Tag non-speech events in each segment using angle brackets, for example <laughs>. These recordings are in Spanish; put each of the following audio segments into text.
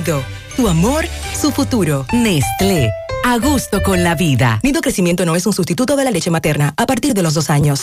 Nido, tu amor, su futuro. Nestlé. A gusto con la vida. Nido Crecimiento no es un sustituto de la leche materna a partir de los dos años.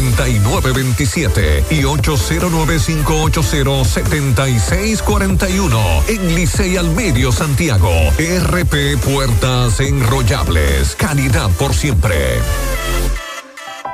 9927 y 809-580-7641 en Licey al Medio Santiago. RP Puertas Enrollables. Calidad por siempre.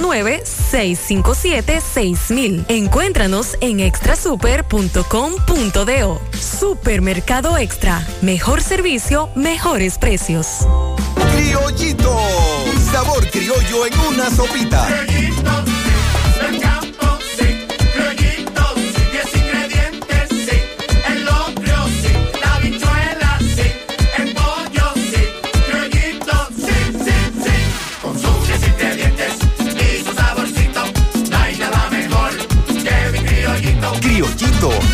657-6000. Encuéntranos en extrasuper.com.do. Supermercado Extra. Mejor servicio, mejores precios. Criollito. Sabor criollo en una sopita. Criollito,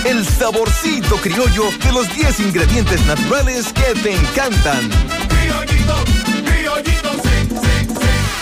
el saborcito criollo de los 10 ingredientes naturales que te encantan.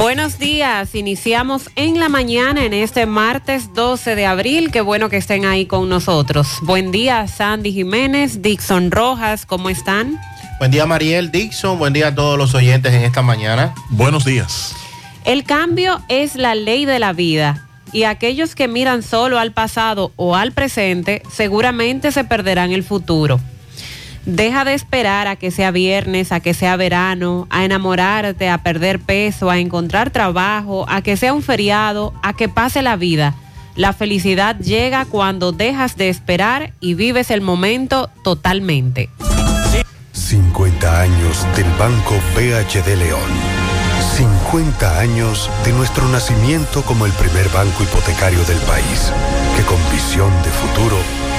Buenos días, iniciamos en la mañana en este martes 12 de abril, qué bueno que estén ahí con nosotros. Buen día Sandy Jiménez, Dixon Rojas, ¿cómo están? Buen día Mariel, Dixon, buen día a todos los oyentes en esta mañana. Buenos días. El cambio es la ley de la vida y aquellos que miran solo al pasado o al presente seguramente se perderán el futuro. Deja de esperar a que sea viernes, a que sea verano, a enamorarte, a perder peso, a encontrar trabajo, a que sea un feriado, a que pase la vida. La felicidad llega cuando dejas de esperar y vives el momento totalmente. 50 años del Banco BHD León. 50 años de nuestro nacimiento como el primer banco hipotecario del país, que con visión de futuro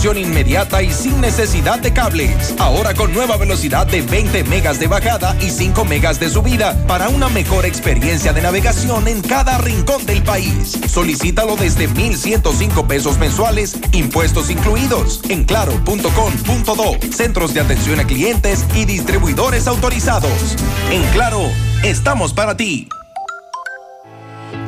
Inmediata y sin necesidad de cables. Ahora con nueva velocidad de 20 megas de bajada y 5 megas de subida para una mejor experiencia de navegación en cada rincón del país. Solicítalo desde 1,105 pesos mensuales, impuestos incluidos, en claro.com.do. Centros de atención a clientes y distribuidores autorizados. En Claro, estamos para ti.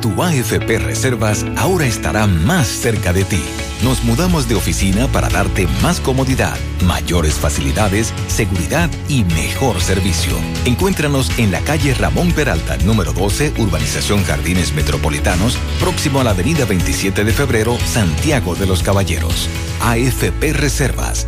Tu AFP Reservas ahora estará más cerca de ti. Nos mudamos de oficina para darte más comodidad, mayores facilidades, seguridad y mejor servicio. Encuéntranos en la calle Ramón Peralta, número 12, Urbanización Jardines Metropolitanos, próximo a la avenida 27 de febrero, Santiago de los Caballeros. AFP Reservas,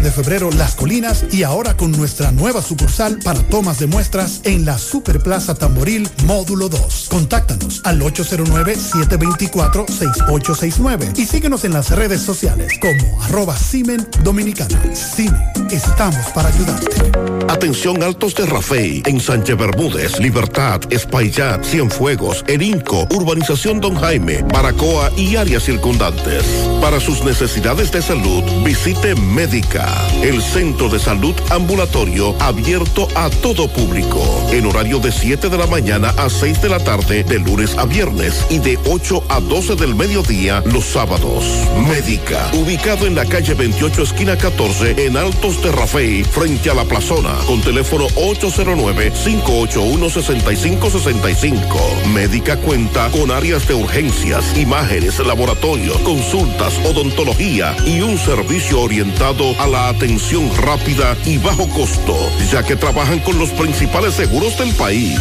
de febrero Las Colinas y ahora con nuestra nueva sucursal para tomas de muestras en la Superplaza Tamboril Módulo 2. Contáctanos al 809-724-6869 y síguenos en las redes sociales como arroba Simen Dominicana. Simen, estamos para ayudarte. Atención Altos de Rafey, en Sánchez Bermúdez, Libertad, Espaillat, Cienfuegos, Erinco, Urbanización Don Jaime, Baracoa y áreas circundantes. Para sus necesidades de salud, visite Médica, el centro de salud ambulatorio abierto a todo público, en horario de 7 de la mañana a 6 de la tarde, de lunes a viernes y de 8 a 12 del mediodía los sábados. Médica, ubicado en la calle 28 esquina 14 en Altos de Rafey, frente a la plazona, con teléfono 809-581-6565. Médica cuenta con áreas de urgencias, imágenes, laboratorio, consultas, odontología y un servicio orientado a la atención rápida y bajo costo, ya que trabajan con los principales seguros del país.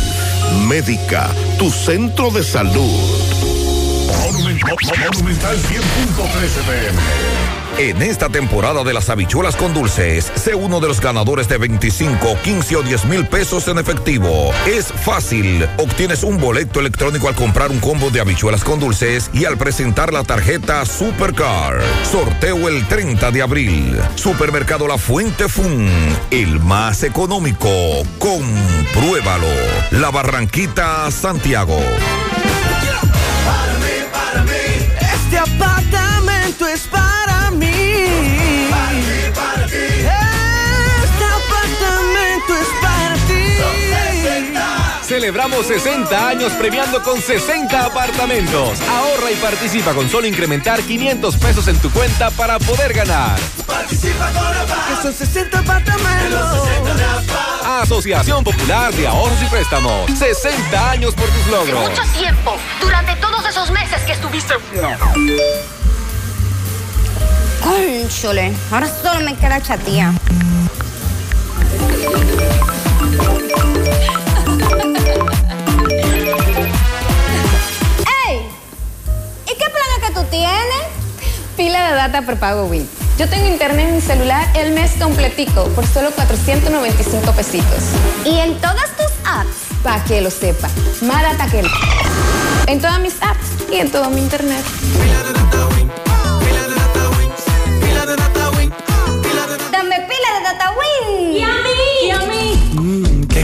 Médica, tu centro de salud. Monumental 100.13 pm. En esta temporada de las habichuelas con dulces, sé uno de los ganadores de 25, 15 o 10 mil pesos en efectivo. Es fácil. Obtienes un boleto electrónico al comprar un combo de habichuelas con dulces y al presentar la tarjeta Supercar. Sorteo el 30 de abril. Supermercado La Fuente Fun. El más económico. Compruébalo. La Barranquita, Santiago. Para mí. Para mí. Este apartamento es para. Celebramos 60 años premiando con 60 apartamentos. Ahorra y participa con solo incrementar 500 pesos en tu cuenta para poder ganar. Participa con APA. Que son 60 apartamentos. Asociación Popular de Ahorros y Préstamos. 60 años por tus logros. Mucho tiempo, durante todos esos meses que estuviste. Cónchole, ahora solo me queda chatía. ¡Ey! ¿Y qué plan es que tú tienes? Pila de data por pago Win. Yo tengo internet en mi celular el mes completico por solo 495 pesitos. ¿Y en todas tus apps? Pa' que lo sepa. Más data que... En todas mis apps y en todo mi internet.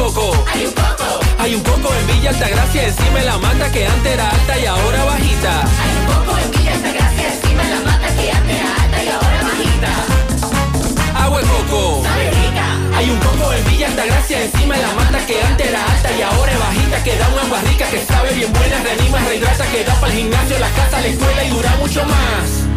Hay un coco. Hay un coco. Hay un coco en Villa Altagracia, encima de la mata que antes era alta y ahora bajita. Hay un coco en Villa Altagracia, encima de la mata que antes era alta y ahora bajita. Agua de coco. Sabe rica. Hay un coco en Villa Altagracia, encima de la mata que antes era alta y ahora es bajita. Que da un agua rica, que sabe bien buena, reanima, rehidrata, que da para el gimnasio, la casa, la escuela y dura mucho más.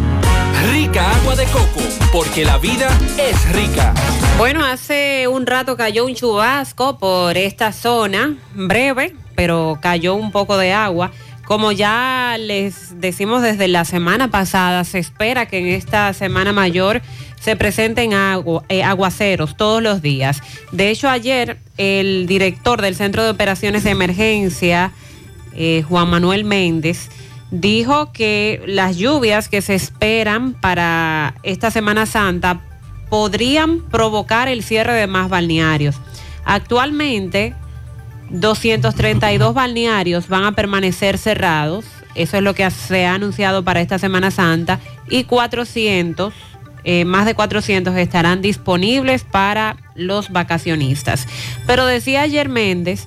Rica agua de coco, porque la vida es rica. Bueno, hace un rato cayó un chubasco por esta zona, breve, pero cayó un poco de agua. Como ya les decimos desde la semana pasada, se espera que en esta semana mayor se presenten eh, aguaceros todos los días. De hecho, ayer el director del Centro de Operaciones de Emergencia, eh, Juan Manuel Méndez, dijo que las lluvias que se esperan para esta Semana Santa podrían provocar el cierre de más balnearios. Actualmente, 232 balnearios van a permanecer cerrados, eso es lo que se ha anunciado para esta Semana Santa, y 400, eh, más de 400 estarán disponibles para los vacacionistas. Pero decía ayer Méndez,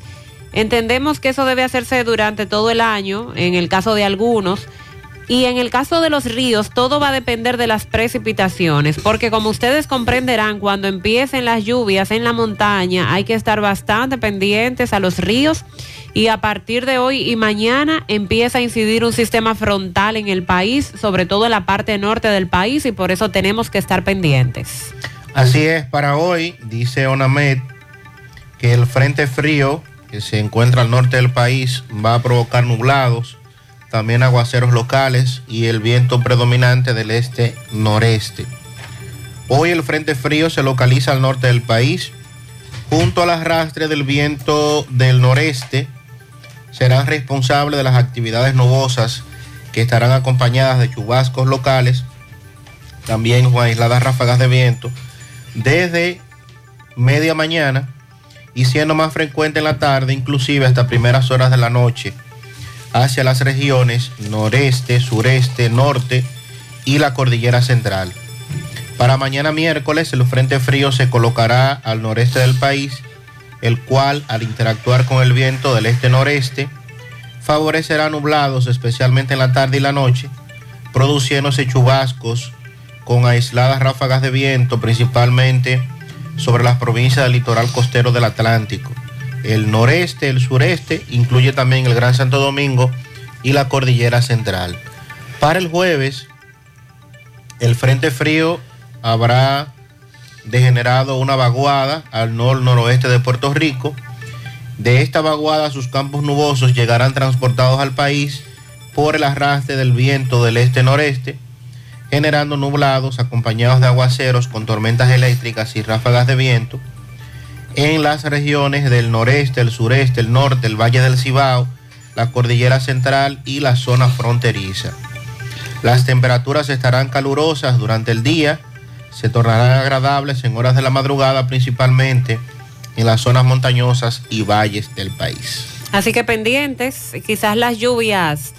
entendemos que eso debe hacerse durante todo el año, en el caso de algunos, y en el caso de los ríos, todo va a depender de las precipitaciones, porque como ustedes comprenderán, cuando empiecen las lluvias en la montaña, hay que estar bastante pendientes a los ríos y a partir de hoy y mañana empieza a incidir un sistema frontal en el país, sobre todo en la parte norte del país, y por eso tenemos que estar pendientes. Así es, para hoy, dice ONAMED, que el frente frío que se encuentra al norte del país va a provocar nublados, también aguaceros locales y el viento predominante del este-noreste. Hoy el frente frío se localiza al norte del país, junto al arrastre del viento del noreste, serán responsables de las actividades nubosas que estarán acompañadas de chubascos locales, también aisladas ráfagas de viento, desde media mañana y siendo más frecuente en la tarde, inclusive hasta primeras horas de la noche, hacia las regiones noreste, sureste, norte y la cordillera central. Para mañana miércoles el frente frío se colocará al noreste del país, el cual al interactuar con el viento del este-noreste favorecerá nublados especialmente en la tarde y la noche, produciéndose chubascos con aisladas ráfagas de viento principalmente sobre las provincias del litoral costero del Atlántico. El noreste, el sureste, incluye también el Gran Santo Domingo y la cordillera central. Para el jueves, el frente frío habrá degenerado una vaguada al nor-noroeste de Puerto Rico. De esta vaguada sus campos nubosos llegarán transportados al país por el arrastre del viento del este-noreste, generando nublados acompañados de aguaceros con tormentas eléctricas y ráfagas de viento en las regiones del noreste, el sureste, el norte, el Valle del Cibao, la Cordillera Central y la zona fronteriza. Las temperaturas estarán calurosas durante el día, se tornarán agradables en horas de la madrugada principalmente en las zonas montañosas y valles del país. Así que pendientes, quizás las lluvias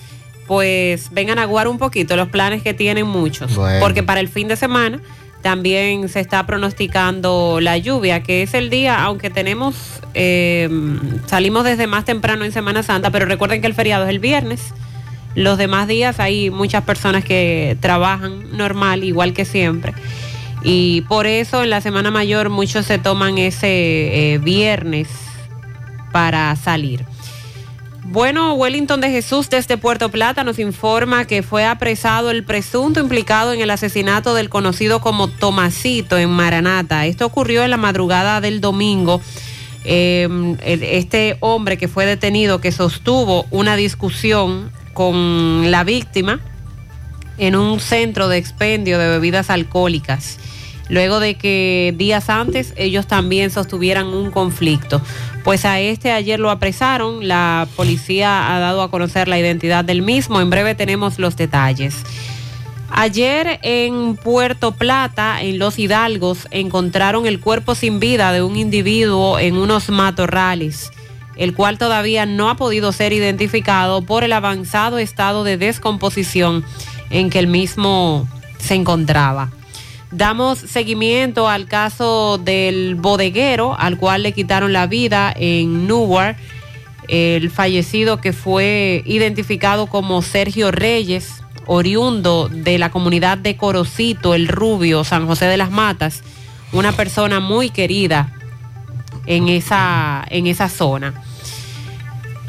pues vengan a aguar un poquito los planes que tienen muchos, Bueno. porque para el fin de semana también se está pronosticando la lluvia, que es el día, aunque tenemos, eh, salimos desde más temprano en Semana Santa, pero recuerden que el feriado es el viernes. Los demás días hay muchas personas que trabajan normal, igual que siempre. Y por eso en la Semana Mayor muchos se toman ese eh, viernes para salir. Bueno, Wellington de Jesús desde Puerto Plata nos informa que fue apresado el presunto implicado en el asesinato del conocido como Tomasito en Maranata. Esto ocurrió en la madrugada del domingo. El- este hombre que fue detenido, que sostuvo una discusión con la víctima en un centro de expendio de bebidas alcohólicas luego de que días antes ellos también sostuvieran un conflicto. Pues a este ayer lo apresaron, la policía ha dado a conocer la identidad del mismo, en breve tenemos los detalles. Ayer en Puerto Plata, en Los Hidalgos, encontraron el cuerpo sin vida de un individuo en unos matorrales, el cual todavía no ha podido ser identificado por el avanzado estado de descomposición en que el mismo se encontraba. Damos seguimiento al caso del bodeguero al cual le quitaron la vida en Newark, el fallecido que fue identificado como Sergio Reyes, oriundo de la comunidad de Corocito, el Rubio, San José de las Matas, una persona muy querida en esa, en esa zona.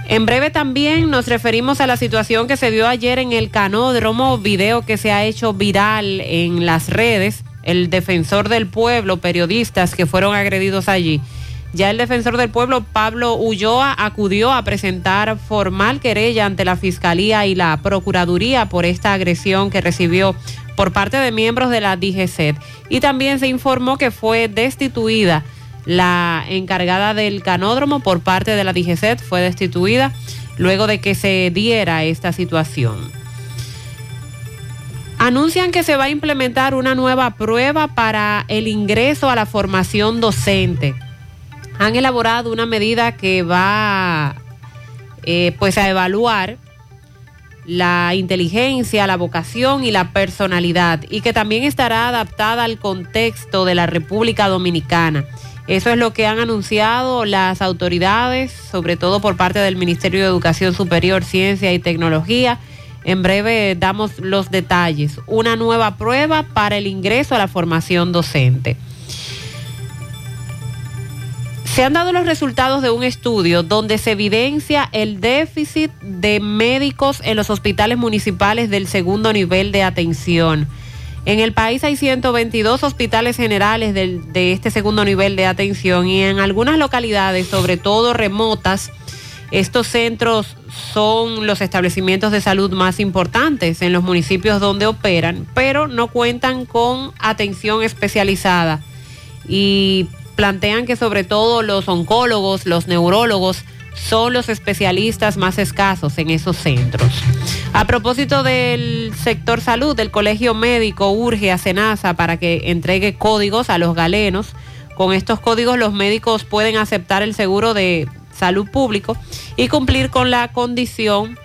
En breve también nos referimos a la situación que se dio ayer en el canódromo, video que se ha hecho viral en las redes, el defensor del pueblo, periodistas que fueron agredidos allí. Ya el defensor del pueblo, Pablo Ulloa, acudió a presentar formal querella ante la Fiscalía y la Procuraduría por esta agresión que recibió por parte de miembros de la DGCET. Y también se informó que fue destituida la encargada del canódromo por parte de la DGCET, fue destituida luego de que se diera esta situación. Anuncian que se va a implementar una nueva prueba para el ingreso a la formación docente. Han elaborado una medida que va eh, pues a evaluar la inteligencia, la vocación y la personalidad y que también estará adaptada al contexto de la República Dominicana. Eso es lo que han anunciado las autoridades, sobre todo por parte del Ministerio de Educación Superior, Ciencia y Tecnología. En breve damos los detalles. Una nueva prueba para el ingreso a la formación docente. Se han dado los resultados de un estudio donde se evidencia el déficit de médicos en los hospitales municipales del segundo nivel de atención. En el país hay 122 hospitales generales del- de este segundo nivel de atención y en algunas localidades, sobre todo remotas, estos centros son los establecimientos de salud más importantes en los municipios donde operan, pero no cuentan con atención especializada y plantean que sobre todo los oncólogos, los neurólogos son los especialistas más escasos en esos centros. A propósito del sector salud, el Colegio Médico urge a Senasa para que entregue códigos a los galenos. Con estos códigos los médicos pueden aceptar el seguro de salud público y cumplir con la condición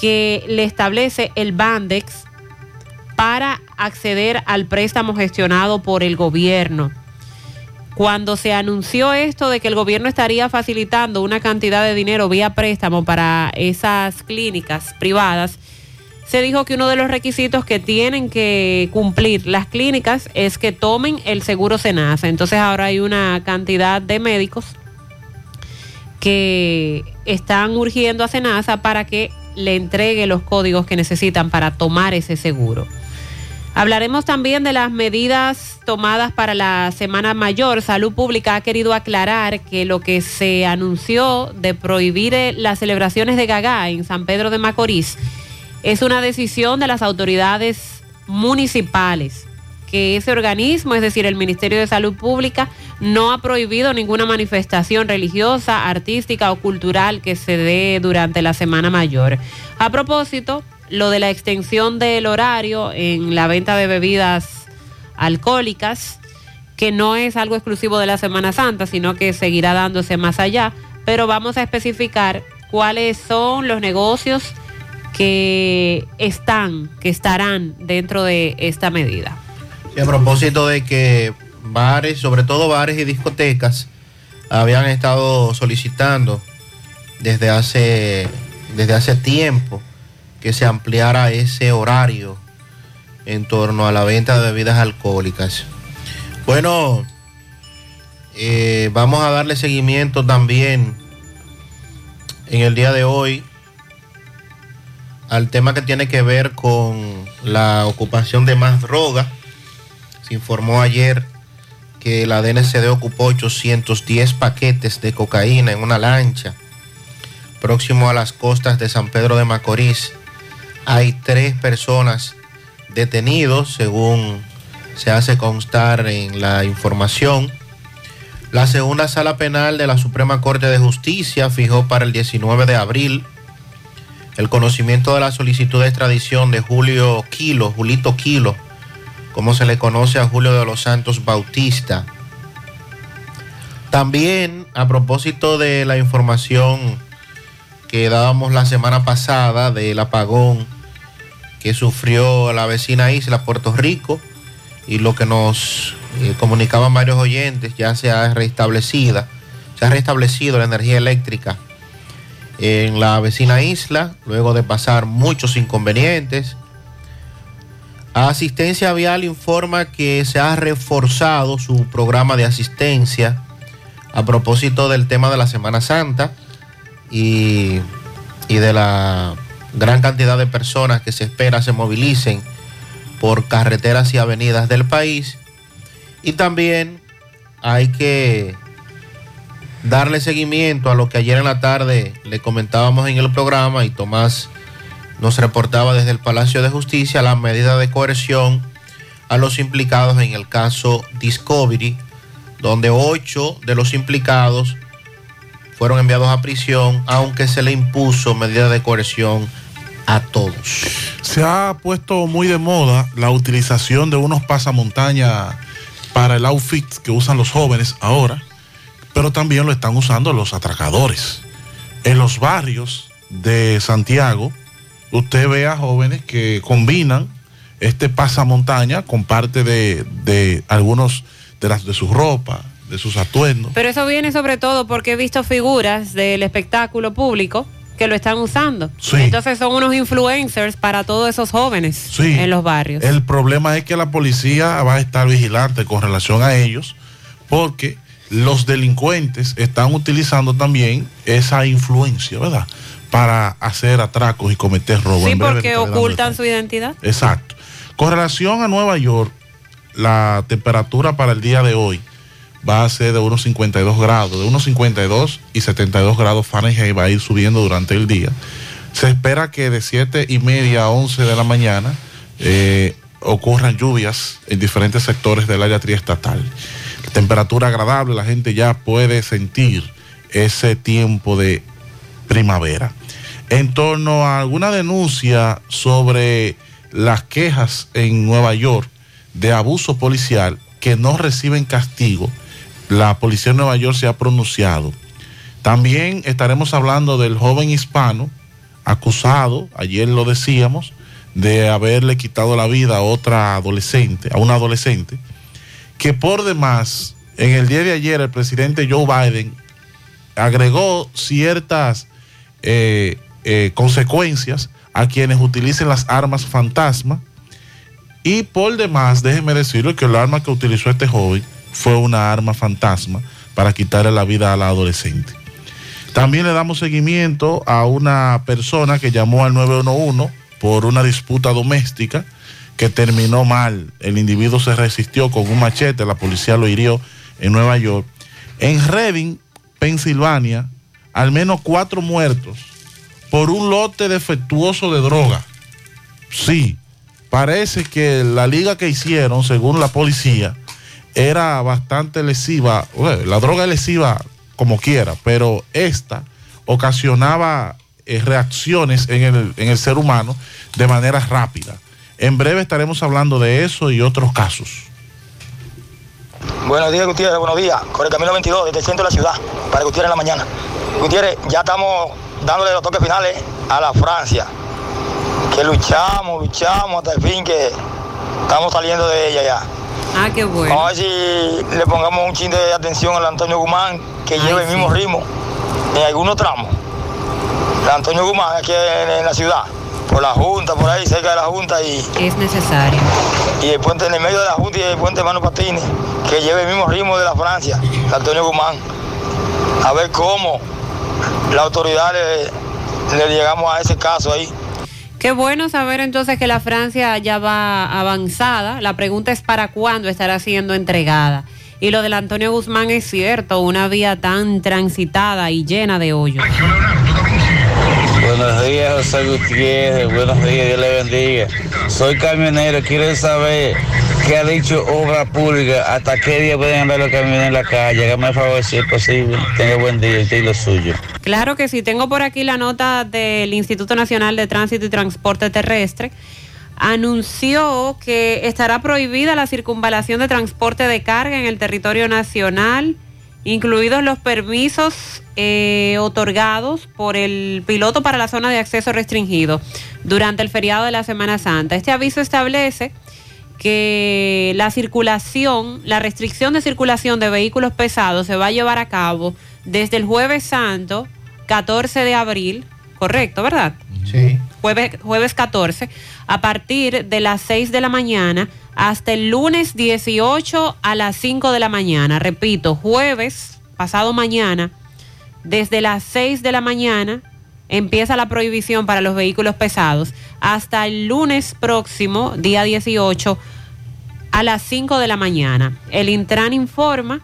que le establece el Bandex para acceder al préstamo gestionado por el gobierno. Cuando se anunció esto de que el gobierno estaría facilitando una cantidad de dinero vía préstamo para esas clínicas privadas, se dijo que uno de los requisitos que tienen que cumplir las clínicas es que tomen el seguro Senasa. Entonces ahora hay una cantidad de médicos que están urgiendo a Senasa para que le entregue los códigos que necesitan para tomar ese seguro. Hablaremos también de las medidas tomadas para la Semana Mayor. Salud Pública ha querido aclarar que lo que se anunció de prohibir eh, las celebraciones de Gagá en San Pedro de Macorís es una decisión de las autoridades municipales, que ese organismo, es decir, el Ministerio de Salud Pública, no ha prohibido ninguna manifestación religiosa, artística o cultural que se dé durante la Semana Mayor. A propósito, lo de la extensión del horario en la venta de bebidas alcohólicas, que no es algo exclusivo de la Semana Santa, sino que seguirá dándose más allá, pero vamos a especificar cuáles son los negocios que están, que estarán dentro de esta medida. A propósito de que bares, sobre todo bares y discotecas, habían estado solicitando desde hace, desde hace tiempo que se ampliara ese horario en torno a la venta de bebidas alcohólicas. Bueno, eh, vamos a darle seguimiento también en el día de hoy al tema que tiene que ver con la ocupación de más droga. Se informó ayer que la DNCD ocupó 810 paquetes de cocaína en una lancha próximo a las costas de San Pedro de Macorís. Hay tres personas detenidos, según se hace constar en la información. La segunda sala penal de la Suprema Corte de Justicia fijó para el 19 de abril el conocimiento de la solicitud de extradición de Julio Quilo, Julito Quilo, como se le conoce a Julio de los Santos Bautista. También a propósito de la información que dábamos la semana pasada del apagón que sufrió la vecina isla Puerto Rico y lo que nos eh, comunicaban varios oyentes ya se ha restablecida, se ha restablecido la energía eléctrica en la vecina isla, luego de pasar muchos inconvenientes. Asistencia Vial informa que se ha reforzado su programa de asistencia a propósito del tema de la Semana Santa y, de la gran cantidad de personas que se espera se movilicen por carreteras y avenidas del país. Y también hay que darle seguimiento a lo que ayer en la tarde le comentábamos en el programa y Tomás nos reportaba desde el Palacio de Justicia la medida de coerción a los implicados en el caso Discovery, donde ocho de los implicados fueron enviados a prisión, aunque se le impuso medida de coerción a todos. Se ha puesto muy de moda la utilización de unos pasamontañas para el outfit que usan los jóvenes ahora pero también lo están usando los atracadores. En los barrios de Santiago, usted ve a jóvenes que combinan este pasamontaña con parte de, de algunos de las de su ropa, de sus atuendos. Pero eso viene sobre todo porque he visto figuras del espectáculo público que lo están usando. Sí. Entonces son unos influencers para todos esos jóvenes Sí. en los barrios. El problema es que la policía va a estar vigilante con relación a ellos, porque los delincuentes están utilizando también esa influencia, ¿verdad? Para hacer atracos y cometer robos. Sí, porque ocultan su identidad. Exacto. Con relación a Nueva York, la temperatura para el día de hoy va a ser de unos 52 grados, de unos 52 y 72 grados Fahrenheit va a ir subiendo durante el día. Se espera que de 7 y media a 11 de la mañana eh, ocurran lluvias en diferentes sectores del área triestatal. Temperatura agradable, la gente ya puede sentir ese tiempo de primavera. En torno a alguna denuncia sobre las quejas en Nueva York de abuso policial que no reciben castigo, la policía de Nueva York se ha pronunciado. También estaremos hablando del joven hispano acusado, ayer lo decíamos, de haberle quitado la vida a otra adolescente, a una adolescente, que por demás, en el día de ayer el presidente Joe Biden agregó ciertas eh, eh, consecuencias a quienes utilicen las armas fantasma. Y por demás, déjeme decirle que el arma que utilizó este joven fue una arma fantasma para quitarle la vida a la adolescente. También le damos seguimiento a una persona que llamó al 911 por una disputa doméstica que terminó mal. El individuo se resistió con un machete, la policía lo hirió en Nueva York. En Reading, Pensilvania, al menos cuatro muertos por un lote defectuoso de droga. Sí, parece que la liga que hicieron, según la policía, era bastante lesiva. La droga es lesiva como quiera, pero esta ocasionaba eh, reacciones en el, en el ser humano de manera rápida. En breve estaremos hablando de eso y otros casos. Buenos días, Gutiérrez, buenos días. Con el camino 22 desde centro de la ciudad, para Gutiérrez en la mañana. Gutiérrez, ya estamos dándole los toques finales a la Francia. Que luchamos, luchamos hasta el fin que estamos saliendo de ella ya. Ah, qué bueno. Vamos a ver si le pongamos un chin de atención al Antonio Guzmán, que lleve el mismo ritmo en algunos tramos. El Antonio Guzmán aquí en, en la ciudad, por la Junta, por ahí, cerca de la Junta y, Es necesario. y el puente en el medio de la Junta y el puente Mano Patines, que lleve el mismo ritmo de la Francia, el Antonio Guzmán. A ver cómo la autoridad le, le llegamos a ese caso ahí. Qué bueno saber entonces que la Francia ya va avanzada. La pregunta es para cuándo estará siendo entregada. Y lo del Antonio Guzmán es cierto, una vía tan transitada y llena de hoyos. Buenos días, José Gutiérrez. Buenos días, Dios le bendiga. Soy camionero, quiero saber qué ha dicho Obra Pública, hasta qué día pueden andar los camiones en la calle. Hágame el favor si es posible. Tenga buen día y lo suyo. Claro que sí, tengo por aquí la nota del Instituto Nacional de Tránsito y Transporte Terrestre. Anunció que estará prohibida la circunvalación de transporte de carga en el territorio nacional, incluidos los permisos eh, otorgados por el piloto para la zona de acceso restringido durante el feriado de la Semana Santa. Este aviso establece que la circulación, la restricción de circulación de vehículos pesados se va a llevar a cabo desde el jueves santo, 14 de abril, correcto, ¿verdad? Sí. Jueves, jueves 14, a partir de las 6 de la mañana hasta el lunes 18 a las 5 de la mañana. Repito, jueves, pasado mañana, desde las 6 de la mañana empieza la prohibición para los vehículos pesados hasta el lunes próximo, día 18, a las 5 de la mañana. El Intran informa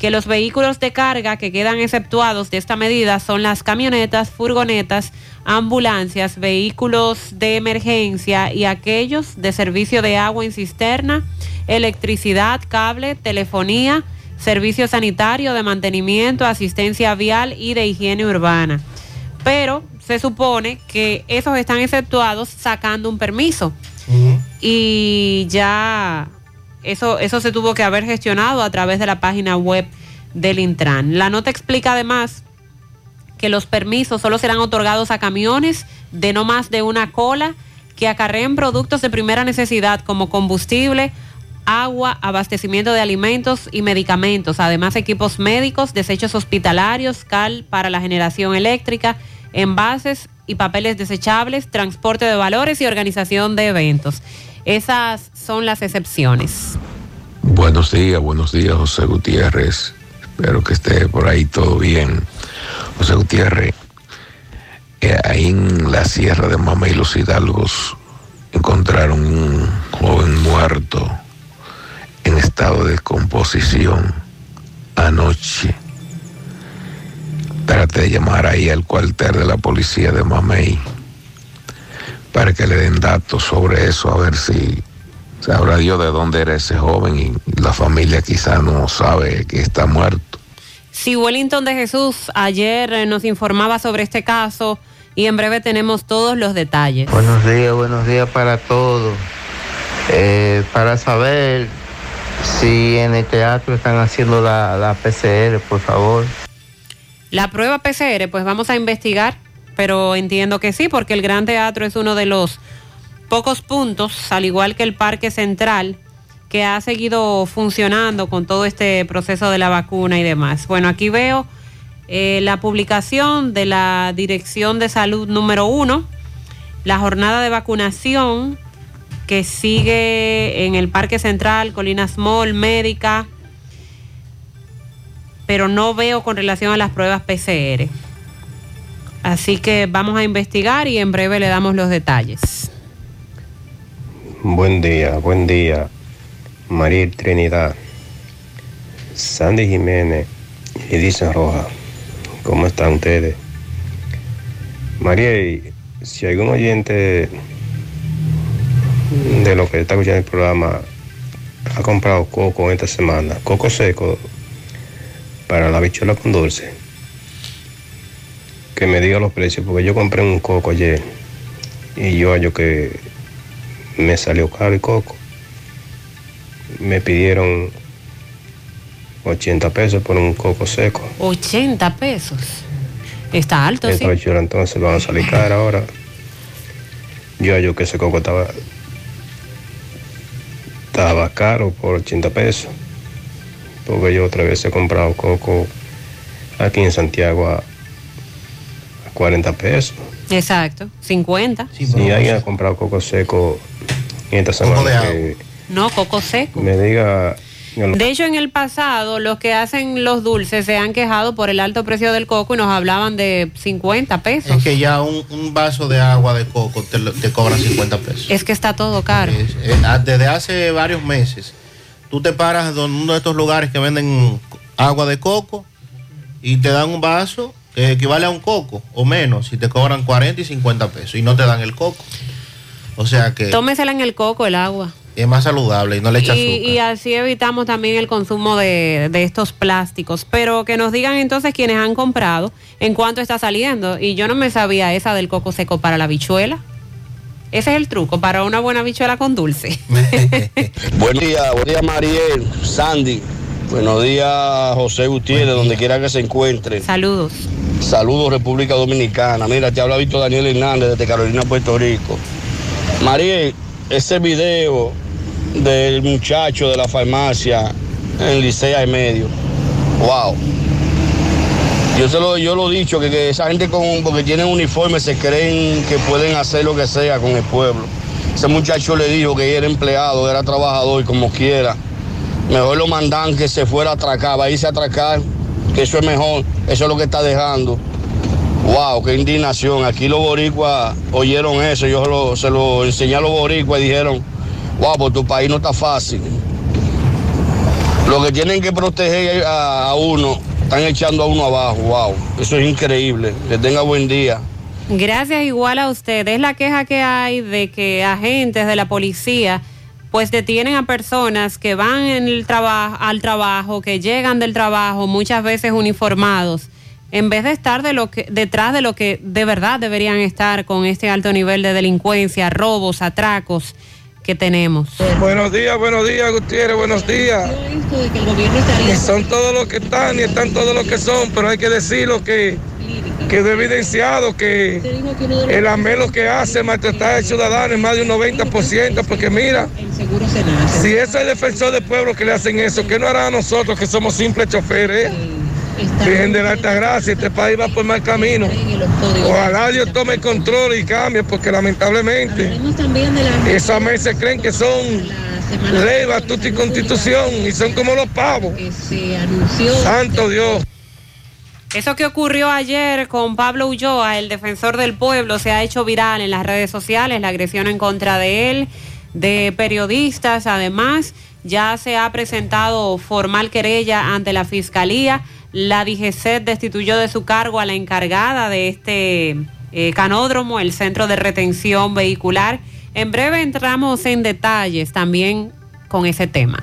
que los vehículos de carga que quedan exceptuados de esta medida son las camionetas, furgonetas, ambulancias, vehículos de emergencia y aquellos de servicio de agua en cisterna, electricidad, cable, telefonía, servicio sanitario, de mantenimiento, asistencia vial y de higiene urbana. Pero se supone que esos están exceptuados sacando un permiso y ya eso, eso se tuvo que haber gestionado a través de la página web del Intran. La nota explica además que los permisos solo serán otorgados a camiones de no más de una cola que acarreen productos de primera necesidad como combustible, agua, abastecimiento de alimentos y medicamentos, además equipos médicos, desechos hospitalarios, cal para la generación eléctrica, envases y papeles desechables, transporte de valores y organización de eventos. Esas son las excepciones. Buenos días, buenos días, José Gutiérrez. Espero que esté por ahí todo bien. José Gutiérrez, eh, ahí en la sierra de Mama los Hidalgos encontraron un joven muerto en estado de descomposición anoche. Trate de llamar ahí al cuartel de la policía de Mamey para que le den datos sobre eso, a ver si sabrá Dios de dónde era ese joven y la familia quizá no sabe que está muerto. Si Wellington de Jesús ayer eh, nos informaba sobre este caso y en breve tenemos todos los detalles. Buenos días, buenos días para todos. Eh, para saber si en el teatro están haciendo la, la PCR, por favor. La prueba PCR, pues vamos a investigar, pero entiendo que sí, porque el Gran Teatro es uno de los pocos puntos, al igual que el Parque Central, que ha seguido funcionando con todo este proceso de la vacuna y demás. Bueno, aquí veo eh, la publicación de la Dirección de Salud número uno, la jornada de vacunación que sigue en el Parque Central, Colinas Mall, Médica, pero no veo con relación a las pruebas PCR. Así que vamos a investigar y en breve le damos los detalles. Buen día, buen día. María Trinidad, Sandy Jiménez y Dicen Roja. ¿Cómo están ustedes? María, si algún oyente de lo que está escuchando el programa ha comprado coco esta semana, coco seco para la bichuela con dulce, que me diga los precios, porque yo compré un coco ayer y yo hallo que me salió caro el coco. Me pidieron 80 pesos por un coco seco. 80 pesos. Está alto, sí. Esta bichuela entonces van a salir cara <laughs> ahora. Yo hallo que ese coco estaba estaba caro por 80 pesos. Porque yo otra vez he comprado coco aquí en Santiago a 40 pesos. Exacto, 50. Si alguien ha comprado coco seco en esta semana, que No, coco seco. me diga. De hecho, en el pasado, los que hacen los dulces se han quejado por el alto precio del coco y nos hablaban de 50 pesos. Es que ya un, un vaso de agua de coco te, lo- te cobran 50 pesos. Es que está todo caro. Ah, desde hace varios meses, tú te paras en uno de estos lugares que venden agua de coco y te dan un vaso que equivale a un coco o menos y te cobran 40 y 50 pesos y no te dan el coco. O sea que Tómesela en el coco el agua. es más saludable y no le echa azúcar. Y, y así evitamos también el consumo de, de estos plásticos. Pero que nos digan entonces quienes han comprado en cuánto está saliendo. Y yo no me sabía esa del coco seco para la bichuela. Ese es el truco para una buena bichuela con dulce. <laughs> Buen día, buen día Mariel, Sandy. Buenos días José Gutiérrez, donde quiera que se encuentre. Saludos. Saludos República Dominicana. Mira, te habla Víctor Daniel Hernández desde Carolina, Puerto Rico. Mariel, ese video del muchacho de la farmacia en Licea y medio. Wow. Yo se lo, yo lo he dicho, que, que esa gente con, porque tienen uniforme se creen que pueden hacer lo que sea con el pueblo. Ese muchacho le dijo que era empleado, era trabajador, como quiera. Mejor lo mandan que se fuera a atracar, va a irse a atracar, que eso es mejor, eso es lo que está dejando. Wow, qué indignación. Aquí los boricuas oyeron eso, yo se lo, se lo enseñé a los boricuas y dijeron, wow, por tu país no está fácil. Lo que tienen que proteger a, a uno, están echando a uno abajo, wow. Eso es increíble. Que tenga buen día. Gracias igual a usted. Es la queja que hay de que agentes de la policía pues detienen a personas que van en el traba- al trabajo, que llegan del trabajo, muchas veces uniformados, en vez de estar de lo que, detrás de lo que de verdad deberían estar con este alto nivel de delincuencia, robos, atracos que tenemos. Buenos días, buenos días, Gutiérrez, buenos días. Y son todos los que están y están todos los que son, pero hay que decirlo que quedó evidenciado que el amelo que hace maltratar al ciudadano es más de un 90%, porque mira, si ese es el defensor del pueblo que le hacen eso, ¿qué no hará a nosotros que somos simples choferes? Virgen de la Alta Gracia, este país va por mal camino. Ojalá Dios tome el control y cambie, porque lamentablemente esas mesas creen que son ley, batuta y constitución y son como los pavos. Santo Dios. Eso que ocurrió ayer con Pablo Ulloa, el defensor del pueblo, se ha hecho viral en las redes sociales, la agresión en contra de él, de periodistas, además, ya se ha presentado formal querella ante la Fiscalía. La DGC destituyó de su cargo a la encargada de este eh, canódromo, el Centro de Retención Vehicular. En breve entramos en detalles también con ese tema.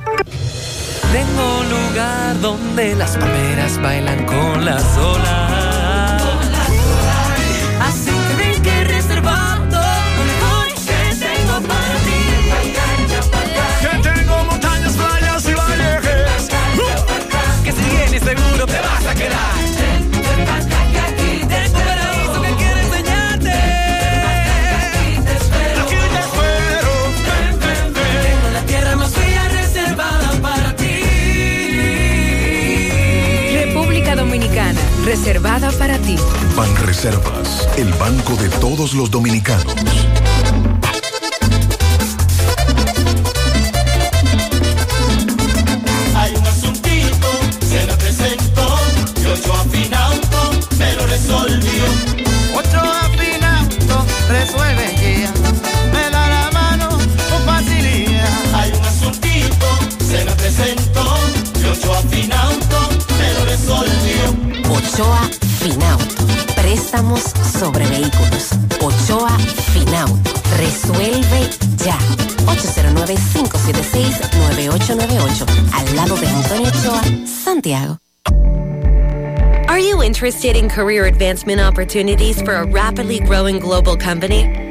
Tengo lugar donde las palmeras bailan con las olas. reservada para ti. Pan Reservas, el banco de todos los dominicanos. Hay un asuntito, se me presentó, yo yo afinando, me lo resolvió. Otro afinando, resuelve ya, me da la mano con facilidad. Hay un asuntito, se me presentó, yo yo afinando, me lo resolvió. Ochoa Finauto. Préstamos sobre vehículos. Ochoa Finauto. Resuelve ya. 809-576-9898. Al lado de Antonio Ochoa, Santiago. Are you interested in career advancement opportunities for a rapidly growing global company?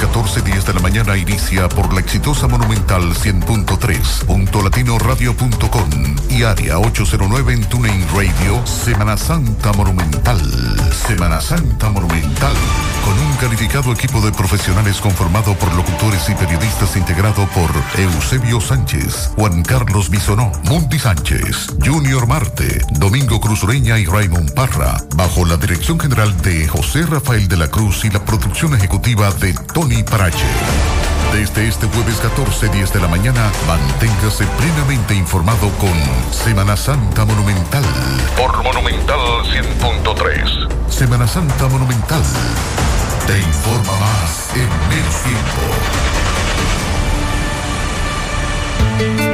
14.10 de la mañana inicia por la exitosa Monumental 100.3, latinoradio.com y área 809 en TuneIn Radio, Semana Santa Monumental. Semana Santa Monumental. Con un calificado equipo de profesionales conformado por locutores y periodistas integrado por Eusebio Sánchez, Juan Carlos Bisonó, Mundi Sánchez, Junior Marte, Domingo Cruz Ureña y Raymond Parra, bajo la dirección general de José Rafael de la Cruz y la producción ejecutiva de Tony Parache. Desde este jueves 14, 10 de la mañana, manténgase plenamente informado con Semana Santa Monumental. Por Monumental 100.3. Semana Santa Monumental. Te informa más en menos tiempo.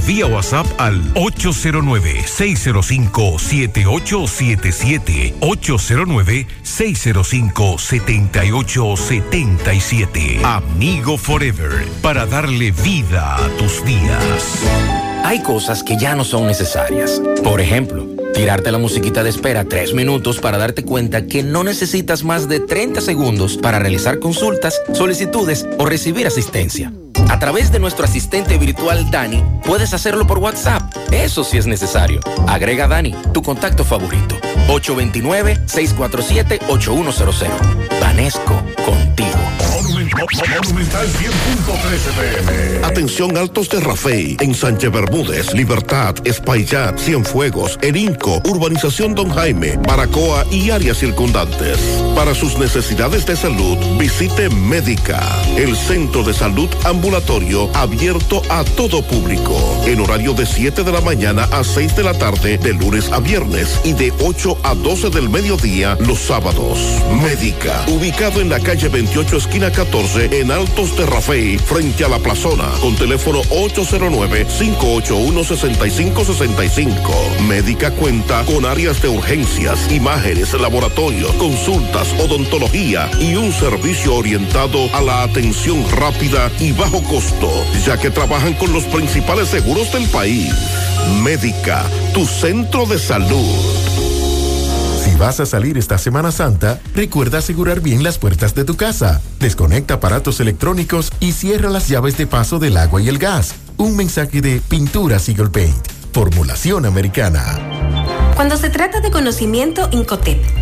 vía WhatsApp al 809-605-7877. 809-605-7877. Amigo Forever, para darle vida a tus días. Hay cosas que ya no son necesarias. Por ejemplo, tirarte la musiquita de espera tres minutos para darte cuenta que no necesitas más de 30 segundos para realizar consultas, solicitudes o recibir asistencia. A través de nuestro asistente virtual Dani, puedes hacerlo por WhatsApp. Eso sí es necesario. Agrega Dani, tu contacto favorito. 829-647-8100. Vanesco, contigo. Monumental 100.13 pm. Atención Altos de Rafey, en Sánchez Bermúdez, Libertad, Espaillat, Cienfuegos, Erinco, Urbanización Don Jaime, Baracoa y áreas circundantes. Para sus necesidades de salud, visite Médica, el centro de salud ambulatorio abierto a todo público, en horario de 7 de la mañana a 6 de la tarde, de lunes a viernes y de 8 a 12 del mediodía los sábados. Médica, ubicado en la calle 28, esquina 14, en Altos de frente a la plazona, con teléfono 809-581-6565. Médica cuenta con áreas de urgencias, imágenes, laboratorio, consultas, odontología y un servicio orientado a la atención rápida y bajo costo, ya que trabajan con los principales seguros del país. Médica, tu centro de salud. Si vas a salir esta Semana Santa, recuerda asegurar bien las puertas de tu casa. Desconecta aparatos electrónicos y cierra las llaves de paso del agua y el gas. Un mensaje de Pinturas Eagle Paint. Formulación americana. Cuando se trata de conocimiento, Incotep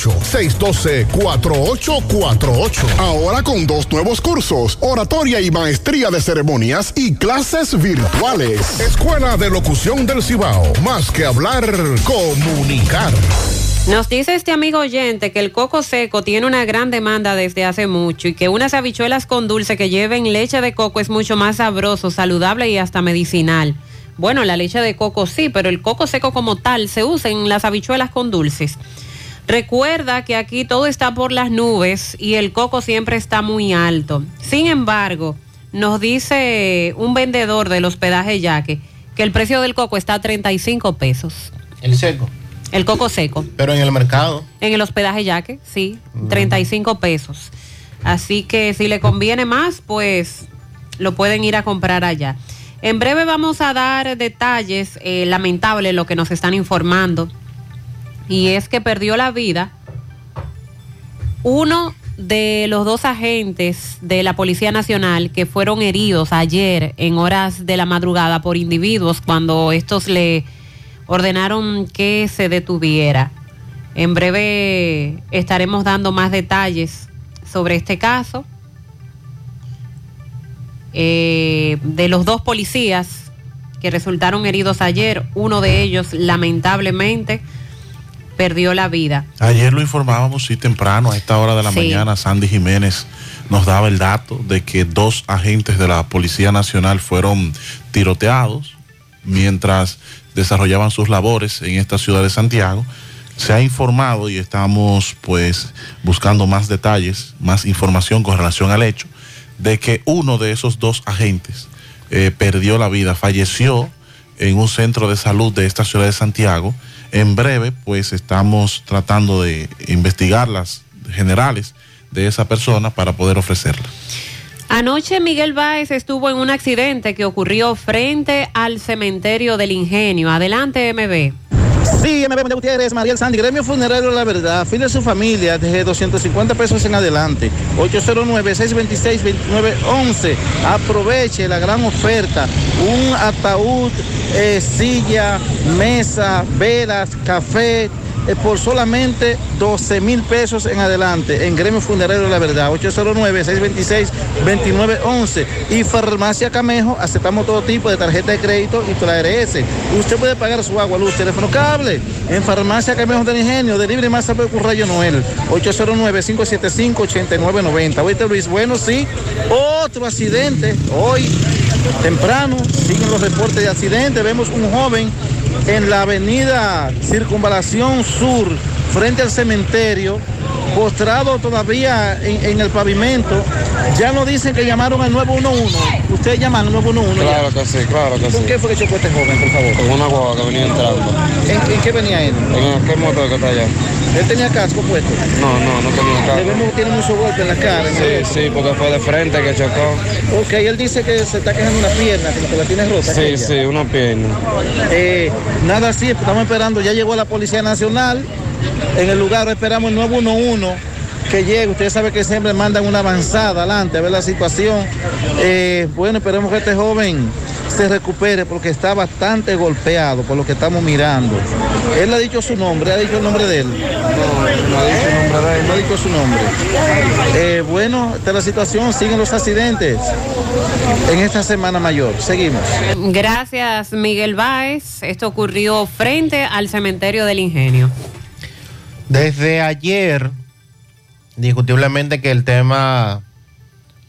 612-4848. Ahora con dos nuevos cursos, oratoria y maestría de ceremonias y clases virtuales. Escuela de Locución del Cibao. Más que hablar, comunicar. Nos dice este amigo oyente que el coco seco tiene una gran demanda desde hace mucho y que unas habichuelas con dulce que lleven leche de coco es mucho más sabroso, saludable y hasta medicinal. Bueno, la leche de coco sí, pero el coco seco como tal se usa en las habichuelas con dulces. Recuerda que aquí todo está por las nubes y el coco siempre está muy alto. Sin embargo, nos dice un vendedor del hospedaje Yaque que el precio del coco está a 35 pesos. El seco. El coco seco. Pero en el mercado. En el hospedaje Yaque, sí, 35 pesos. Así que si le conviene más, pues lo pueden ir a comprar allá. En breve vamos a dar detalles eh, lamentables, lo que nos están informando. Y es que perdió la vida uno de los dos agentes de la Policía Nacional que fueron heridos ayer en horas de la madrugada por individuos cuando estos le ordenaron que se detuviera. En breve estaremos dando más detalles sobre este caso. Eh, de los dos policías que resultaron heridos ayer, uno de ellos lamentablemente perdió la vida. Ayer lo informábamos, sí, temprano, a esta hora de la Sí. mañana, Sandy Jiménez nos daba el dato de que dos agentes de la Policía Nacional fueron tiroteados mientras desarrollaban sus labores en esta ciudad de Santiago. Se ha informado y estamos pues buscando más detalles, más información con relación al hecho de que uno de esos dos agentes eh, perdió la vida, falleció en un centro de salud de esta ciudad de Santiago. En breve, pues estamos tratando de investigar las generales de esa persona para poder ofrecerla. Anoche Miguel Báez estuvo en un accidente que ocurrió frente al cementerio del Ingenio. Adelante, MB. Sí, MB Gutiérrez, Mariel Sandy, Gremio Funerario La Verdad, fin de su familia desde 250 pesos en adelante. 809-626-2911. Aproveche la gran oferta. Un ataúd, eh, silla, mesa, velas, café, eh, por solamente 12 mil pesos en adelante en Gremio Funerario de la Verdad, 809-626-2911. Y Farmacia Camejo, aceptamos todo tipo de tarjeta de crédito y toda la RS. Usted puede pagar su agua, luz, teléfono, cable en Farmacia Camejo del Ingenio, de libre con Rayo Noel, 809-575-8990. Oíste Luis, bueno, sí, otro accidente hoy temprano, siguen los reportes de accidentes, vemos un joven en la avenida Circunvalación Sur, frente al cementerio, postrado todavía en, en el pavimento. Ya nos dicen que llamaron al 911. Ustedes llaman al 911. ya? Claro que sí, claro que ¿Con sí. qué fue que chocó este joven, por favor? Con una guagua que venía entrando. ¿En, en qué venía él? En aquel motor que está allá. ¿Él tenía casco puesto? No, no, no tenía Le carro. vemos que tiene mucho golpe en la cara. el Sí, sí, porque fue de frente que chocó. Ok, él dice que se está quejando una pierna, como que la tiene rota. Sí, aquella. sí, una pierna. Eh, nada así, estamos esperando, ya llegó la Policía Nacional, en el lugar esperamos el 911 que llegue, ustedes saben que siempre mandan una avanzada adelante a ver la situación. Eh, bueno, esperemos que este joven se recupere porque está bastante golpeado por lo que estamos mirando. Él ha dicho su nombre, ha dicho el nombre de él. No, ha dicho el nombre de él, no ha dicho su nombre. Eh, bueno, esta es la situación, siguen los accidentes en esta semana mayor. Seguimos. Gracias, Miguel Báez. Esto ocurrió frente al cementerio del Ingenio. Desde ayer, discutiblemente que el tema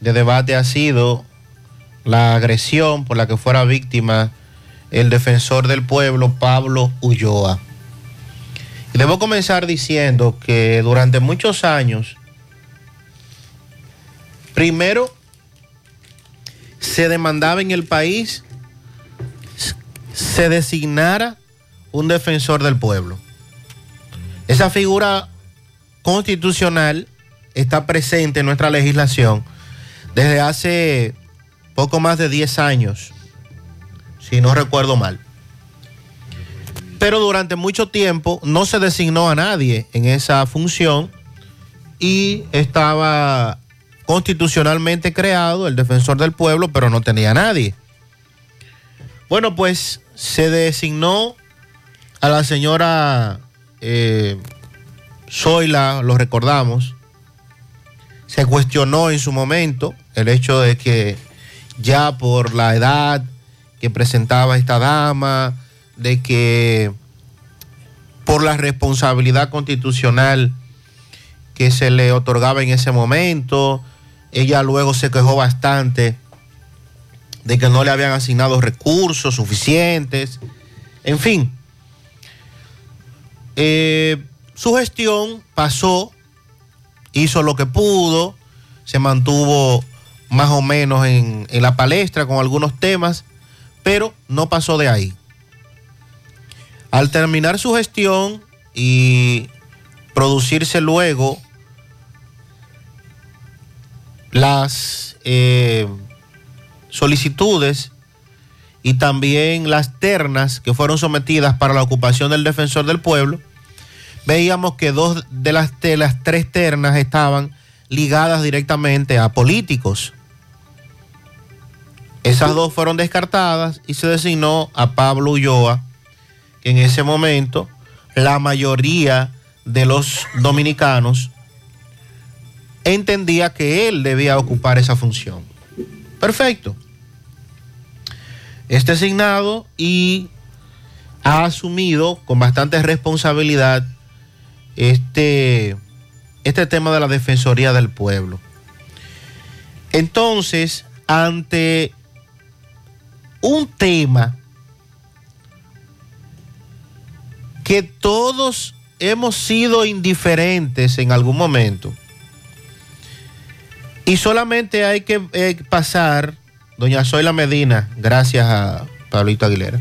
de debate ha sido la agresión por la que fuera víctima el defensor del pueblo, Pablo Ulloa. Debo comenzar diciendo que durante muchos años, primero se demandaba en el país se designara un defensor del pueblo. Esa figura constitucional está presente en nuestra legislación desde hace poco más de 10 años, si no recuerdo mal. Pero durante mucho tiempo no se designó a nadie en esa función y estaba constitucionalmente creado el defensor del pueblo, pero no tenía a nadie. Bueno, pues se designó a la señora eh, Zoila, lo recordamos. Se cuestionó en su momento el hecho de que ya por la edad que presentaba esta dama, de que por la responsabilidad constitucional que se le otorgaba en ese momento, ella luego se quejó bastante de que no le habían asignado recursos suficientes, en fin. Eh, su gestión pasó, hizo lo que pudo, se mantuvo más o menos en, la palestra con algunos temas, pero no pasó de ahí. Al terminar su gestión y producirse luego las eh, solicitudes y también las ternas que fueron sometidas para la ocupación del defensor del pueblo, veíamos que dos de las, de las tres ternas estaban ligadas directamente a políticos. Esas dos fueron descartadas y se designó a Pablo Ulloa, que en ese momento la mayoría de los dominicanos entendía que él debía ocupar esa función. Perfecto. Es designado y ha asumido con bastante responsabilidad este, este tema de la Defensoría del Pueblo. Entonces, ante un tema que todos hemos sido indiferentes en algún momento, y solamente hay que eh, pasar, doña Zoila Medina, gracias a Pablito Aguilera,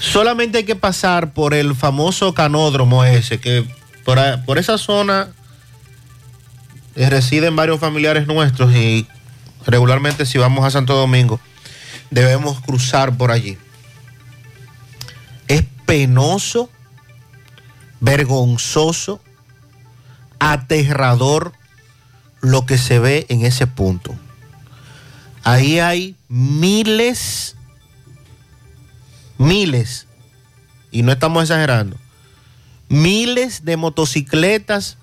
solamente hay que pasar por el famoso canódromo ese, que por, por esa zona eh, residen varios familiares nuestros y regularmente si vamos a Santo Domingo debemos cruzar por allí. Es penoso, vergonzoso, aterrador lo que se ve en ese punto. Ahí hay miles, miles, y no estamos exagerando, Miles de motocicletas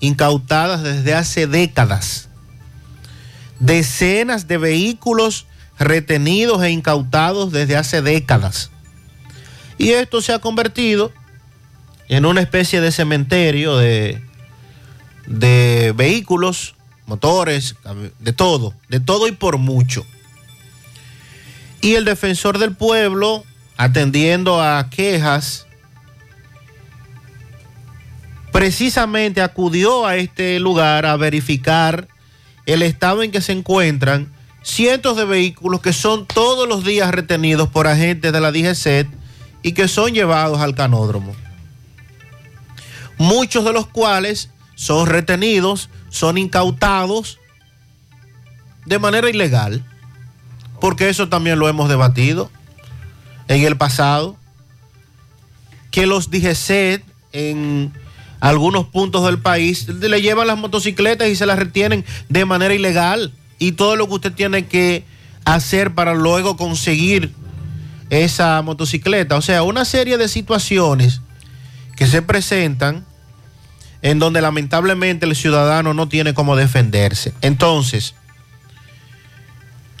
incautadas desde hace décadas. Decenas de vehículos retenidos e incautados desde hace décadas. Y esto se ha convertido en una especie de cementerio de, de vehículos, motores, de todo, de todo y por mucho. Y el defensor del pueblo, atendiendo a quejas, precisamente acudió a este lugar a verificar el estado en que se encuentran cientos de vehículos que son todos los días retenidos por agentes de la DGCET y que son llevados al canódromo. Muchos de los cuales son retenidos, son incautados de manera ilegal, porque eso también lo hemos debatido en el pasado, que los DGCET en algunos puntos del país le llevan las motocicletas y se las retienen de manera ilegal y todo lo que usted tiene que hacer para luego conseguir esa motocicleta. O sea, una serie de situaciones que se presentan en donde lamentablemente el ciudadano no tiene cómo defenderse. Entonces,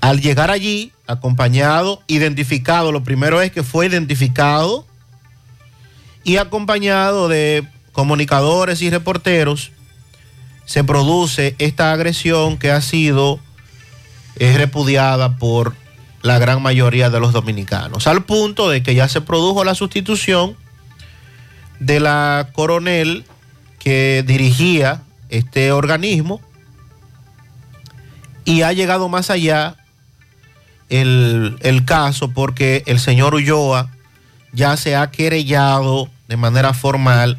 al llegar allí, acompañado, identificado, lo primero es que fue identificado y acompañado de comunicadores y reporteros, se produce esta agresión que ha sido eh, repudiada por la gran mayoría de los dominicanos, al punto de que ya se produjo la sustitución de la coronel que dirigía este organismo y ha llegado más allá el, el caso porque el señor Ulloa ya se ha querellado de manera formal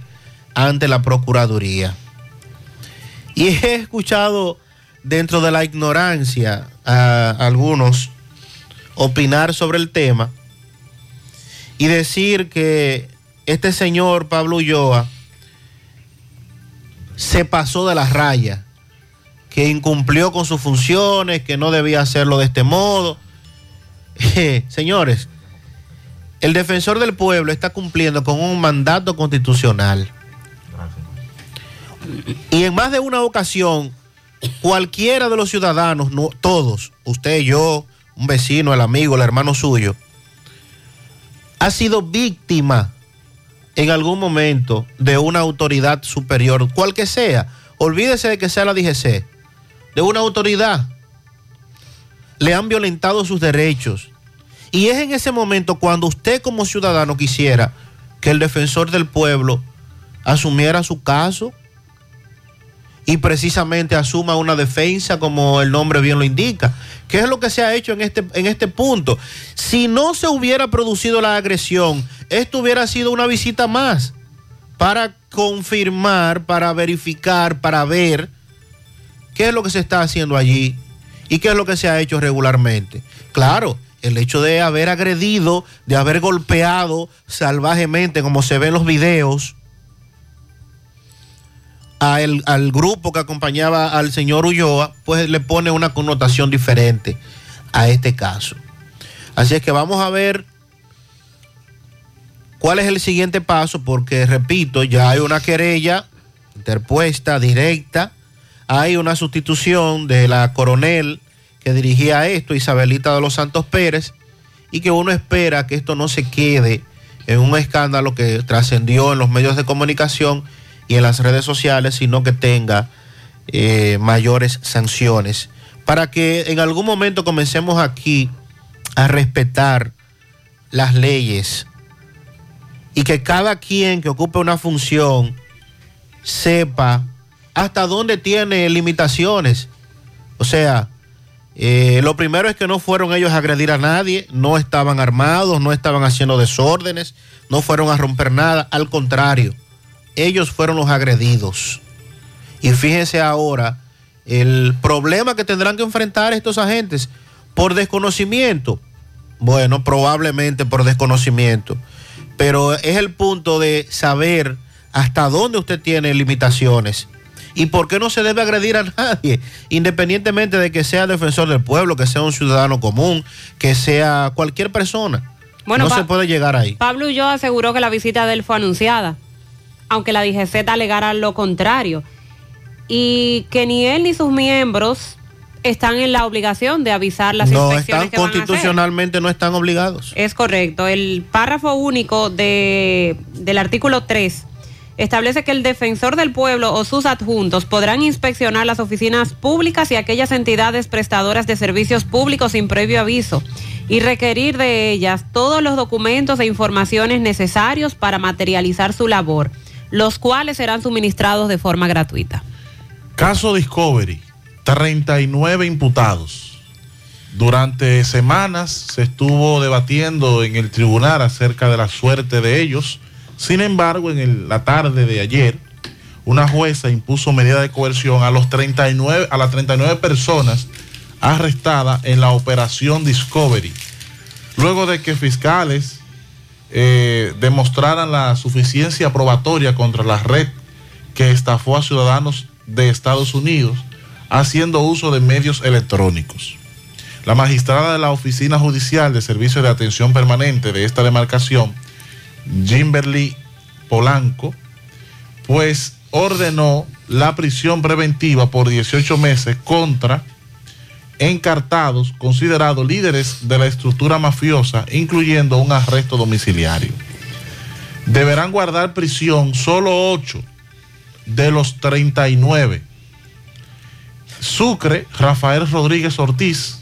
ante la Procuraduría. Y <laughs> he escuchado dentro de la ignorancia a algunos opinar sobre el tema y decir que este señor Pablo Ulloa se pasó de la raya, que incumplió con sus funciones, que no debía hacerlo de este modo. <laughs> Señores, el defensor del pueblo está cumpliendo con un mandato constitucional. Y en más de una ocasión, cualquiera de los ciudadanos, no, todos, usted, yo, un vecino, el amigo, el hermano suyo, ha sido víctima en algún momento de una autoridad superior, cual que sea. Olvídese de que sea la DGC, de una autoridad. Le han violentado sus derechos. Y es en ese momento cuando usted como ciudadano quisiera que el defensor del pueblo asumiera su caso y precisamente asuma una defensa como el nombre bien lo indica. ¿Qué es lo que se ha hecho en este, en este punto? Si no se hubiera producido la agresión, esto hubiera sido una visita más para confirmar, para verificar, para ver qué es lo que se está haciendo allí y qué es lo que se ha hecho regularmente. Claro, el hecho de haber agredido, de haber golpeado salvajemente, como se ve en los videos, al grupo que acompañaba al señor Ulloa, pues le pone una connotación diferente a este caso. Así es que vamos a ver cuál es el siguiente paso, porque repito, ya hay una querella interpuesta, directa, hay una sustitución de la coronel que dirigía esto, Isabelita de los Santos Pérez, y que uno espera que esto no se quede en un escándalo que trascendió en los medios de comunicación y en las redes sociales, sino que tenga eh, mayores sanciones, para que en algún momento comencemos aquí a respetar las leyes y que cada quien que ocupe una función sepa hasta dónde tiene limitaciones. O sea, eh, lo primero es que no fueron ellos a agredir a nadie, no estaban armados, no estaban haciendo desórdenes, no fueron a romper nada, al contrario, ellos fueron los agredidos. Y fíjense ahora el problema que tendrán que enfrentar estos agentes por desconocimiento. Bueno, probablemente por desconocimiento, pero es el punto de saber hasta dónde usted tiene limitaciones y por qué no se debe agredir a nadie, independientemente de que sea defensor del pueblo, que sea un ciudadano común, que sea cualquier persona. Bueno, no pa- se puede llegar ahí. Pablo Ulloa aseguró que la visita de él fue anunciada. Aunque la DGZ alegara lo contrario. Y que ni él ni sus miembros están en la obligación de avisar las No inspecciones están que van a hacer. constitucionalmente, no están obligados. Es correcto. El párrafo único de, del artículo 3 establece que el defensor del pueblo o sus adjuntos podrán inspeccionar las oficinas públicas y aquellas entidades prestadoras de servicios públicos sin previo aviso y requerir de ellas todos los documentos e informaciones necesarios para materializar su labor, los cuales serán suministrados de forma gratuita. Caso Discovery, 39 imputados. Durante semanas se estuvo debatiendo en el tribunal acerca de la suerte de ellos. Sin embargo, en la tarde de ayer, una jueza impuso medida de coerción a, los 39, a las 39 personas arrestadas en la operación Discovery. Luego de que fiscales eh, demostraran la suficiencia probatoria contra la red que estafó a ciudadanos de Estados Unidos haciendo uso de medios electrónicos. La magistrada de la Oficina Judicial de Servicio de Atención Permanente de esta demarcación, Jimberly Polanco, pues ordenó la prisión preventiva por 18 meses contra encartados considerados líderes de la estructura mafiosa, incluyendo un arresto domiciliario. Deberán guardar prisión solo 8 de los 39. Sucre, Rafael Rodríguez Ortiz,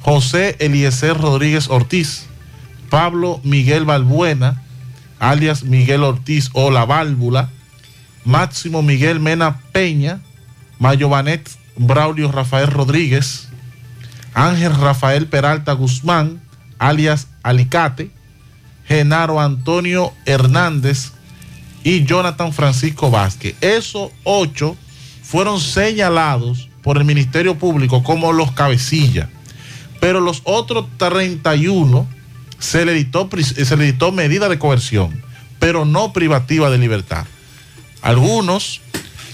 José Eliezer Rodríguez Ortiz, Pablo Miguel Balbuena, alias Miguel Ortiz o La Válvula, Máximo Miguel Mena Peña, Mayovanet Braulio Rafael Rodríguez, Ángel Rafael Peralta Guzmán, alias Alicate, Genaro Antonio Hernández y Jonathan Francisco Vázquez. Esos ocho fueron señalados por el Ministerio Público como los cabecillas, pero los otros 31 se le pris- se le dictó medida de coerción, pero no privativa de libertad. Algunos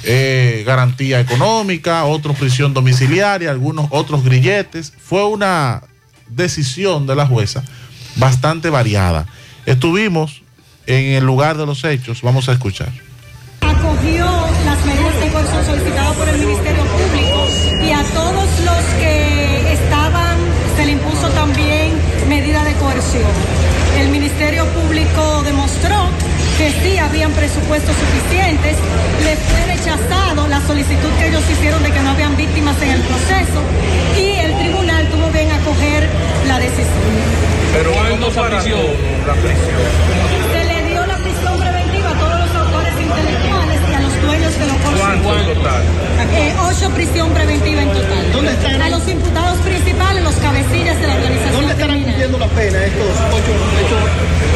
eh, garantía económica, otros prisión domiciliaria, algunos otros grilletes. Fue una decisión de la jueza bastante variada. Estuvimos en el lugar de los hechos, vamos a escuchar. acogió las medidas de coerción solicitadas por el Ministerio Público y a todos los que estaban se le impuso también medida de coerción. El Ministerio Público demostró que sí habían presupuestos suficientes, le fue rechazado la solicitud que ellos hicieron de que no habían víctimas en el proceso y el tribunal tuvo bien acoger la decisión. Pero ¿cuándo se? La prisión. ¿Cuánto en total? Eh, ocho prisión preventiva en total. ¿Dónde están? A los imputados principales, los cabecillas de la organización. ¿Dónde estarán criminal. cumpliendo la pena estos ocho, ocho,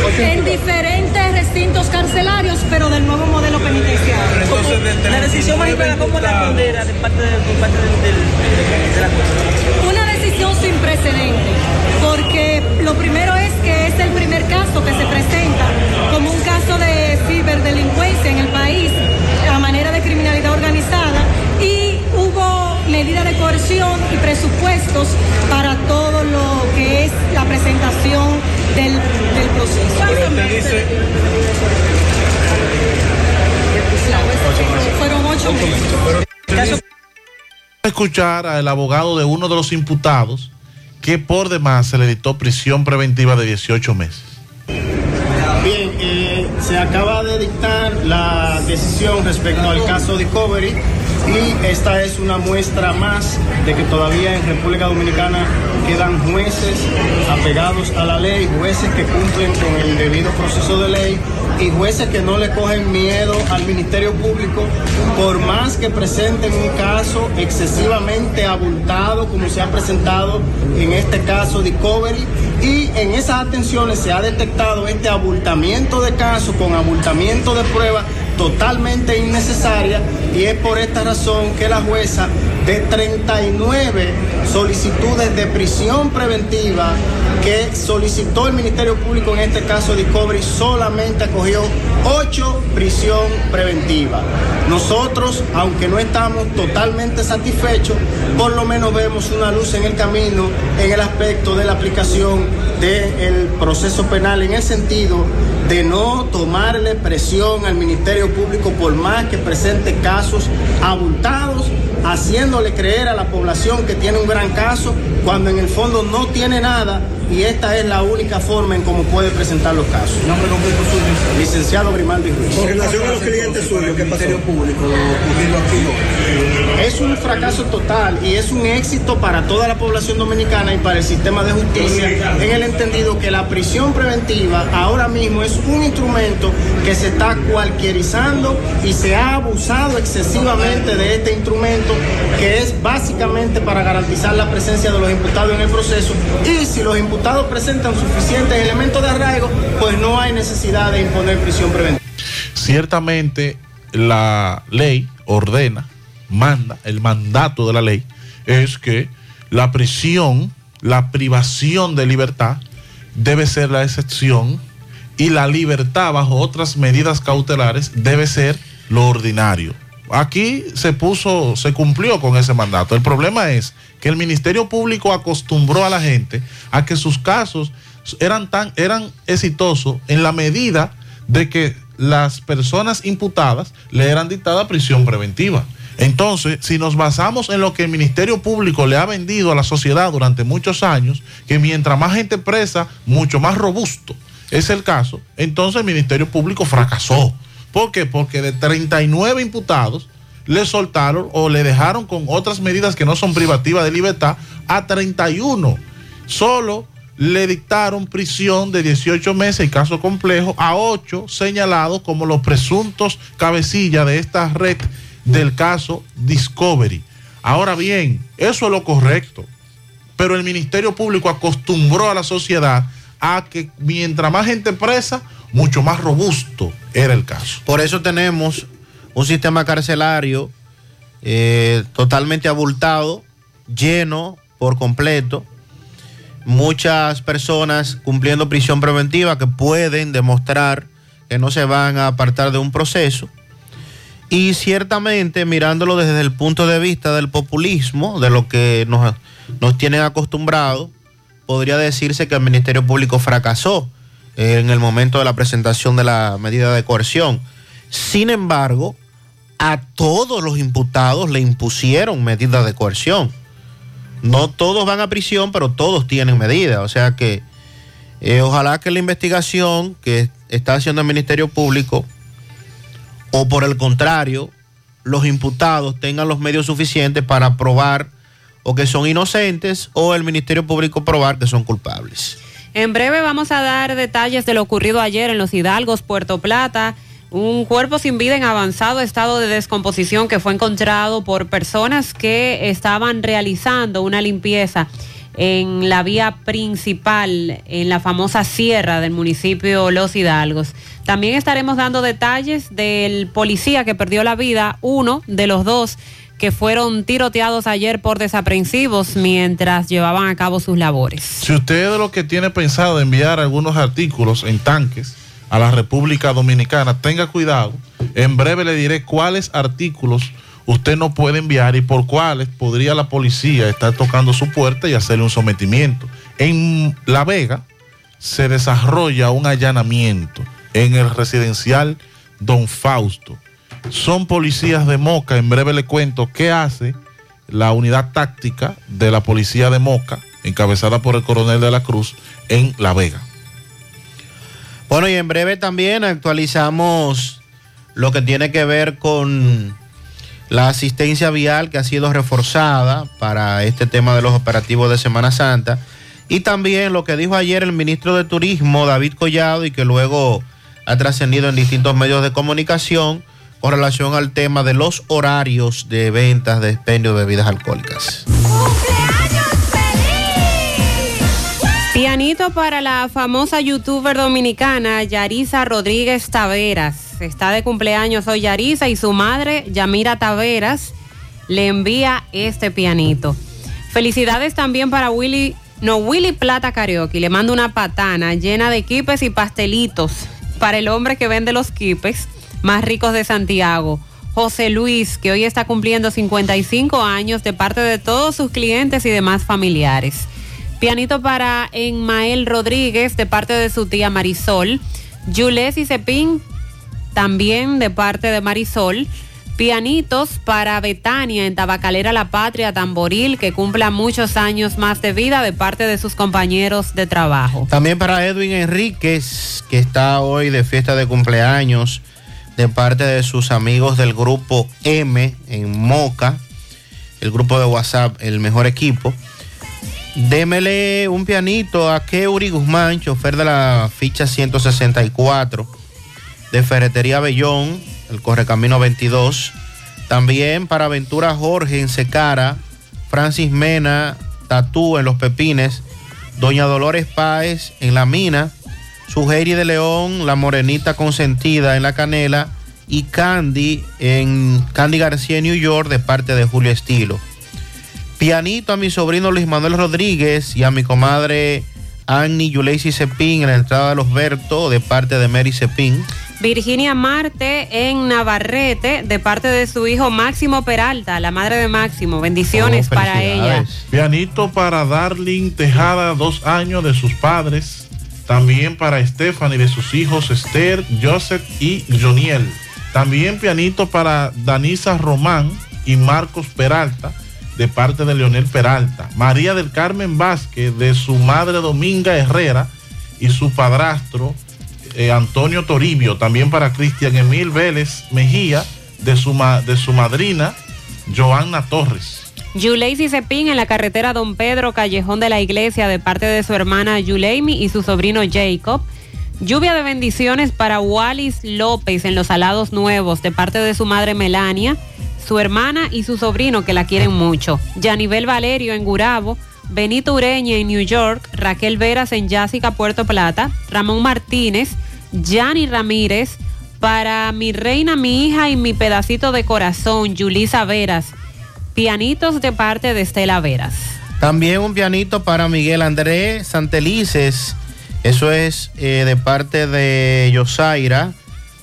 ocho En imputados? diferentes recintos carcelarios, pero del nuevo modelo penitenciario. Entonces, de- de- La decisión magistrada, ¿cómo la condena de parte, de, por parte del, del- de la jueza? Una decisión sin precedente, porque lo primero es que es el primer caso que se presenta como un caso de ciberdelincuencia en el país criminalidad organizada y hubo medida de coerción y presupuestos para todo lo que es la presentación del, del proceso. Pero usted dice- Fueron ocho meses. escuchar al abogado de uno de los imputados que por demás se le dictó prisión preventiva de 18 meses. Se acaba de dictar la decisión respecto al caso Discovery y esta es una muestra más de que todavía en República Dominicana quedan jueces apegados a la ley, jueces que cumplen con el debido proceso de ley y jueces que no le cogen miedo al Ministerio Público por más que presenten un caso excesivamente abultado como se ha presentado en este caso Discovery. Y en esas atenciones se ha detectado este abultamiento de casos con abultamiento de pruebas totalmente innecesaria y es por esta razón que la jueza de 39 solicitudes de prisión preventiva que solicitó el Ministerio Público en este caso Discovery solamente acogió 8 prisión preventiva. Nosotros, aunque no estamos totalmente satisfechos, por lo menos vemos una luz en el camino en el aspecto de la aplicación del proceso penal en el sentido de no tomarle presión al Ministerio Público por más que presente casos abultados, haciéndole creer a la población que tiene un gran caso cuando en el fondo no tiene nada y esta es la única forma en cómo puede presentar los casos. Nombre completo suyo. Licenciado Grimaldi Ruiz. Con relación a los clientes suyos, ¿qué pasó? Público, aquí Es un fracaso total y es un éxito para toda la población dominicana y para el sistema de justicia en el entendido que la prisión preventiva ahora mismo es un instrumento que se está cualquierizando y se ha abusado excesivamente de este instrumento que es básicamente para garantizar la presencia de los imputados en el proceso y si los imputados presentan suficientes elementos de arraigo, pues no hay necesidad de imponer prisión preventiva. Ciertamente la ley ordena, manda, el mandato de la ley es que la prisión, la privación de libertad debe ser la excepción y la libertad bajo otras medidas cautelares debe ser lo ordinario. Aquí se puso, se cumplió con ese mandato. El problema es que el Ministerio Público acostumbró a la gente a que sus casos eran tan eran exitosos en la medida de que las personas imputadas le eran dictada prisión preventiva. Entonces, si nos basamos en lo que el Ministerio Público le ha vendido a la sociedad durante muchos años, que mientras más gente presa, mucho más robusto es el caso, entonces el Ministerio Público fracasó. ¿Por qué? Porque de 39 imputados le soltaron o le dejaron con otras medidas que no son privativas de libertad a 31. Solo le dictaron prisión de 18 meses y caso complejo a 8 señalados como los presuntos cabecillas de esta red del caso Discovery. Ahora bien, eso es lo correcto, pero el Ministerio Público acostumbró a la sociedad a que mientras más gente presa, mucho más robusto era el caso. Por eso tenemos un sistema carcelario eh, totalmente abultado, lleno por completo, muchas personas cumpliendo prisión preventiva que pueden demostrar que no se van a apartar de un proceso. Y ciertamente mirándolo desde el punto de vista del populismo, de lo que nos, nos tienen acostumbrados, podría decirse que el Ministerio Público fracasó en el momento de la presentación de la medida de coerción. Sin embargo, a todos los imputados le impusieron medidas de coerción. No todos van a prisión, pero todos tienen medidas. O sea que eh, ojalá que la investigación que está haciendo el Ministerio Público, o por el contrario, los imputados tengan los medios suficientes para probar o que son inocentes o el Ministerio Público probar que son culpables. En breve vamos a dar detalles de lo ocurrido ayer en los Hidalgos, Puerto Plata. Un cuerpo sin vida en avanzado estado de descomposición que fue encontrado por personas que estaban realizando una limpieza en la vía principal, en la famosa sierra del municipio Los Hidalgos. También estaremos dando detalles del policía que perdió la vida, uno de los dos que fueron tiroteados ayer por desaprensivos mientras llevaban a cabo sus labores. Si usted es lo que tiene pensado enviar algunos artículos en tanques a la República Dominicana, tenga cuidado. En breve le diré cuáles artículos usted no puede enviar y por cuáles podría la policía estar tocando su puerta y hacerle un sometimiento. En La Vega se desarrolla un allanamiento en el residencial Don Fausto son policías de Moca. En breve le cuento qué hace la unidad táctica de la policía de Moca, encabezada por el coronel de la Cruz, en La Vega. Bueno, y en breve también actualizamos lo que tiene que ver con la asistencia vial que ha sido reforzada para este tema de los operativos de Semana Santa. Y también lo que dijo ayer el ministro de Turismo, David Collado, y que luego ha trascendido en distintos medios de comunicación con relación al tema de los horarios de ventas de expendio de bebidas alcohólicas. Para la famosa youtuber dominicana Yarisa Rodríguez Taveras. Está de cumpleaños hoy Yarisa y su madre Yamira Taveras le envía este pianito. Felicidades también para Willy, no Willy Plata Karaoke. Le mando una patana llena de quipes y pastelitos para el hombre que vende los quipes más ricos de Santiago. José Luis, que hoy está cumpliendo 55 años de parte de todos sus clientes y demás familiares. Pianito para Enmael Rodríguez de parte de su tía Marisol. Yules y Cepín también de parte de Marisol. Pianitos para Betania en Tabacalera La Patria Tamboril, que cumpla muchos años más de vida de parte de sus compañeros de trabajo. También para Edwin Enríquez, que está hoy de fiesta de cumpleaños, de parte de sus amigos del grupo M en Moca, el grupo de WhatsApp, el mejor equipo. Démele un pianito a Keuri Guzmán, chofer de la ficha 164 de Ferretería Bellón, el Correcamino 22. También para Aventura Jorge en Secara, Francis Mena, Tatú en Los Pepines, Doña Dolores Páez en La Mina, Sugeri de León, La Morenita Consentida en La Canela y Candy en Candy García, New York, de parte de Julio Estilo. Pianito a mi sobrino Luis Manuel Rodríguez y a mi comadre Annie Yuleisi Cepín en la entrada de los Berto, de parte de Mary Cepín. Virginia Marte en Navarrete de parte de su hijo Máximo Peralta, la madre de Máximo. Bendiciones Oh, para ella. Pianito para Darling Tejada, dos años de sus padres. También para Stephanie de sus hijos Esther, Joseph y Joniel. También pianito para Danisa Román y Marcos Peralta de parte de Leonel Peralta. María del Carmen Vázquez de su madre Dominga Herrera y su padrastro eh, Antonio Toribio. También para Cristian Emil Vélez Mejía de su, ma- de su madrina Joanna Torres. Yuleisi Cepín en la carretera Don Pedro, Callejón de la Iglesia, de parte de su hermana Yuleimi y su sobrino Jacob. Lluvia de bendiciones para Wallis López en Los Alados Nuevos, de parte de su madre Melania, su hermana y su sobrino que la quieren mucho. Yanivel Valerio en Gurabo, Benito Ureña en New York, Raquel Veras en Jásica, Puerto Plata, Ramón Martínez, Yanni Ramírez, para mi reina, mi hija y mi pedacito de corazón, Yulisa Veras. Pianitos de parte de Estela Veras. También un pianito para Miguel Andrés Santelices. Eso es eh, de parte de Yosaira.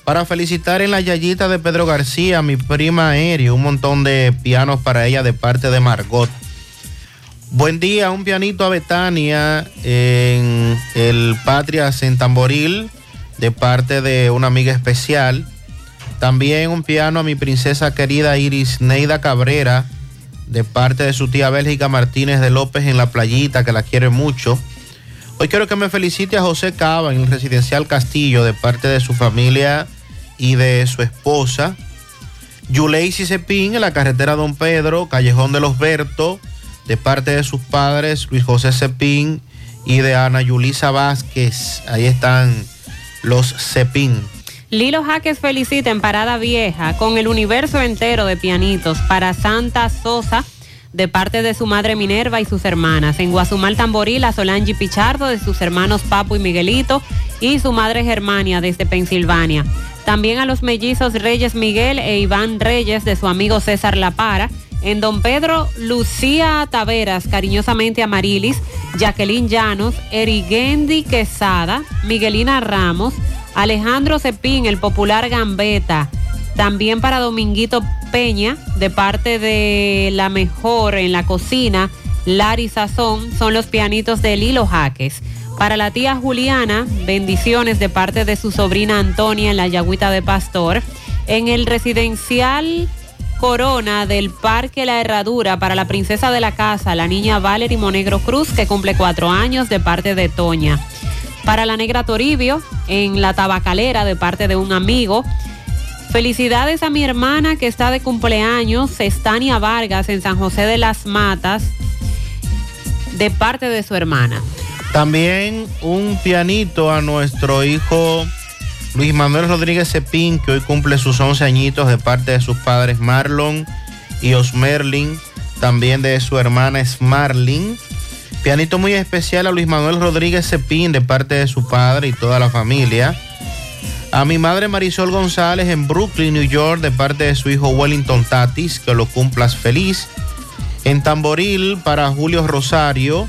Para felicitar en la Yayita de Pedro García, mi prima Aéreo. Un montón de pianos para ella de parte de Margot. Buen día, un pianito a Betania en el Patrias en Tamboril de parte de una amiga especial. También un piano a mi princesa querida Iris Neida Cabrera de parte de su tía Bélgica Martínez de López en la playita, que la quiere mucho. Hoy quiero que me felicite a José Cava en el residencial Castillo de parte de su familia y de su esposa. Yuleisi Cepín en la carretera Don Pedro, Callejón de los Berto, de parte de sus padres Luis José Cepín y de Ana Yulisa Vázquez. Ahí están los Cepín. Lilo Jaques felicita en Parada Vieja con el universo entero de pianitos para Santa Sosa de parte de su madre Minerva y sus hermanas. En Guazumal Tamboril a Solange Pichardo de sus hermanos Papo y Miguelito y su madre Germania desde Pensilvania. También a los mellizos Reyes Miguel e Iván Reyes de su amigo César La Para. En Don Pedro, Lucía Taveras, cariñosamente Amarilis, Jacqueline Llanos, Erigendi Quesada, Miguelina Ramos, Alejandro Cepín, el popular Gambeta. También para Dominguito Peña, de parte de la mejor en la cocina, Lari Sazón, son los pianitos de Lilo Jaques. Para la tía Juliana, bendiciones de parte de su sobrina Antonia en la Yagüita de Pastor. En el residencial Corona del Parque La Herradura para la princesa de la casa, la niña Valerie Monegro Cruz, que cumple cuatro años de parte de Toña. Para la negra Toribio, en la tabacalera de parte de un amigo. Felicidades a mi hermana que está de cumpleaños, Estania Vargas, en San José de las Matas, de parte de su hermana. También un pianito a nuestro hijo Luis Manuel Rodríguez Cepín, que hoy cumple sus 11 añitos de parte de sus padres Marlon y Osmerlin, también de su hermana Smarlin. Pianito muy especial a Luis Manuel Rodríguez Cepín de parte de su padre y toda la familia. A mi madre Marisol González en Brooklyn, New York, de parte de su hijo Wellington Tatis, que lo cumplas feliz. En Tamboril para Julio Rosario.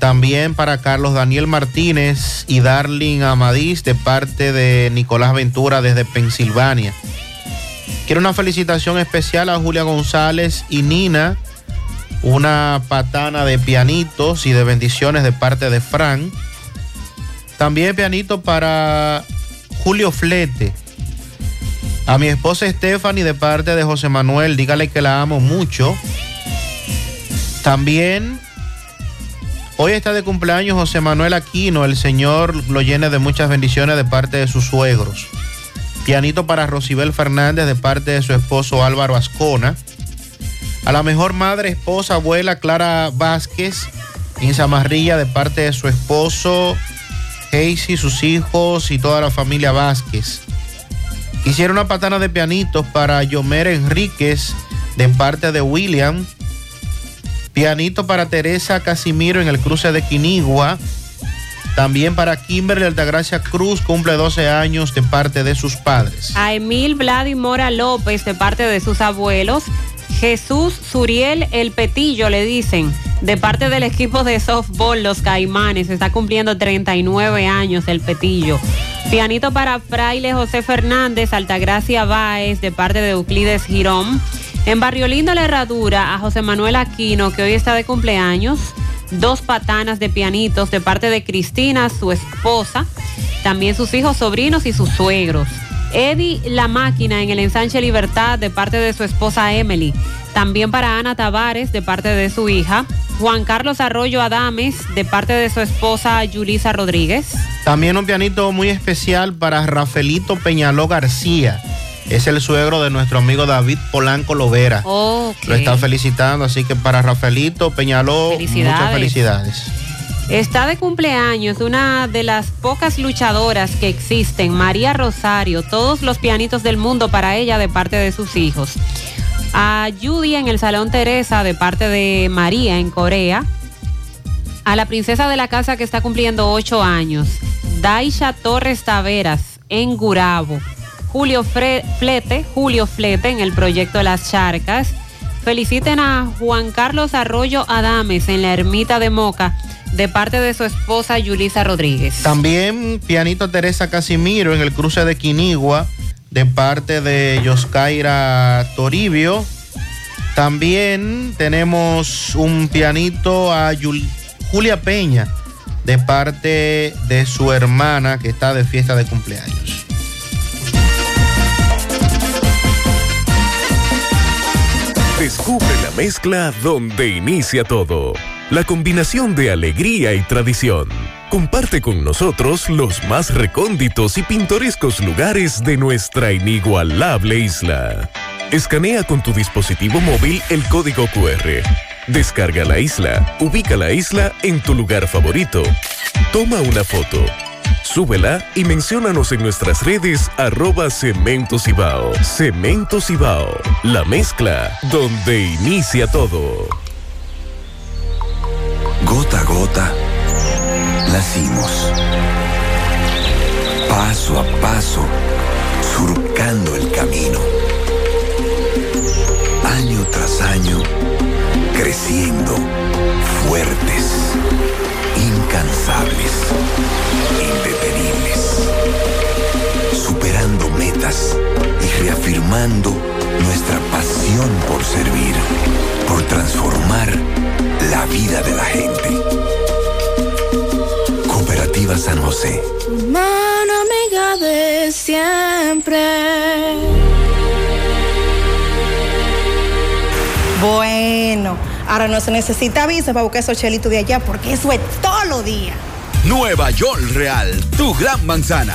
También para Carlos Daniel Martínez y Darling Amadís de parte de Nicolás Ventura desde Pensilvania. Quiero una felicitación especial a Julia González y Nina una patana de pianitos y de bendiciones de parte de Fran. También pianito para Julio Flete. A mi esposa Stephanie de parte de José Manuel, dígale que la amo mucho. También hoy está de cumpleaños José Manuel Aquino, el Señor lo llene de muchas bendiciones de parte de sus suegros. Pianito para Rosibel Fernández de parte de su esposo Álvaro Ascona. A la mejor madre, esposa, abuela Clara Vázquez en Zamarrilla de parte de su esposo Casey, sus hijos y toda la familia Vázquez. Hicieron una patana de pianitos para Yomer Enríquez de parte de William. Pianito para Teresa Casimiro en el cruce de Quinigua. También para Kimberly Altagracia Cruz, cumple 12 años de parte de sus padres. A Emil Vladi Mora López de parte de sus abuelos. Jesús Suriel El Petillo le dicen, de parte del equipo de softball Los Caimanes, está cumpliendo 39 años el Petillo. Pianito para Fraile José Fernández, Altagracia Báez, de parte de Euclides Girón. En Barrio Lindo La Herradura, a José Manuel Aquino, que hoy está de cumpleaños. Dos patanas de pianitos de parte de Cristina, su esposa. También sus hijos, sobrinos y sus suegros. Eddie La Máquina en el ensanche Libertad de parte de su esposa Emily. También para Ana Tavares de parte de su hija. Juan Carlos Arroyo Adames de parte de su esposa Yulisa Rodríguez. También un pianito muy especial para Rafaelito Peñaló García. Es el suegro de nuestro amigo David Polanco Lovera. Lo está felicitando, así que para Rafaelito Peñaló, Felicidades. muchas felicidades. Está de cumpleaños una de las pocas luchadoras que existen, María Rosario, todos los pianitos del mundo para ella de parte de sus hijos. A Judy en el Salón Teresa de parte de María en Corea. A la princesa de la casa que está cumpliendo ocho años, Daisha Torres Taveras en Gurabo. Julio Flete, Julio Flete en el proyecto Las Charcas. Feliciten a Juan Carlos Arroyo Adames en la ermita de Moca de parte de su esposa Yulisa Rodríguez. También pianito Teresa Casimiro en el cruce de Quinigua de parte de Yoscaira Toribio. También tenemos un pianito a Yul- Julia Peña de parte de su hermana que está de fiesta de cumpleaños. Descubre la mezcla donde inicia todo. La combinación de alegría y tradición. Comparte con nosotros los más recónditos y pintorescos lugares de nuestra inigualable isla. Escanea con tu dispositivo móvil el código QR. Descarga la isla, ubica la isla en tu lugar favorito. Toma una foto. Súbela y menciónanos en nuestras redes arroba Cemento Cibao. Cemento Cibao, la mezcla donde inicia todo. Gota a gota, nacimos. Paso a paso, surcando el camino. Año tras año, creciendo, fuertes, incansables, indetenibles. Superando metas y reafirmando nuestra pasión por servir, por transformar la vida de la gente. Cooperativa San José. Mano amiga de siempre. Bueno, ahora no se necesita visa para buscar esos chelitos de allá porque eso es todo lo día. Nueva York Real, tu gran manzana.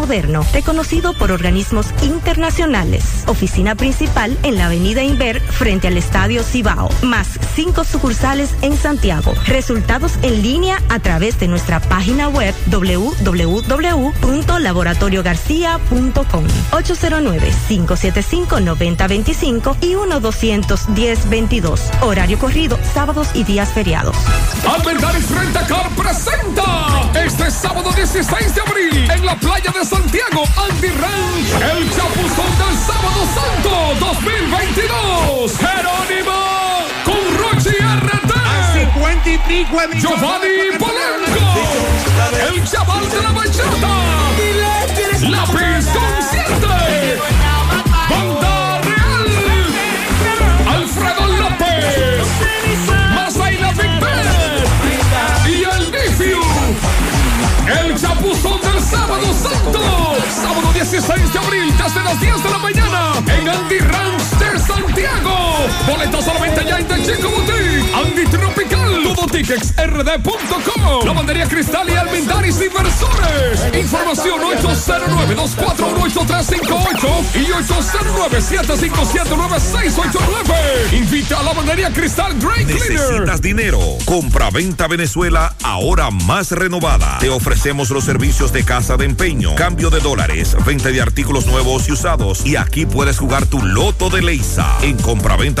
reconocido por organismos internacionales. Oficina principal en la Avenida Inver frente al Estadio Cibao, más cinco sucursales en Santiago. Resultados en línea a través de nuestra página web www.laboratoriogarcia.com 809-575-9025 y 1-210-22. Horario corrido, sábados y días feriados. Almendaris Rentacar presenta este sábado 16 de abril en la playa de Santiago, Andy Ranch, el chapuzón del sábado santo 2022. Jerónimo con Rochi RT. Giovanni Polanco, el chaval de la bachata. Lápiz consciente. Sábado 16 de abril, desde las 10 de la mañana. En Andy Ranch de Santiago. Boletos solamente ya en The Chico Boutique. Andy Tropical. Todo tickets rd.com. Lavandería Cristal y Almendaris Inversores. Información 809-241-8358 y 809-757-9689. Invita a Lavandería Cristal Dry Cleaner. ¿Necesitas dinero? Compra-venta Venezuela ahora más renovada. Te ofrecemos los servicios de casa de empeño, cambio de dólares, venta de artículos nuevos y usados. Y aquí puedes jugar tu loto de Leisa. En Compra-venta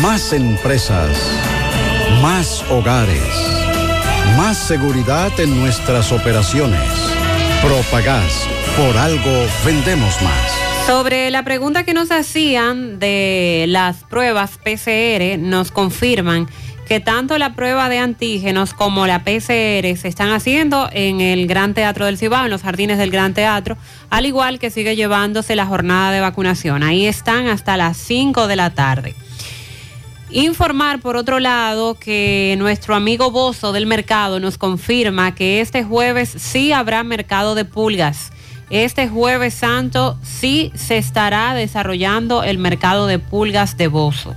Más empresas. Más hogares. Más seguridad en nuestras operaciones. Propagás. Por algo vendemos más. Sobre la pregunta que nos hacían de las pruebas PCR, nos confirman que tanto la prueba de antígenos como la PCR se están haciendo en el Gran Teatro del Cibao, en los jardines del Gran Teatro, al igual que sigue llevándose la jornada de vacunación. Ahí están hasta las 5 de la tarde. Informar, por otro lado, que nuestro amigo Bozo del mercado nos confirma que este jueves sí habrá mercado de pulgas. Este jueves santo sí se estará desarrollando el mercado de pulgas de Bozo.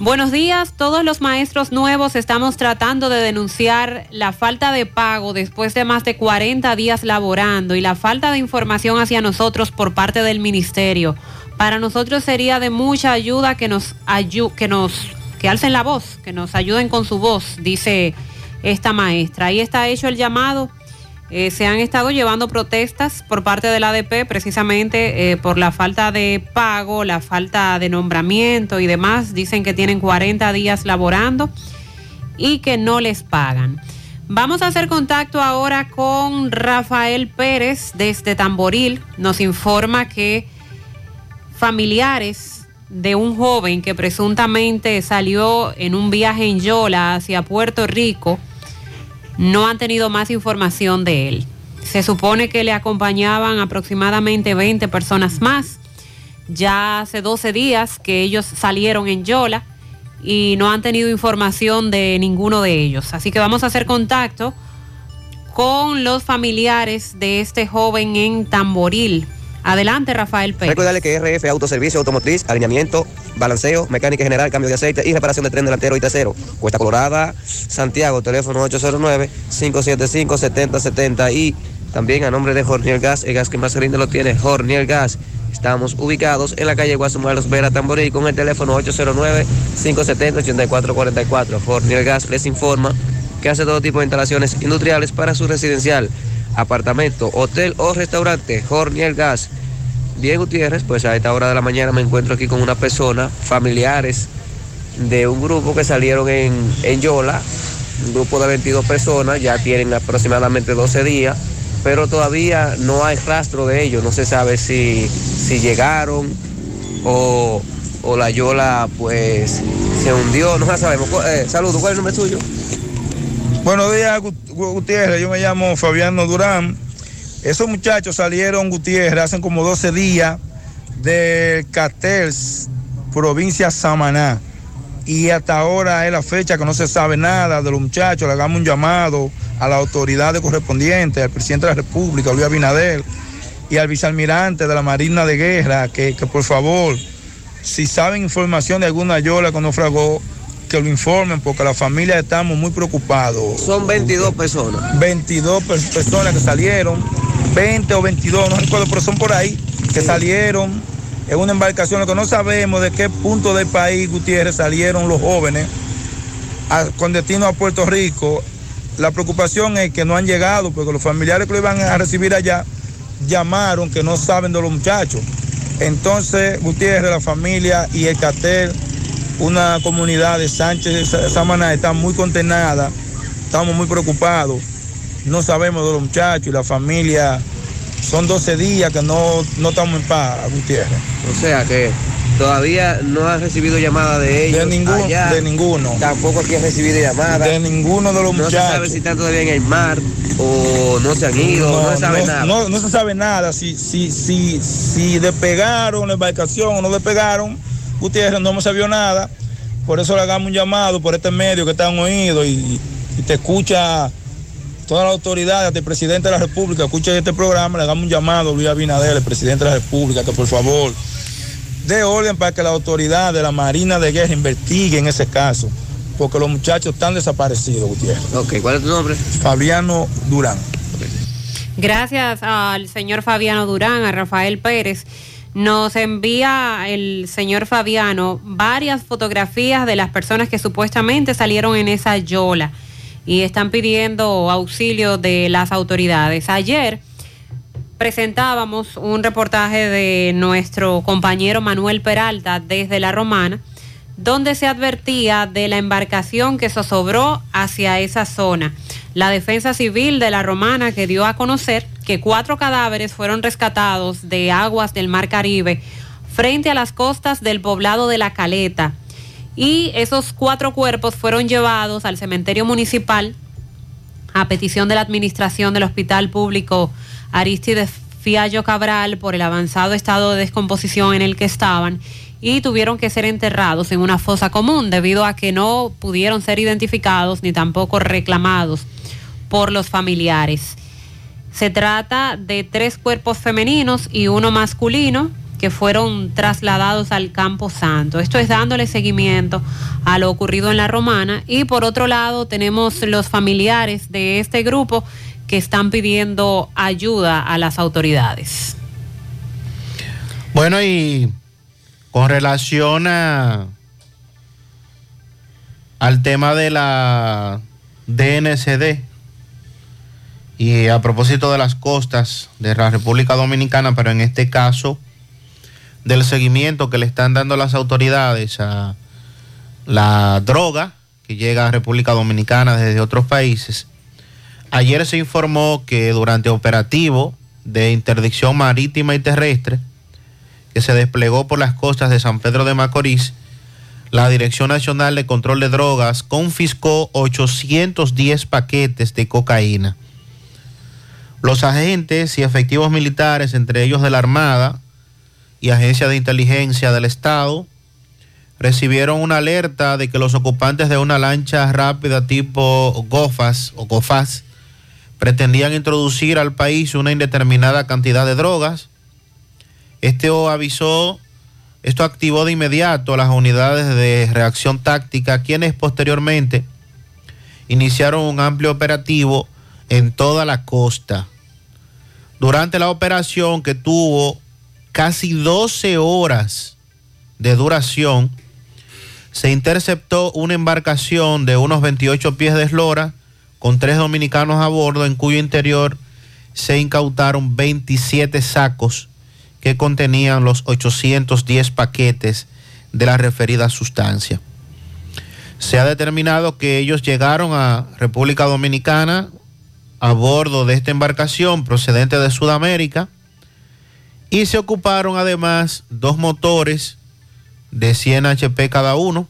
Buenos días, todos los maestros nuevos estamos tratando de denunciar la falta de pago después de más de 40 días laborando y la falta de información hacia nosotros por parte del ministerio. Para nosotros sería de mucha ayuda que nos ayu que nos que alcen la voz, que nos ayuden con su voz, dice esta maestra. Ahí está hecho el llamado. Eh, se han estado llevando protestas por parte del ADP precisamente eh, por la falta de pago, la falta de nombramiento y demás. Dicen que tienen 40 días laborando y que no les pagan. Vamos a hacer contacto ahora con Rafael Pérez desde Tamboril. Nos informa que familiares de un joven que presuntamente salió en un viaje en Yola hacia Puerto Rico no han tenido más información de él. Se supone que le acompañaban aproximadamente 20 personas más. Ya hace 12 días que ellos salieron en Yola y no han tenido información de ninguno de ellos. Así que vamos a hacer contacto con los familiares de este joven en Tamboril. Adelante, Rafael Pérez. Recordarle que RF Autoservicio Automotriz, alineamiento, balanceo, mecánica general, cambio de aceite y reparación de tren delantero y trasero. Cuesta Colorada, Santiago, teléfono 809-575-7070 y también a nombre de Jorniel Gas, el gas que más rinde lo tiene, Jorniel Gas. Estamos ubicados en la calle Guasumalos Vera Tamboril con el teléfono 809-570-8444. Jorniel Gas les informa que hace todo tipo de instalaciones industriales para su residencial apartamento, hotel o restaurante, Hornier Gas. Bien, Gutiérrez, pues a esta hora de la mañana me encuentro aquí con una persona, familiares de un grupo que salieron en, en Yola, un grupo de 22 personas, ya tienen aproximadamente 12 días, pero todavía no hay rastro de ellos, no se sabe si, si llegaron o, o la Yola pues se hundió, no la sabemos. Eh, saludos, ¿cuál es el nombre suyo? Buenos días, Gut- Gutiérrez. Yo me llamo Fabiano Durán. Esos muchachos salieron, Gutiérrez, hace como 12 días de Catels, provincia Samaná. Y hasta ahora es la fecha que no se sabe nada de los muchachos. Le hagamos un llamado a las autoridades correspondientes, al presidente de la República, Luis Abinader, y al vicealmirante de la Marina de Guerra, que, que por favor, si saben información de alguna yola que naufragó, que lo informen, porque la familia estamos muy preocupados. Son 22 personas. 22 per- personas que salieron, 20 o 22, no recuerdo, pero son por ahí, que salieron en una embarcación, lo que no sabemos de qué punto del país, Gutiérrez, salieron los jóvenes a- con destino a Puerto Rico. La preocupación es que no han llegado, porque los familiares que lo iban a recibir allá llamaron que no saben de los muchachos. Entonces, Gutiérrez, la familia y el cartel, una comunidad de Sánchez Samaná está muy contenada, estamos muy preocupados, no sabemos de los muchachos y la familia, son 12 días que no, no estamos en paz, Gutiérrez. O sea que todavía no han recibido llamada de ellos. De ninguno, allá. de ninguno. Tampoco aquí han recibido llamada. De ninguno de los no muchachos. se sabe si están todavía en el mar o no se han ido, no, se sabe no, nada. no- no se sabe nada. Si, si, si, si despegaron la embarcación o no despegaron, Gutiérrez no hemos sabido nada. Por eso le hagamos un llamado por este medio que están oídos y, y te escucha todas las autoridades, el presidente de la República, escucha este programa, le hagamos un llamado a Luis Abinader, el presidente de la República, que por favor dé orden para que la autoridad de la Marina de Guerra investigue en ese caso, porque los muchachos están desaparecidos, Gutiérrez. Ok, ¿cuál es tu nombre? Fabiano Durán. Gracias al señor Fabiano Durán, a Rafael Pérez. Nos envía el señor Fabiano varias fotografías de las personas que supuestamente salieron en esa yola y están pidiendo auxilio de las autoridades. Ayer presentábamos un reportaje de nuestro compañero Manuel Peralta desde La Romana, donde se advertía de la embarcación que zozobró hacia esa zona. La Defensa Civil de La Romana que dio a conocer que cuatro cadáveres fueron rescatados de aguas del Mar Caribe frente a las costas del poblado de La Caleta. Y esos cuatro cuerpos fueron llevados al cementerio municipal a petición de la administración del Hospital Público Aristides Fiallo Cabral por el avanzado estado de descomposición en el que estaban y tuvieron que ser enterrados en una fosa común debido a que no pudieron ser identificados ni tampoco reclamados por los familiares. Se trata de tres cuerpos femeninos y uno masculino que fueron trasladados al Campo Santo. Esto es dándole seguimiento a lo ocurrido en la Romana. Y por otro lado tenemos los familiares de este grupo que están pidiendo ayuda a las autoridades. Bueno, y con relación a, al tema de la DNCD y a propósito de las costas de la República Dominicana, pero en este caso del seguimiento que le están dando las autoridades a la droga que llega a República Dominicana desde otros países. Ayer se informó que durante operativo de interdicción marítima y terrestre que se desplegó por las costas de San Pedro de Macorís, la Dirección Nacional de Control de Drogas confiscó 810 paquetes de cocaína. Los agentes y efectivos militares, entre ellos de la Armada y Agencia de Inteligencia del Estado, recibieron una alerta de que los ocupantes de una lancha rápida tipo GOFAS o GOFAS pretendían introducir al país una indeterminada cantidad de drogas. Este avisó, esto activó de inmediato a las unidades de reacción táctica, quienes posteriormente iniciaron un amplio operativo en toda la costa. Durante la operación que tuvo casi 12 horas de duración, se interceptó una embarcación de unos 28 pies de eslora con tres dominicanos a bordo en cuyo interior se incautaron 27 sacos que contenían los 810 paquetes de la referida sustancia. Se ha determinado que ellos llegaron a República Dominicana a bordo de esta embarcación procedente de Sudamérica y se ocuparon además dos motores de 100 HP cada uno,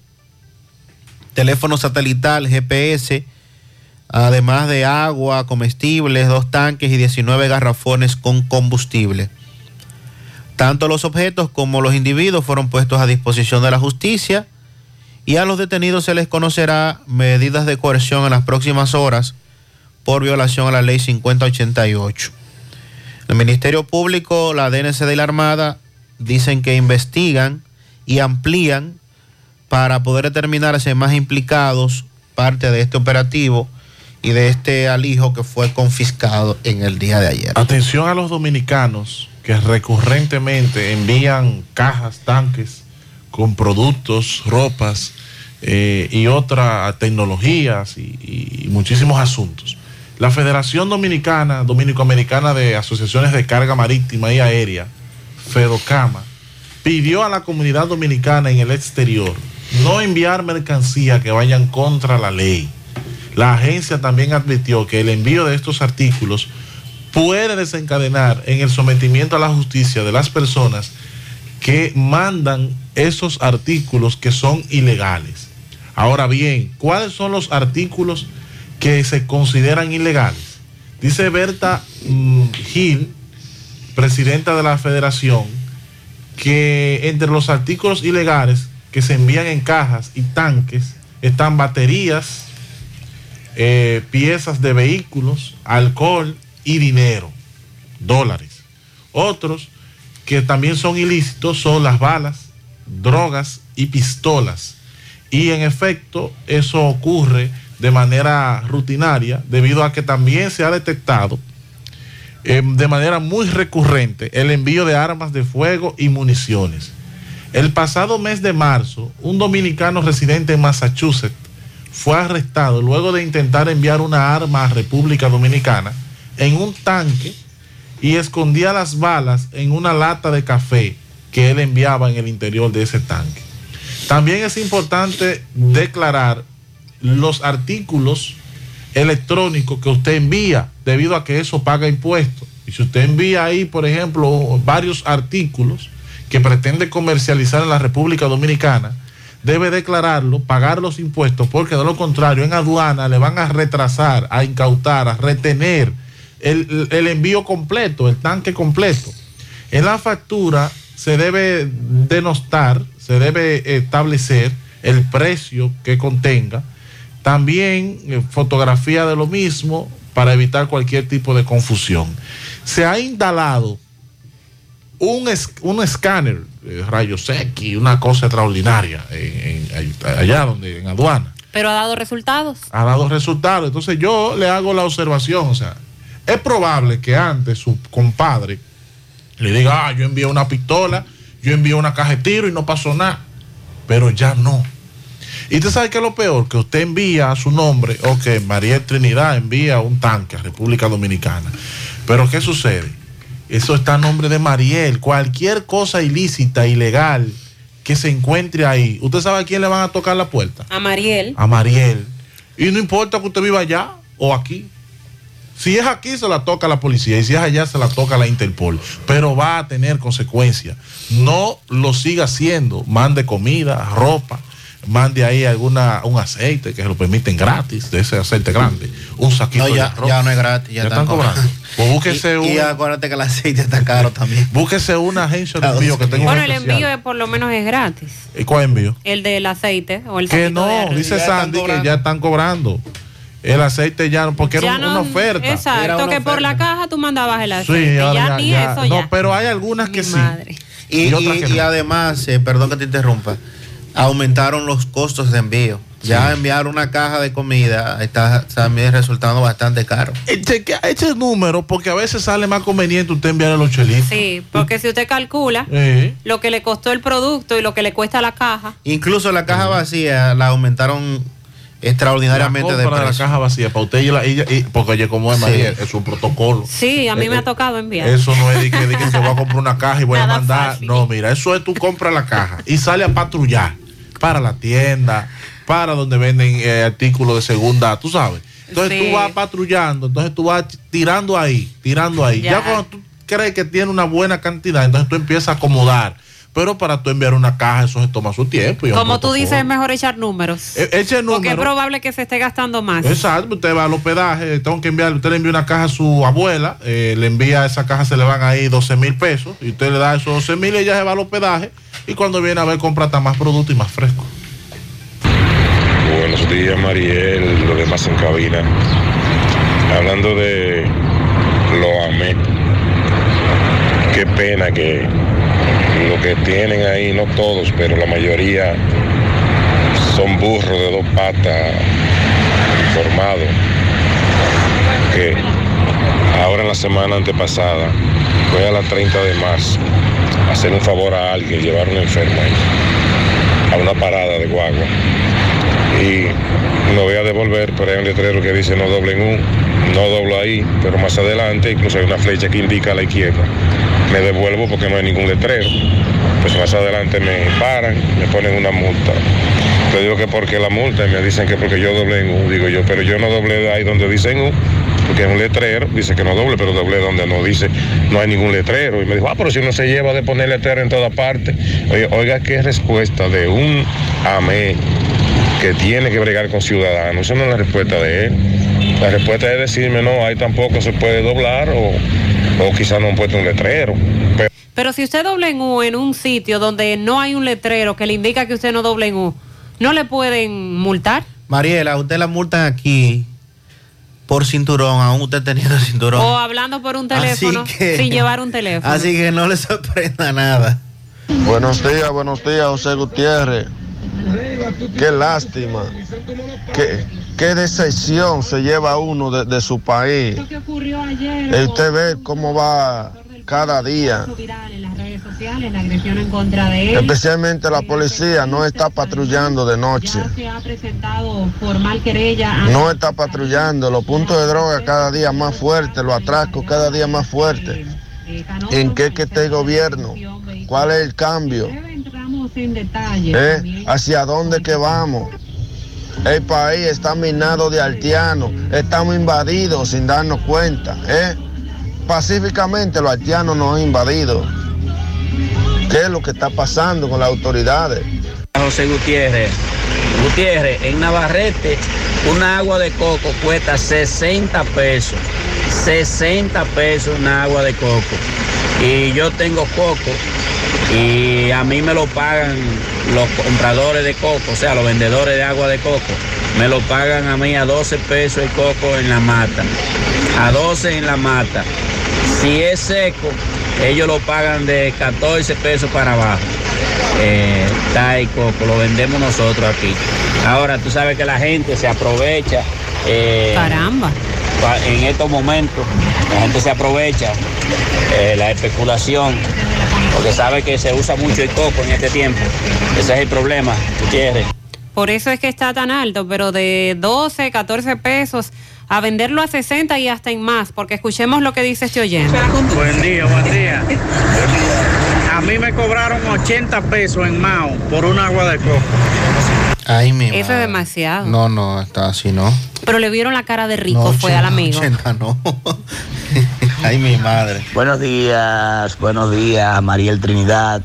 teléfono satelital, GPS, además de agua, comestibles, dos tanques y 19 garrafones con combustible. Tanto los objetos como los individuos fueron puestos a disposición de la justicia y a los detenidos se les conocerá medidas de coerción en las próximas horas por violación a la ley 5088. El Ministerio Público, la DNCD y la Armada dicen que investigan y amplían para poder determinar si hay más implicados parte de este operativo y de este alijo que fue confiscado en el día de ayer. Atención a los dominicanos que recurrentemente envían cajas, tanques con productos, ropas eh, y otras tecnologías y, y muchísimos asuntos. La Federación Dominicana, Dominico-Americana de Asociaciones de Carga Marítima y Aérea, FEDOCAMA, pidió a la comunidad dominicana en el exterior no enviar mercancía que vayan contra la ley. La agencia también advirtió que el envío de estos artículos puede desencadenar en el sometimiento a la justicia de las personas que mandan esos artículos que son ilegales. Ahora bien, ¿cuáles son los artículos que se consideran ilegales? Dice Berta mm, Gil, presidenta de la federación, que entre los artículos ilegales que se envían en cajas y tanques están baterías, eh, piezas de vehículos, alcohol y dinero, dólares. Otros que también son ilícitos son las balas, drogas y pistolas. Y en efecto eso ocurre de manera rutinaria debido a que también se ha detectado eh, de manera muy recurrente el envío de armas de fuego y municiones. El pasado mes de marzo, un dominicano residente en Massachusetts fue arrestado luego de intentar enviar una arma a República Dominicana en un tanque y escondía las balas en una lata de café que él enviaba en el interior de ese tanque. También es importante declarar los artículos electrónicos que usted envía, debido a que eso paga impuestos. Y si usted envía ahí, por ejemplo, varios artículos que pretende comercializar en la República Dominicana, debe declararlo, pagar los impuestos, porque de lo contrario en aduana le van a retrasar, a incautar, a retener el, el envío completo, el tanque completo. En la factura se debe denostar, se debe establecer el precio que contenga, también eh, fotografía de lo mismo para evitar cualquier tipo de confusión. Se ha instalado un, es- un escáner, eh, rayos X, una cosa extraordinaria en- en- allá donde en aduana. Pero ha dado resultados. Ha dado resultados. Entonces yo le hago la observación, o sea, es probable que antes su compadre le diga, ah, yo envié una pistola, yo envié una caja de tiro y no pasó nada. Pero ya no. Y usted sabe que es lo peor, que usted envía a su nombre, o que María Trinidad envía un tanque a República Dominicana. Pero ¿qué sucede? Eso está a nombre de Mariel. Cualquier cosa ilícita, ilegal, que se encuentre ahí, ¿usted sabe a quién le van a tocar la puerta? A Mariel. A Mariel. Y no importa que usted viva allá o aquí. Si es aquí, se la toca la policía. Y si es allá, se la toca la Interpol. Pero va a tener consecuencias. No lo siga haciendo. Mande comida, ropa. Mande ahí alguna, un aceite que se lo permiten gratis, de ese aceite grande. Un saquito No, ya, de arroz. ya no es gratis, ya, Ya están cobrando. Pues búsquese y, y un- acuérdate que el aceite está caro también. Búsquese una agencia de envío que tenga Bueno, el especial. envío es por lo menos es gratis. ¿Y cuál envío? El del aceite o el Que de no, dice Sandy que ya están cobrando. El aceite ya no, porque era Ya no- una oferta. Exacto, que por la caja tú mandabas el Sí, aceite. ahora ya, ya- ni ya- eso no, ya. pero hay algunas que sí. Y, Y otras y- que y no. además, eh, perdón que te interrumpa, aumentaron los costos de envío. Ya enviar una caja de comida está también resultando bastante caro. Eche, eche el número porque a veces sale más conveniente usted enviar los chelitos. Sí, porque si usted calcula Eh. lo que le costó el producto y lo que le cuesta la caja, Incluso la caja vacía la aumentaron extraordinariamente la de la deprecio. caja vacía para usted y, la, ella, y- porque oye como es Sí. María, es un protocolo. Sí, a mí Eh, me eh, ha tocado enviar. Eso no es de que, de que se va a comprar una caja y voy Nada a mandar. fácil. No, mira, eso es tú compras la caja y sale a patrullar para la tienda, para donde venden eh, artículos de segunda, tú sabes. Entonces Sí. tú vas patrullando, entonces tú vas tirando ahí, tirando ahí. Ya. Ya. cuando tú crees que tiene una buena cantidad, entonces tú empiezas a acomodar. Pero para tú enviar una caja, eso se toma su tiempo. y Como tú dices, es mejor echar números. E- eche Porque es probable que se esté gastando más. Exacto, usted va al hospedaje, tengo que enviar, usted le envía una caja a su abuela, eh, le envía esa caja, se le van ahí 12 mil pesos, y usted le da esos 12 mil y ella se va al hospedaje, y cuando viene a ver compra hasta más producto y más fresco. Buenos días, Mariel, los demás en cabina. Hablando de lo amé. Qué pena que lo que tienen ahí, no todos, pero la mayoría son burros de dos patas formados. Que ahora en la semana antepasada, fue a la 30 de a hacer un favor a alguien, llevar a un enfermo ahí, a una parada de guagua y lo voy a devolver, pero hay un letrero que dice no doblen un, no doblo ahí, pero más adelante incluso hay una flecha que indica a la izquierda. Me devuelvo porque no hay ningún letrero. Pues más adelante me paran, me ponen una multa. Le digo que porque la multa y me dicen que porque yo doblé en U, digo yo, pero yo no doblé ahí donde dicen U, porque es un letrero, dice que no doble, pero doblé donde no dice, no hay ningún letrero. Y me dijo, ah, pero si uno se lleva de poner letrero en toda parte. Oye, oiga, qué respuesta de un amén que tiene que bregar con ciudadanos. Esa no es la respuesta de él. La respuesta es decirme, no, ahí tampoco se puede doblar o, o quizás no han puesto un letrero. Pero Pero si usted doble en U en un sitio donde no hay un letrero que le indica que usted no doble en U, ¿no le pueden multar? Mariela, usted la multan aquí por cinturón, aún usted teniendo <laughs> cinturón. O hablando por un Así teléfono que- sin llevar un teléfono. Así que no le sorprenda nada. Buenos días, buenos días, José Gutiérrez. Qué lástima. Qué, qué decepción se lleva uno de, de su país. Eh, usted ve cómo va cada día. La agresión en contra de Especialmente la policía no está patrullando de noche. se ha presentado formal querella No está patrullando. Los puntos de droga cada día más fuertes, los atracos cada día más fuertes. ¿En qué que está el gobierno? ¿Cuál es el cambio? ¿Eh? ¿Hacia dónde que vamos? El país está minado de haitianos, estamos invadidos sin darnos cuenta. ¿eh? Pacíficamente los haitianos nos han invadido. ¿Qué es lo que está pasando con las autoridades? José Gutiérrez. Gutiérrez, en Navarrete, una agua de coco cuesta 60 pesos. 60 pesos una agua de coco. Y yo tengo coco y a mí me lo pagan los compradores de coco, o sea, los vendedores de agua de coco. Me lo pagan a mí a 12 pesos el coco en la mata. A 12 en la mata. Si es seco, ellos lo pagan de 14 pesos para abajo. Eh, está el coco, lo vendemos nosotros aquí. Ahora tú sabes que la gente se aprovecha. eh, Caramba. En estos momentos la gente se aprovecha eh, la especulación porque sabe que se usa mucho el coco en este tiempo. Ese es el problema, Gutiérrez. Por eso es que está tan alto, pero de 12, 14 pesos a venderlo a 60 y hasta en más, porque escuchemos lo que dice este oyente. Buen día, buen día. A mí me cobraron 80 pesos en Mao por un agua de coco. Ay, mi Eso es madre. demasiado. No, no, está así, ¿no? Pero le vieron la cara de rico, No, fue al amigo. 80 no. <laughs> Ay, mi madre. Buenos días, buenos días, Mariel Trinidad,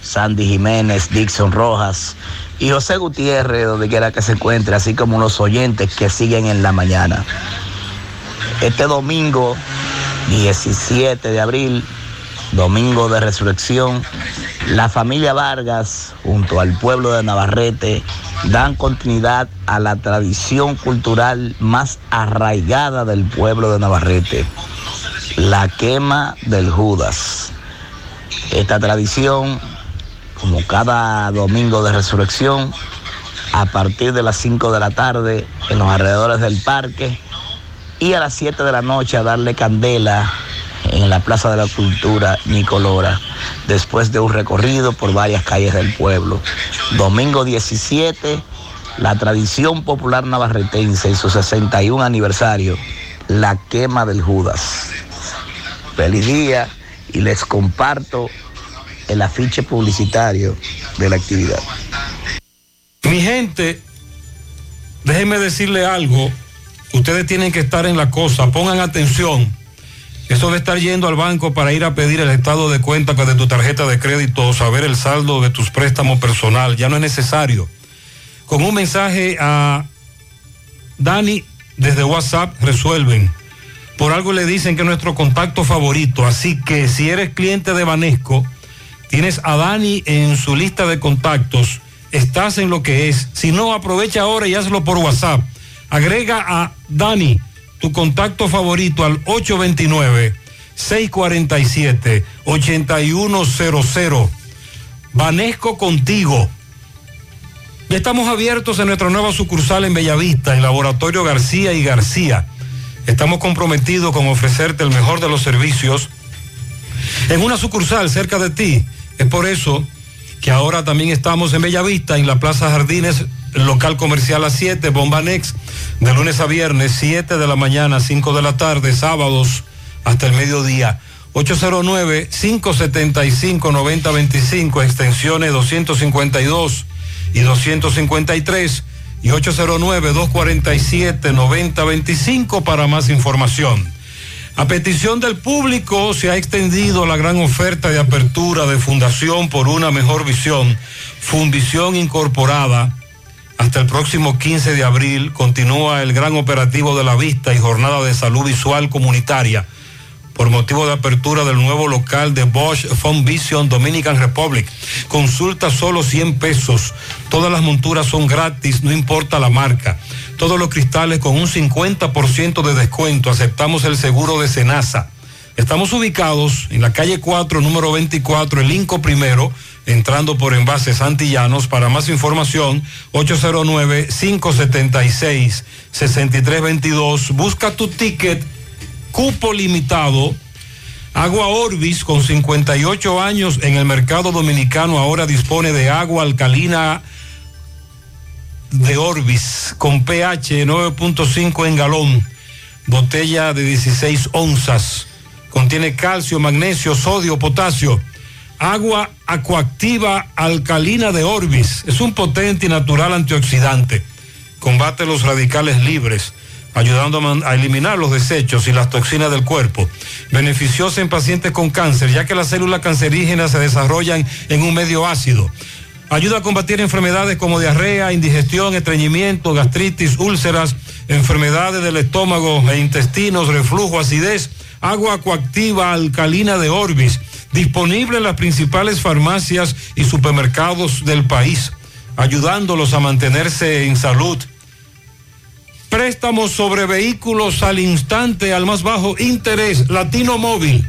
Sandy Jiménez, Dixon Rojas y José Gutiérrez, donde quiera que se encuentre, así como los oyentes que siguen en la mañana. Este domingo, 17 de abril, domingo de resurrección, la familia Vargas, junto al pueblo de Navarrete, dan continuidad a la tradición cultural más arraigada del pueblo de Navarrete, la quema del Judas. Esta tradición, como cada domingo de resurrección, a partir de las 5 de la tarde en los alrededores del parque y a las 7 de la noche a darle candela en la Plaza de la Cultura Nicolora, después de un recorrido por varias calles del pueblo. Domingo 17 la tradición popular navarretense en su 61 aniversario, la quema del Judas. Feliz día y les comparto el afiche publicitario de la actividad. Mi gente, déjenme decirle algo. Ustedes tienen que estar en la cosa, pongan atención. Eso de estar yendo al banco para ir a pedir el estado de cuenta de tu tarjeta de crédito o saber el saldo de tus préstamos personal ya no es necesario. Con un mensaje a Dani desde WhatsApp resuelven. Por algo le dicen que es nuestro contacto favorito. Así que si eres cliente de Banesco, tienes a Dani en su lista de contactos, estás en lo que es. Si no, aprovecha ahora y hazlo por WhatsApp. Agrega a Dani tu contacto favorito al 829-647-8100. Banesco contigo. Ya estamos abiertos en nuestra nueva sucursal en Bellavista, en Laboratorio García y García. Estamos comprometidos con ofrecerte el mejor de los servicios en una sucursal cerca de ti. Es por eso que ahora también estamos en Bellavista, en la Plaza Jardines, local comercial a 7, Bomba Next, de lunes a viernes, 7 de la mañana, 5 de la tarde, sábados hasta el mediodía. 809-575-9025, extensiones 252 y 253 y 809-247-9025 para más información. A petición del público se ha extendido la gran oferta de apertura de Fundación por una mejor visión, Fundición Incorporada. Hasta el próximo 15 de abril continúa el gran operativo de la vista y jornada de salud visual comunitaria por motivo de apertura del nuevo local de Bosch Fund Vision Dominican Republic. Consulta solo 100 pesos. Todas las monturas son gratis, no importa la marca. Todos los cristales con un 50% de descuento. Aceptamos el seguro de Senasa. Estamos ubicados en la calle 4, número 24, el Inco Primero, entrando por envases antillanos. Para más información, 809-576-6322. Busca tu ticket cupo limitado. Agua Orbis, con 58 años en el mercado dominicano, ahora dispone de agua alcalina de Orbis, con pH 9.5 en galón, botella de 16 onzas. Contiene calcio, magnesio, sodio, potasio. Agua acuactiva alcalina de Orbis. Es un potente y natural antioxidante. Combate los radicales libres ayudando a eliminar los desechos y las toxinas del cuerpo. Beneficiosa en pacientes con cáncer, ya que las células cancerígenas se desarrollan en un medio ácido. Ayuda a combatir enfermedades como diarrea, indigestión, estreñimiento, gastritis, úlceras, enfermedades del estómago e intestinos, reflujo, acidez, agua coactiva alcalina de Orbis, disponible en las principales farmacias y supermercados del país, ayudándolos a mantenerse en salud. Préstamos sobre vehículos al instante, al más bajo interés. Latino Móvil.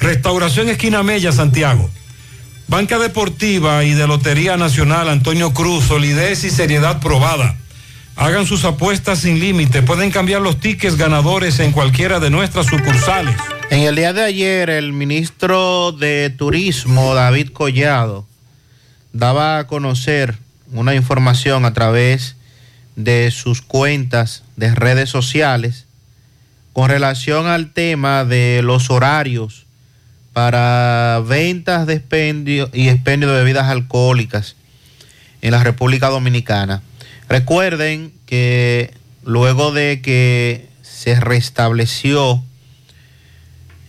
Restauración Esquina Mella, Santiago. Banca Deportiva y de Lotería Nacional Antonio Cruz, solidez y seriedad probada. Hagan sus apuestas sin límite. Pueden cambiar los tickets ganadores en cualquiera de nuestras sucursales. En el día de ayer, el ministro de Turismo, David Collado, daba a conocer una información a través de sus cuentas de redes sociales con relación al tema de los horarios para ventas de expendio y expendio de bebidas alcohólicas en la República Dominicana. Recuerden que luego de que se restableció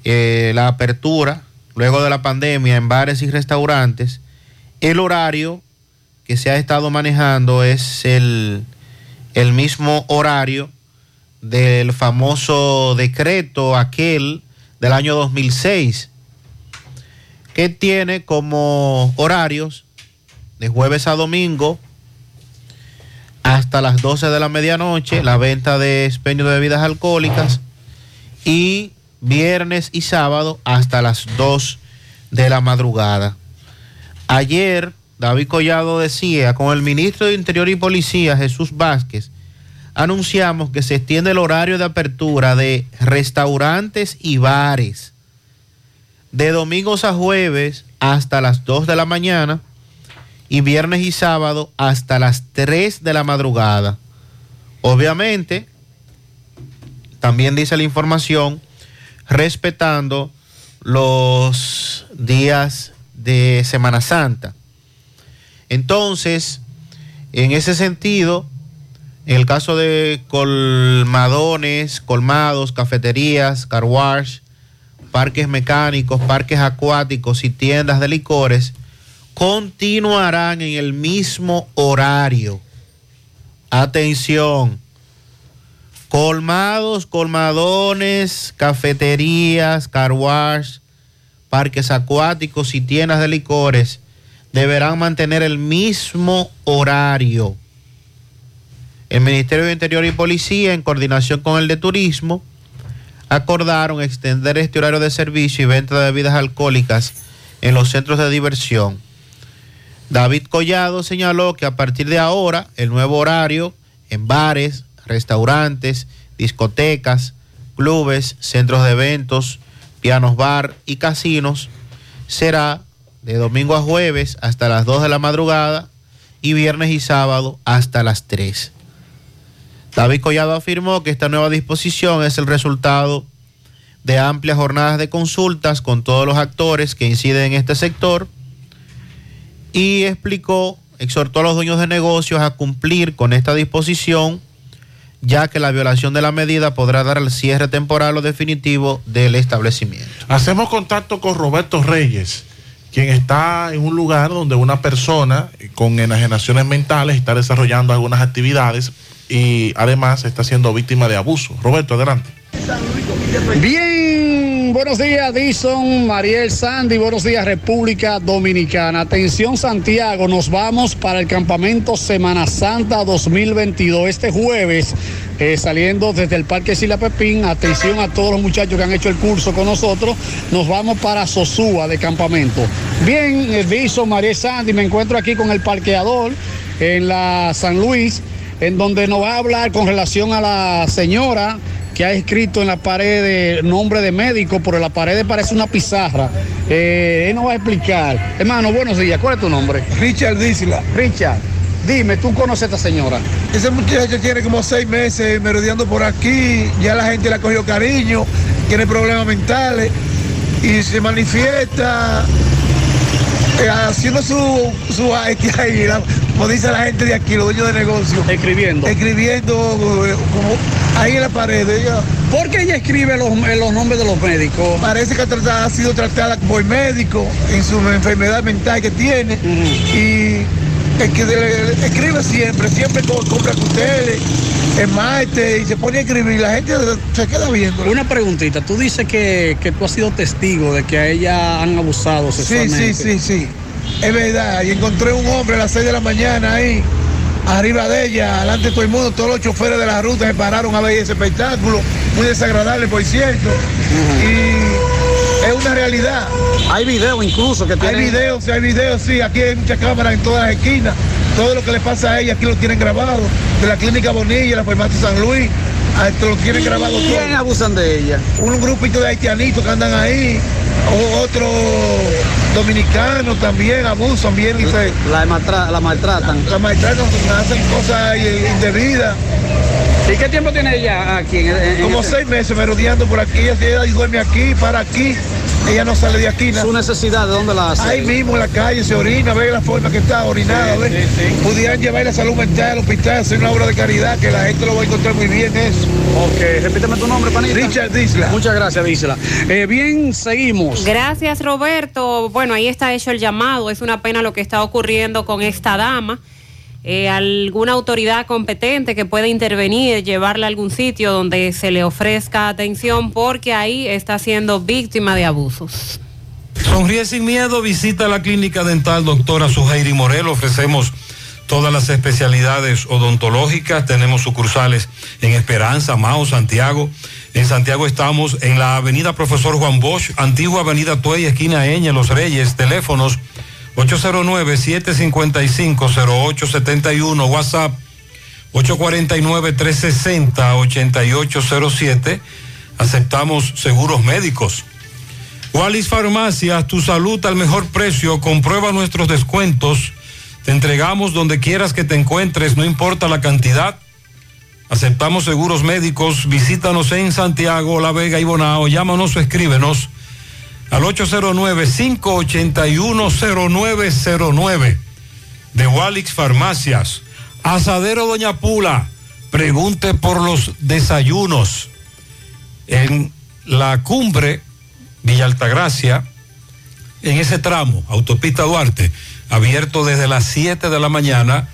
eh, la apertura, luego de la pandemia en bares y restaurantes, el horario que se ha estado manejando es el el mismo horario del famoso decreto aquel del año 2006, que tiene como horarios de jueves a domingo hasta las 12 de la medianoche la venta de expendio de bebidas alcohólicas y viernes y sábado hasta las 2 de la madrugada. Ayer David Collado decía, con el ministro de Interior y Policía, Jesús Vázquez, anunciamos que se extiende el horario de apertura de restaurantes y bares de domingos a jueves hasta las 2 de la mañana y viernes y sábado hasta las 3 de la madrugada. Obviamente, también dice la información, respetando los días de Semana Santa. Entonces, en ese sentido, en el caso de colmadones, colmados, cafeterías, car wash, parques mecánicos, parques acuáticos y tiendas de licores, continuarán en el mismo horario. Atención. Colmados, colmadones, cafeterías, car wash, parques acuáticos y tiendas de licores deberán mantener el mismo horario. El Ministerio de Interior y Policía, en coordinación con el de Turismo, acordaron extender este horario de servicio y venta de bebidas alcohólicas en los centros de diversión. David Collado señaló que a partir de ahora el nuevo horario en bares, restaurantes, discotecas, clubes, centros de eventos, pianos bar y casinos será de domingo a jueves hasta las 2 de la madrugada y viernes y sábado hasta las 3. David Collado afirmó que esta nueva disposición es el resultado de amplias jornadas de consultas con todos los actores que inciden en este sector y explicó, exhortó a los dueños de negocios a cumplir con esta disposición, ya que la violación de la medida podrá dar el cierre temporal o definitivo del establecimiento. Hacemos contacto con Roberto Reyes, quien está en un lugar donde una persona con enajenaciones mentales está desarrollando algunas actividades y además está siendo víctima de abuso. Roberto, adelante. Bien, buenos días, Dison, Mariel Sandy, buenos días, República Dominicana. Atención, Santiago, nos vamos para el campamento Semana Santa 2022 este jueves. eh, saliendo desde el Parque Sila Pepín, atención a todos los muchachos que han hecho el curso con nosotros, nos vamos para Sosúa de campamento. Bien, eh, Dison, Mariel Sandy, me encuentro aquí con el parqueador en la San Luis, en donde nos va a hablar con relación a la señora que ha escrito en la pared de nombre de médico, pero en la pared parece una pizarra. Eh, él nos va a explicar. Hermano, buenos días. ¿Cuál es tu nombre? Richard Disla. Richard, dime, ¿tú conoces a esta señora? Ese muchacho tiene como seis meses merodeando por aquí, ya la gente le ha cogido cariño, tiene problemas mentales y se manifiesta eh, haciendo su, su la- como dice la gente de aquí, los dueños de negocio. Escribiendo. Escribiendo eh, como ahí en la pared. ella- ¿Por qué ella escribe los, eh, los nombres de los médicos? Parece que ha, sido tratada por médico en su enfermedad mental que tiene y el que le- le- escribe siempre, siempre co- compra custeles, esmalte y se pone a escribir y la gente se queda viendo. Una preguntita, tú dices que, que tú has sido testigo de que a ella han abusado Sí, sexualmente. sí, sí, sí. Es verdad. Y encontré un hombre a las 6 de la mañana ahí, arriba de ella, delante de todo el mundo. Todos los choferes de la ruta se pararon a ver ese espectáculo. Muy desagradable, por cierto. Y es una realidad. Hay videos incluso que Hay tienen... videos, sí, hay videos, sí. Aquí hay muchas cámaras en todas las esquinas. Todo lo que le pasa a ella aquí lo tienen grabado. De la clínica Bonilla, la farmacia San Luis. A Esto lo tienen grabado todo. ¿Quién abusan de ella? Un grupito de haitianitos que andan ahí. O otros dominicanos también abusan bien y se, La, maltra- la maltratan. la maltratan, hacen cosas indebidas. ¿Y qué tiempo tiene ella aquí? En, en- Como en- seis meses merodeando por aquí, ella duerme aquí, para aquí, ella no sale de aquí. nada. Su necesidad, ¿de dónde la hace? Ahí mismo en la calle se orina, ve la forma que está orinada, ve. Pudieran llevar la salud mental al hospital, hacer una obra de caridad, que la gente lo va a encontrar muy bien eso. Ok, repíteme tu nombre, panita. Richard Disla. Muchas gracias, Disla. Eh, bien, seguimos. Gracias, Roberto. Bueno, ahí está hecho el llamado. Es una pena lo que está ocurriendo con esta dama. Eh, alguna autoridad competente que pueda intervenir, llevarla a algún sitio donde se le ofrezca atención porque ahí está siendo víctima de abusos. Sonríe sin miedo, visita la clínica dental doctora Suheiri Morel. Ofrecemos todas las especialidades odontológicas. Tenemos sucursales en Esperanza, Mao, Santiago. En Santiago estamos en la avenida Profesor Juan Bosch, antigua avenida Tuey, esquina Eña, Los Reyes. Teléfonos 809-755-0871, WhatsApp 849-360-8807. Aceptamos seguros médicos. Wallis Farmacias, tu salud al mejor precio. Comprueba nuestros descuentos. Te entregamos donde quieras que te encuentres, no importa la cantidad. Aceptamos seguros médicos. Visítanos en Santiago, La Vega y Bonao. Llámanos o escríbenos al 809-581-0909 de Walix Farmacias. Asadero Doña Pula. Pregunte por los desayunos. En la cumbre Villa Altagracia, en ese tramo, Autopista Duarte, abierto desde las 7 de la mañana.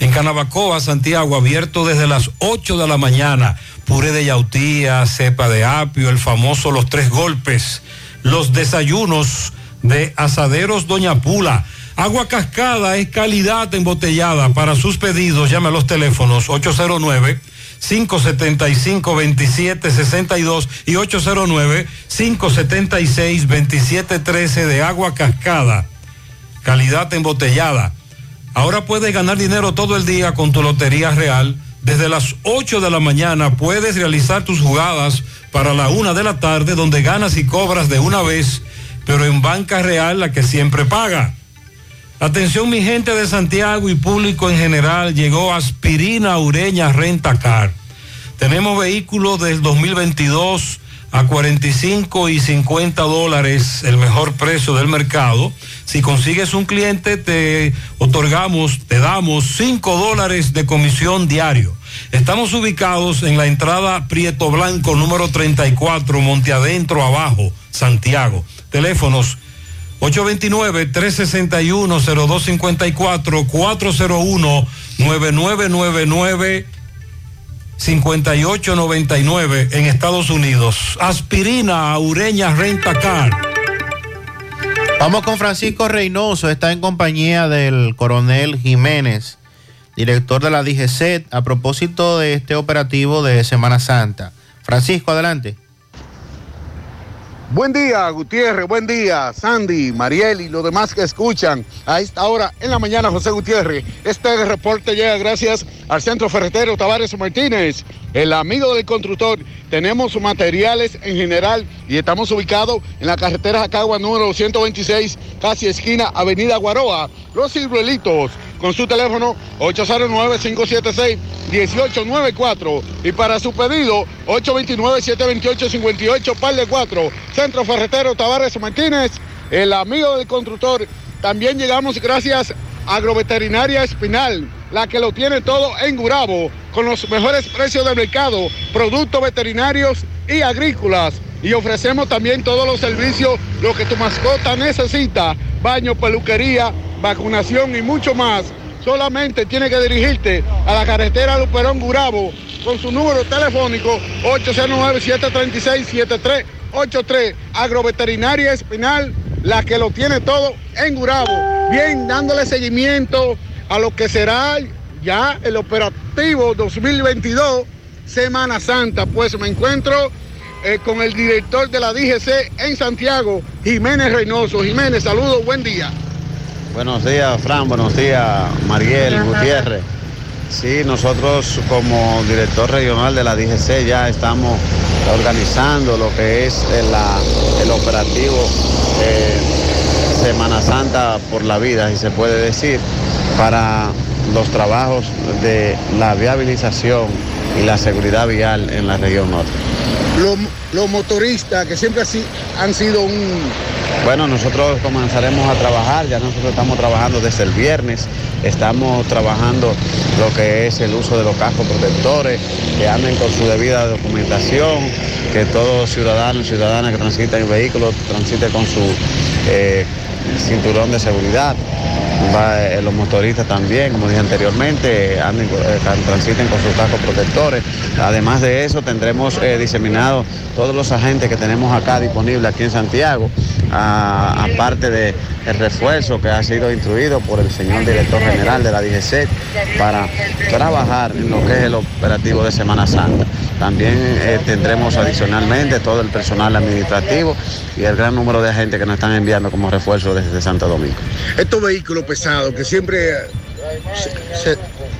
En Canabacoa, Santiago, abierto desde las 8 de la mañana. Puré de yautía, cepa de apio, el famoso Los Tres Golpes. Los desayunos de Asaderos Doña Pula. Agua cascada es calidad embotellada. Para sus pedidos, llame a los teléfonos 809 575-2762 y 809-576-2713 de agua cascada. Calidad embotellada. Ahora puedes ganar dinero todo el día con tu Lotería Real. Desde las 8 de la mañana puedes realizar tus jugadas para la una de la tarde donde ganas y cobras de una vez, pero en Banca Real la que siempre paga. Atención mi gente de Santiago y público en general, llegó Aspirina Ureña Renta Car. Tenemos vehículos del 2022 a 45 y 50 dólares, el mejor precio del mercado. Si consigues un cliente, te otorgamos, te damos 5 dólares de comisión diario. Estamos ubicados en la entrada Prieto Blanco, número 34, Monte Adentro, abajo, Santiago. Teléfonos 829-361-0254, 401-9999. 5899 en Estados Unidos. Aspirina, Ureña, Renta Car. Vamos con Francisco Reynoso, está en compañía del coronel Jiménez, director de la DGC, a propósito de este operativo de Semana Santa. Francisco, adelante. Buen día, Gutiérrez, buen día, Sandy, Mariel y los demás que escuchan a esta hora en la mañana, José Gutiérrez. Este reporte llega gracias al Centro Ferretero Tavares Martínez, el amigo del constructor. Tenemos materiales en general y estamos ubicados en la carretera Jacagua número 126, casi esquina Avenida Guaroa. Los ciruelitos con su teléfono 809-576-1894 y para su pedido 829-728-58, par de 4, Centro Ferretero Tavares Martínez, el amigo del constructor. También llegamos gracias Agroveterinaria Espinal, la que lo tiene todo en Gurabo, con los mejores precios del mercado, productos veterinarios y agrícolas. Y ofrecemos también todos los servicios, lo que tu mascota necesita, baño, peluquería, vacunación y mucho más. Solamente tiene que dirigirte a la carretera Luperón Gurabo con su número telefónico 809-736-7383. Agroveterinaria Espinal, la que lo tiene todo en Gurabo. Bien, dándole seguimiento a lo que será ya el operativo 2022 Semana Santa. Pues me encuentro eh, con el director de la DGC en Santiago, Jiménez Reynoso. Jiménez, saludos, buen día. Buenos días, Fran. Buenos días, Mariel Gutiérrez. Sí, nosotros como director regional de la DGC ya estamos organizando lo que es el, la- el operativo eh, Semana Santa por la vida, si se puede decir, para los trabajos de la viabilización y la seguridad vial en la región norte. Los, los motoristas que siempre así han sido un... Bueno, nosotros comenzaremos a trabajar, ya nosotros estamos trabajando desde el viernes, estamos trabajando lo que es el uso de los cascos protectores, que anden con su debida documentación, que todo ciudadano y ciudadana que transita en vehículos transite con su eh, cinturón de seguridad. Eh, los motoristas también, como dije anteriormente, anden, eh, transiten con sus cascos protectores. Además de eso, tendremos eh, diseminado todos los agentes que tenemos acá disponibles aquí en Santiago, aparte del refuerzo que ha sido instruido por el señor director general de la DGC para trabajar en lo que es el operativo de Semana Santa. También eh, tendremos adicionalmente todo el personal administrativo y el gran número de agentes que nos están enviando como refuerzo desde Santo Domingo. Estos vehículos pesados que siempre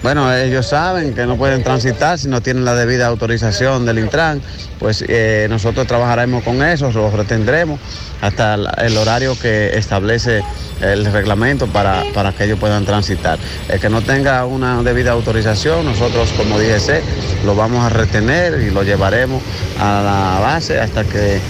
Bueno, ellos saben que no pueden transitar si no tienen la debida autorización del Intran, pues eh, nosotros trabajaremos con eso, los retendremos hasta el, horario que establece el reglamento para, para que ellos puedan transitar. El que no tenga una debida autorización, nosotros como DGC lo vamos a retener y lo llevaremos a la base hasta que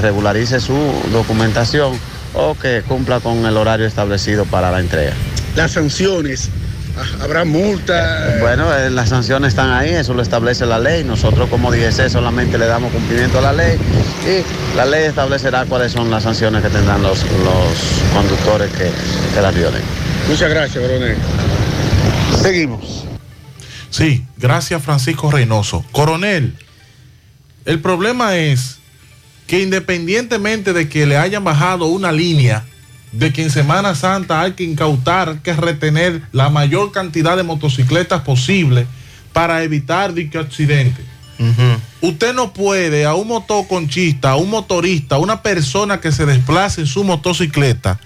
regularice su documentación o que cumpla con el horario establecido para la entrega. Las sanciones, ah, habrá multa. Bueno, eh, las sanciones están ahí, eso lo establece la ley. Nosotros como DGC solamente le damos cumplimiento a la ley y la ley establecerá cuáles son las sanciones que tendrán los, los conductores que, que las violen. Muchas gracias, coronel. Seguimos. Sí, gracias Francisco Reynoso. Coronel, el problema es que independientemente de que le hayan bajado una línea, de que en Semana Santa hay que incautar, hay que retener la mayor cantidad de motocicletas posible para evitar dicho accidente. Usted no puede a un motoconchista, a un motorista, a una persona que se desplace en su motocicleta,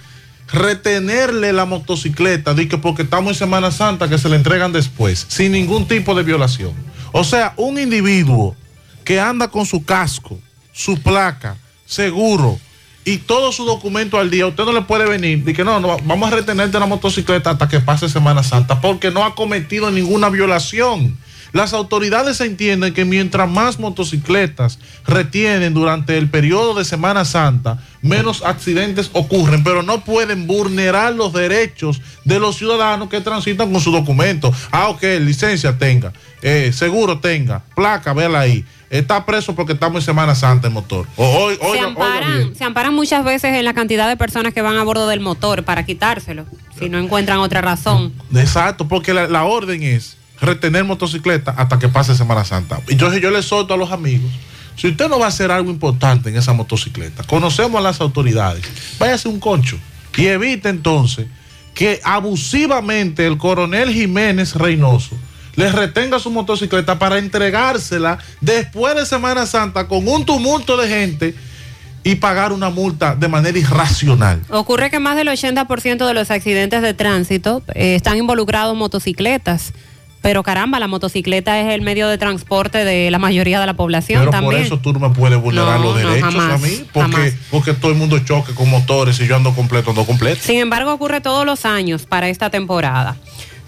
retenerle la motocicleta, de que porque estamos en Semana Santa que se le entregan después, sin ningún tipo de violación. O sea, un individuo que anda con su casco, su placa, seguro y todo su documento al día, usted no le puede venir y que no, no, vamos a retenerte la motocicleta hasta que pase Semana Santa, porque no ha cometido ninguna violación. Las autoridades entienden que mientras más motocicletas retienen durante el periodo de Semana Santa, menos accidentes ocurren, pero no pueden vulnerar los derechos de los ciudadanos que transitan con su documento. Ah, ok, licencia tenga, eh, seguro tenga, placa, véala ahí. Está preso porque estamos en Semana Santa el motor. O- se, amparan, se amparan muchas veces en la cantidad de personas que van a bordo del motor para quitárselo, si no encuentran otra razón. Exacto, porque la, la orden es retener motocicleta hasta que pase Semana Santa. Entonces yo le solto a los amigos, si usted no va a hacer algo importante en esa motocicleta, conocemos a las autoridades, váyase un concho y evite entonces que abusivamente el coronel Jiménez Reynoso le retenga su motocicleta para entregársela después de Semana Santa con un tumulto de gente y pagar una multa de manera irracional. Ocurre que más del 80% de los accidentes de tránsito eh, están involucrados motocicletas. Pero caramba, la motocicleta es el medio de transporte de la mayoría de la población Pero también. por eso tú no me puedes vulnerar No, los no, derechos jamás, a mí, porque, jamás. porque todo el mundo choque con motores y yo ando completo, ando completo. Sin embargo, ocurre todos los años para esta temporada.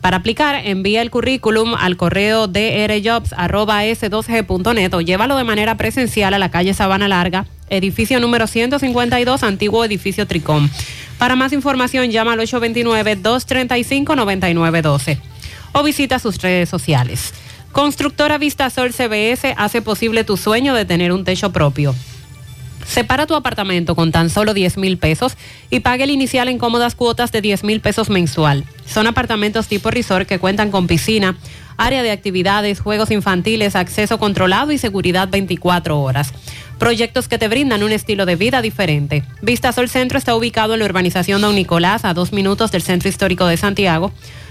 Para aplicar, envía el currículum al correo drjobs.s2g.net o llévalo de manera presencial a la calle Sabana Larga, edificio número 152, antiguo edificio Tricom. Para más información, llama al 829-235-9912 o visita sus redes sociales. Constructora Vistasol CBS hace posible tu sueño de tener un techo propio. Separa tu apartamento con tan solo 10 mil pesos y pague el inicial en cómodas cuotas de 10 mil pesos mensual. Son apartamentos tipo resort que cuentan con piscina, área de actividades, juegos infantiles, acceso controlado y seguridad 24 horas. Proyectos que te brindan un estilo de vida diferente. Vistasol Centro está ubicado en la urbanización Don Nicolás, a dos minutos del Centro Histórico de Santiago.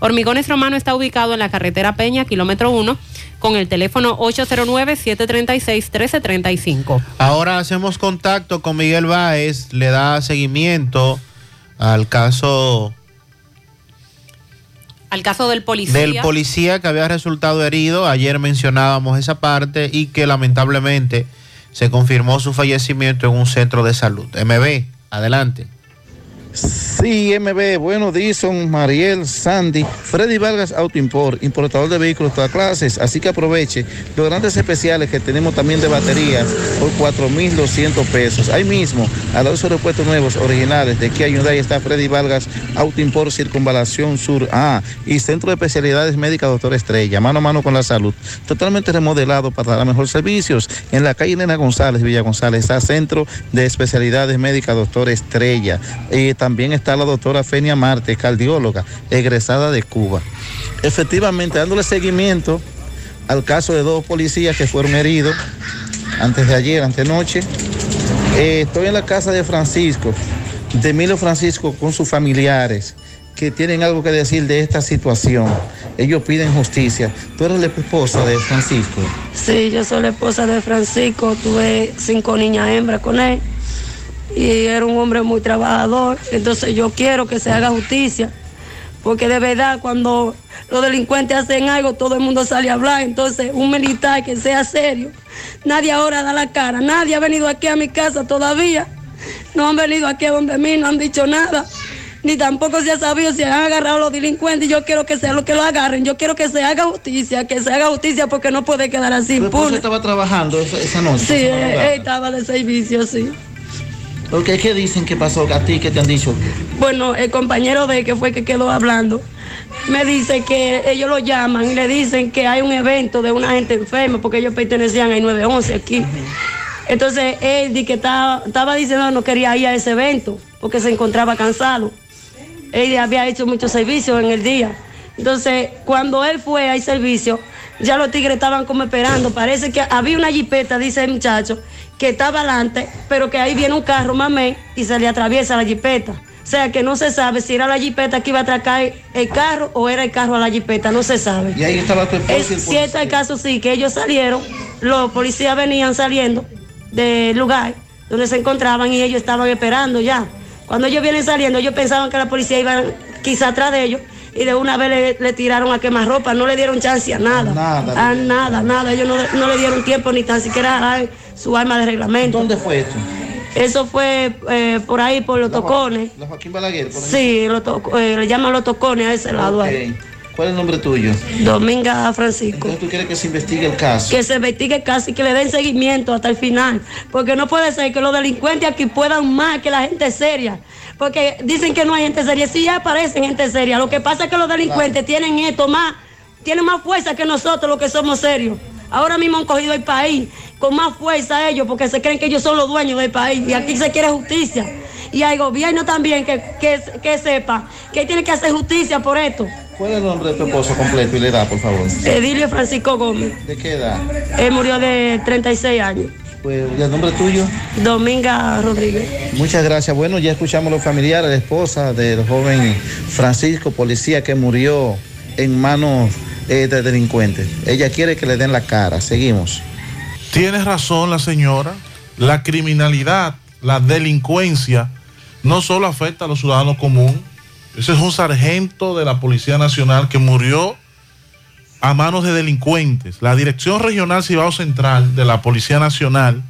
Hormigones Romano está ubicado en la carretera Peña, kilómetro 1, con el teléfono 809-736-1335. Ahora hacemos contacto con Miguel Báez, le da seguimiento al caso Al caso del policía. del policía que había resultado herido. Ayer mencionábamos esa parte y que lamentablemente se confirmó su fallecimiento en un centro de salud. MB, adelante. Sí, MB, bueno, Dison, Mariel, Sandy, Freddy Vargas Auto Import, importador de vehículos todas clases. Así que aproveche los grandes especiales que tenemos también de baterías por 4,200 pesos. Ahí mismo, a los repuestos nuevos, originales de Kia Hyundai está Freddy Vargas Auto Import, Circunvalación Sur A y Centro de Especialidades Médicas Doctor Estrella, mano a mano con la salud. Totalmente remodelado para dar mejores servicios. En la calle Nena González, Villa González, está Centro de Especialidades Médicas Doctor Estrella. Y también está la doctora Fenia Marte, cardióloga, egresada de Cuba. Efectivamente, dándole seguimiento al caso de dos policías que fueron heridos antes de ayer, antenoche. Eh, estoy en la casa de Francisco, de Emilio Francisco, con sus familiares que tienen algo que decir de esta situación. Ellos piden justicia. Tú eres la esposa de Francisco. Sí, yo soy la esposa de Francisco, tuve cinco niñas hembras con él y era un hombre muy trabajador, entonces yo quiero que se haga justicia, porque de verdad cuando los delincuentes hacen algo todo el mundo sale a hablar, entonces un militar que sea serio, nadie ahora da la cara, nadie ha venido aquí a mi casa todavía, no han venido aquí a donde mí, no han dicho nada. Ni tampoco se ha sabido si han agarrado a los delincuentes. Yo quiero que sea lo que lo agarren. Yo quiero que se haga justicia, que se haga justicia porque no puede quedar así ¿Tu esposo impune. estaba trabajando esa, noche? Sí, esa él estaba de servicio, sí. Porque ¿qué dicen que pasó a ti? ¿Qué te han dicho? Bueno, el compañero de que fue que quedó hablando, me dice que ellos lo llaman y le dicen que hay un evento de una gente enferma, porque ellos pertenecían al 911 aquí. Entonces él di que estaba, estaba diciendo que no quería ir a ese evento, porque se encontraba cansado. Él había hecho muchos servicios en el día. Entonces, cuando él fue al servicio, ya los tigres estaban como esperando. Parece que había una jipeta, dice el muchacho, que estaba adelante, pero que ahí viene un carro, mamé, y se le atraviesa la jipeta. O sea que no se sabe si era la jipeta que iba a atracar el carro o era el carro a la jipeta, no se sabe. Y ahí estaba tu esposa Es el cierto el caso, sí, que ellos salieron, los policías venían saliendo del lugar donde se encontraban y ellos estaban esperando ya. Cuando ellos vienen saliendo, ellos pensaban que la policía iba quizá atrás de ellos y de una vez le, le tiraron a quemar ropa, no le dieron chance a nada. Nada. A nada, nada. Ellos no, no le dieron tiempo ni tan siquiera a su arma de reglamento. ¿Dónde fue esto? Eso fue eh, por ahí, por los tocones. La Joaquín Balaguer. por ahí? Sí, to- eh, le llaman los tocones a ese lado ahí. ¿Cuál es el nombre tuyo? Dominga Francisco. Entonces tú quieres que se investigue el caso. que se investigue casi, que le den seguimiento hasta el final. Porque no puede ser que los delincuentes aquí puedan más que la gente seria. Porque dicen que no hay gente seria. Sí aparecen gente seria. Lo que pasa es que los delincuentes tienen esto más, tienen más fuerza que nosotros los que somos serios. Ahora mismo han cogido el país con más fuerza ellos porque se creen que ellos son los dueños del país y aquí se quiere justicia. Y hay gobierno también que, que, que sepa que tiene que hacer justicia por esto. ¿Cuál es el nombre de tu esposo completo y la edad, por favor? Edilio Francisco Gómez. ¿De qué edad? Él murió de 36 años. Pues, ¿y el nombre tuyo? Dominga Rodríguez. Muchas gracias. Bueno, ya escuchamos los familiares, la esposa del joven Francisco, policía que murió en manos eh, de delincuentes. Ella quiere que le den la cara. Seguimos. Tiene razón la señora. La criminalidad, la delincuencia, no solo afecta a los ciudadanos comunes. Ese es un sargento de la Policía Nacional que murió a manos de delincuentes. La Dirección Regional Cibao Central de la Policía Nacional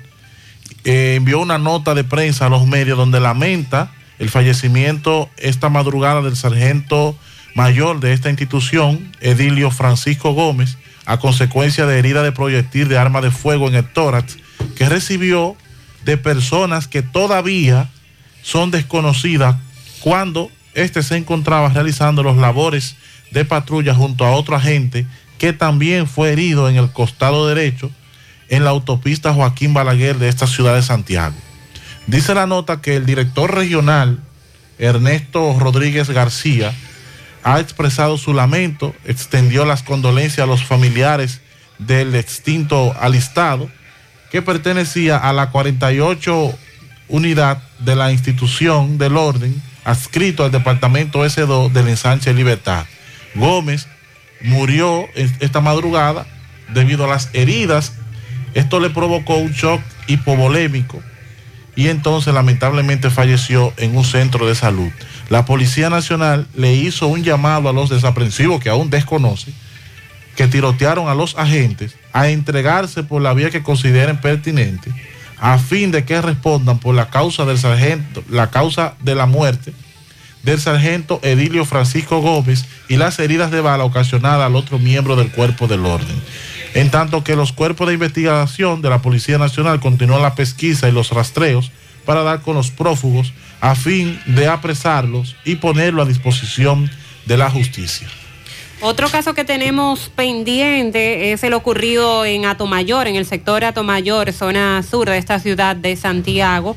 eh, envió una nota de prensa a los medios donde lamenta el fallecimiento esta madrugada del sargento mayor de esta institución, Edilio Francisco Gómez, a consecuencia de herida de proyectil de arma de fuego en el tórax que recibió de personas que todavía son desconocidas cuando éste se encontraba realizando los labores de patrulla junto a otro agente que también fue herido en el costado derecho en la autopista Joaquín Balaguer de esta ciudad de Santiago. Dice la nota que el director regional, Ernesto Rodríguez García, ha expresado su lamento, extendió las condolencias a los familiares del extinto alistado, que pertenecía a la 48 unidad de la institución del orden adscrito al departamento S2 del ensanche Libertad. Gómez murió es- esta madrugada debido a las heridas. Esto le provocó un shock hipovolémico y entonces lamentablemente falleció en un centro de salud. La Policía Nacional le hizo un llamado a los desaprensivos que aún desconoce, que tirotearon a los agentes, a entregarse por la vía que consideren pertinente, a fin de que respondan por la causa del sargento, la causa de la muerte del sargento Edilio Francisco Gómez y las heridas de bala ocasionadas al otro miembro del cuerpo del orden. En tanto que los cuerpos de investigación de la Policía Nacional continúan la pesquisa y los rastreos para dar con los prófugos a fin de apresarlos y ponerlo a disposición de la justicia. Otro caso que tenemos pendiente es el ocurrido en Atomayor, en el sector Atomayor, zona sur de esta ciudad de Santiago,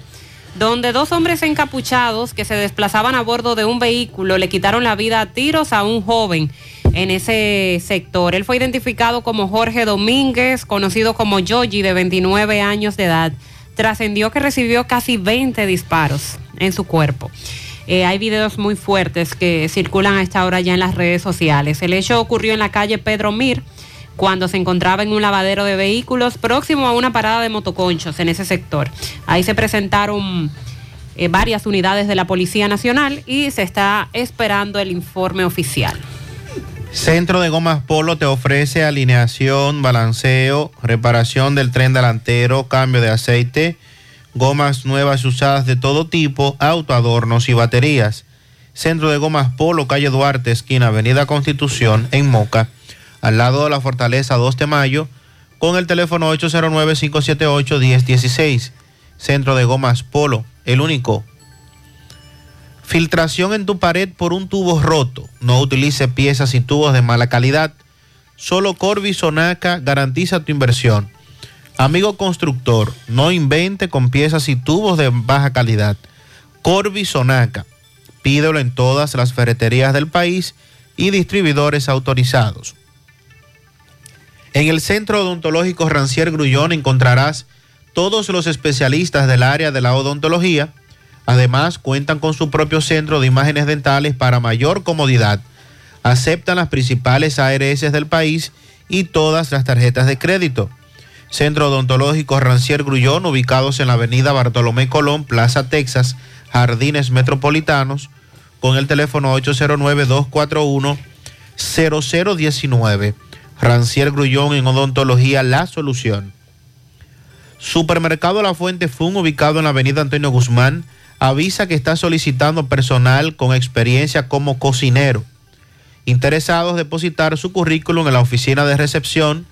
donde dos hombres encapuchados que se desplazaban a bordo de un vehículo le quitaron la vida a tiros a un joven en ese sector. Él fue identificado como Jorge Domínguez, conocido como Yogi, de 29 años de edad. Trascendió que recibió casi 20 disparos en su cuerpo. Eh, hay videos muy fuertes que circulan a esta hora ya en las redes sociales. El hecho ocurrió en la calle Pedro Mir, cuando se encontraba en un lavadero de vehículos próximo a una parada de motoconchos en ese sector. Ahí se presentaron eh, varias unidades de la Policía Nacional y se está esperando el informe oficial. Centro de Gomas Polo te ofrece alineación, balanceo, reparación del tren delantero, cambio de aceite gomas nuevas y usadas de todo tipo, autoadornos y baterías. Centro de Gomas Polo, calle Duarte, esquina Avenida Constitución, en Moca, al lado de la Fortaleza 2 de Mayo, con el teléfono 809-578-1016. Centro de Gomas Polo, el único. Filtración en tu pared por un tubo roto. No utilice piezas y tubos de mala calidad. Solo Corby Sonaca garantiza tu inversión. Amigo constructor, no invente con piezas y tubos de baja calidad. Corby Sonaca. Pídelo en todas las ferreterías del país y distribuidores autorizados. En el Centro Odontológico Rancier Grullón encontrarás todos los especialistas del área de la odontología. Además, cuentan con su propio centro de imágenes dentales para mayor comodidad. Aceptan las principales ARS del país y todas las tarjetas de crédito. Centro Odontológico Rancier Grullón, ubicados en la avenida Bartolomé Colón, Plaza Texas, Jardines Metropolitanos, con el teléfono 809-241-0019. Rancier Grullón en Odontología La Solución. Supermercado La Fuente Fun, ubicado en la avenida Antonio Guzmán, avisa que está solicitando personal con experiencia como cocinero. Interesados depositar su currículum en la oficina de recepción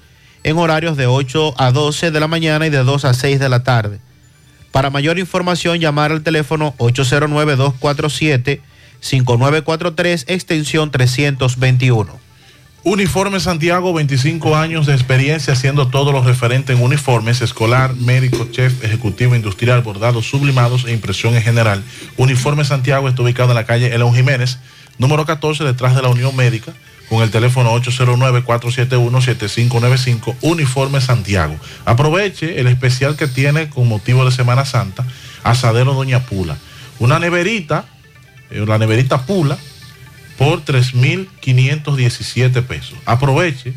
en horarios de 8 a 12 de la mañana y de 2 a 6 de la tarde. Para mayor información, llamar al teléfono 809-247-5943, extensión 321. Uniforme Santiago, 25 años de experiencia haciendo todo lo referente en uniformes, escolar, médico, chef, ejecutivo, industrial, bordados, sublimados e impresión en general. Uniforme Santiago está ubicado en la calle Elon Jiménez, número 14, detrás de la Unión Médica con el teléfono 809-471-7595, Uniforme Santiago. Aproveche el especial que tiene con motivo de Semana Santa, Asadero Doña Pula. Una neverita, eh, la neverita Pula, por 3.517 pesos. Aproveche.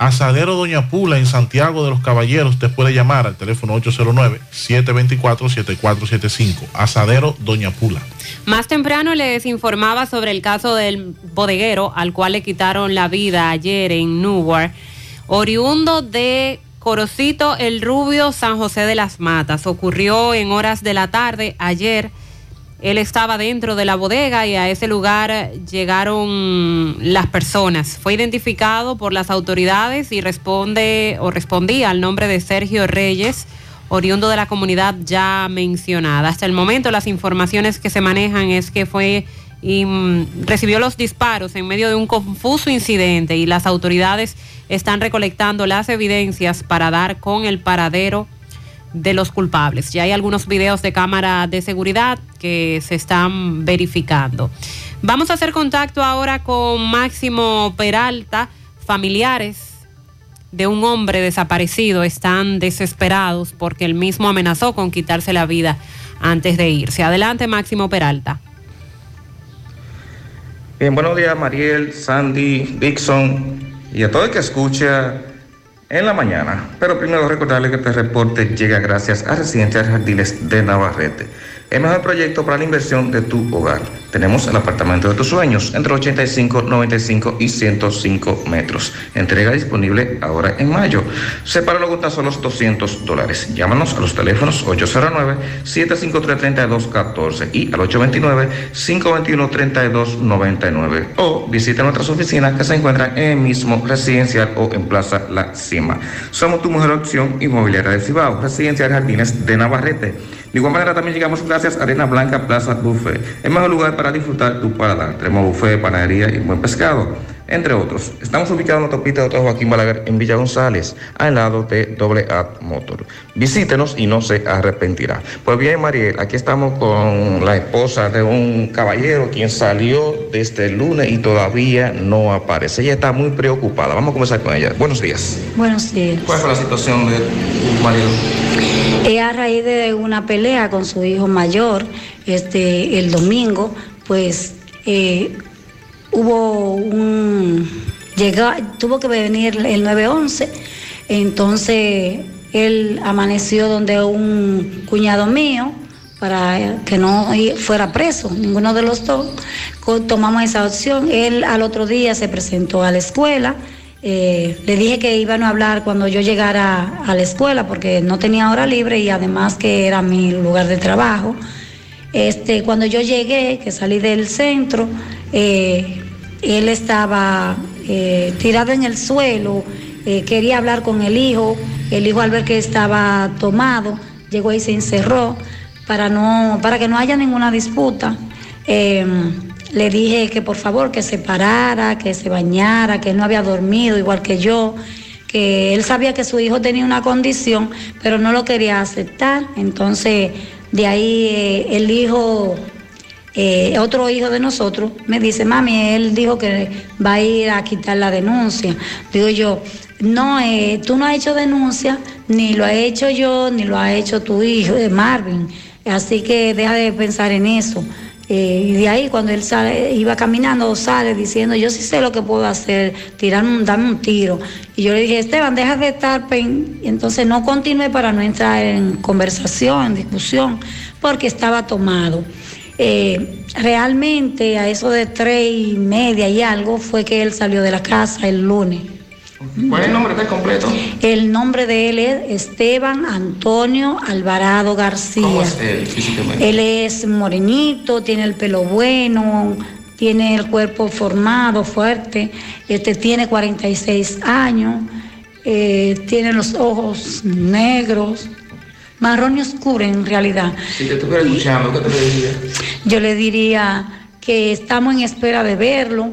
Asadero Doña Pula en Santiago de los Caballeros te puede llamar al teléfono 809-724-7475. Asadero Doña Pula. Más temprano les informaba sobre el caso del bodeguero al cual le quitaron la vida ayer en Newark, oriundo de Corocito el Rubio San José de las Matas. Ocurrió en horas de la tarde ayer. Él estaba dentro de la bodega y a ese lugar llegaron las personas. Fue identificado por las autoridades y responde o respondía al nombre de Sergio Reyes oriundo de la comunidad ya mencionada. Hasta el momento las informaciones que se manejan es que fue y recibió los disparos en medio de un confuso incidente y las autoridades están recolectando las evidencias para dar con el paradero de los culpables. Ya hay algunos videos de cámara de seguridad que se están verificando. Vamos a hacer contacto ahora con Máximo Peralta, familiares de un hombre desaparecido están desesperados porque él mismo amenazó con quitarse la vida antes de irse. Adelante, Máximo Peralta. Bien, buenos días, Mariel, Sandy, Dixon y a todo el que escucha en la mañana. Pero primero recordarle que este reporte llega gracias a Residencias Jardines de Navarrete. El mejor proyecto para la inversión de tu hogar. Tenemos el apartamento de tus sueños entre 85, 95 y 105 metros. Entrega disponible ahora en mayo. Sepáralo con tan solo 200 dólares. Llámanos a los teléfonos 809-753-3214 y al 829-521-3299 o visita nuestras oficinas que se encuentran en el mismo residencial o en Plaza La Cima. Somos tu mejor opción inmobiliaria del Cibao, Residencial Jardines de Navarrete. De igual manera también llegamos gracias a Arena Blanca Plaza Buffet, el mejor lugar para disfrutar tu paladar. Tenemos buffet, panadería y buen pescado, entre otros. Estamos ubicados en la autopista de Otro Joaquín Balaguer en Villa González, al lado de Doble A Motor. Visítenos y no se arrepentirá. Pues bien, Mariel, aquí estamos con la esposa de un caballero quien salió desde el lunes y todavía no aparece. Ella está muy preocupada. Vamos a comenzar con ella. Buenos días. Buenos días. ¿Cuál fue la situación de Mariel? Eh, a raíz de una pelea con su hijo mayor, este, el domingo, pues eh, hubo un. Llegó, tuvo que venir el 911, entonces él amaneció donde un cuñado mío para que no fuera preso, ninguno de los dos. Tomamos esa opción. Él al otro día se presentó a la escuela. Eh, le dije que iban a hablar cuando yo llegara a la escuela porque no tenía hora libre y además que era mi lugar de trabajo. Este, cuando yo llegué, que salí del centro, eh, él estaba eh, tirado en el suelo, quería hablar con el hijo, el hijo al ver que estaba tomado, llegó y se encerró para, no, para que no haya ninguna disputa. Le dije que por favor que se parara, que se bañara, que él no había dormido igual que yo, que él sabía que su hijo tenía una condición, pero no lo quería aceptar. Entonces, de ahí eh, el hijo, eh, otro hijo de nosotros, me dice, mami, él dijo que va a ir a quitar la denuncia. Digo yo, no, eh, tú no has hecho denuncia, ni lo he hecho yo, ni lo ha hecho tu hijo, eh, Marvin. Así que deja de pensar en eso. Eh, y de ahí cuando él sale, iba caminando, sale diciendo, yo sí sé lo que puedo hacer, tirar un, darme un tiro. Y yo le dije, Esteban, deja de estar, pen-". Y entonces no continúe para no entrar en conversación, en discusión, porque estaba tomado. Eh, realmente a eso de tres y media y algo fue que él salió de la casa el lunes. ¿Cuál es el nombre del completo? El nombre de él es Esteban Antonio Alvarado García. ¿Cómo es él físicamente? Él es morenito, tiene el pelo bueno, tiene el cuerpo formado, fuerte, este tiene 46 años, eh, tiene los ojos negros, marrón y oscuro en realidad. Si te estuviera escuchando, ¿qué te le diría? Yo le diría que estamos en espera de verlo,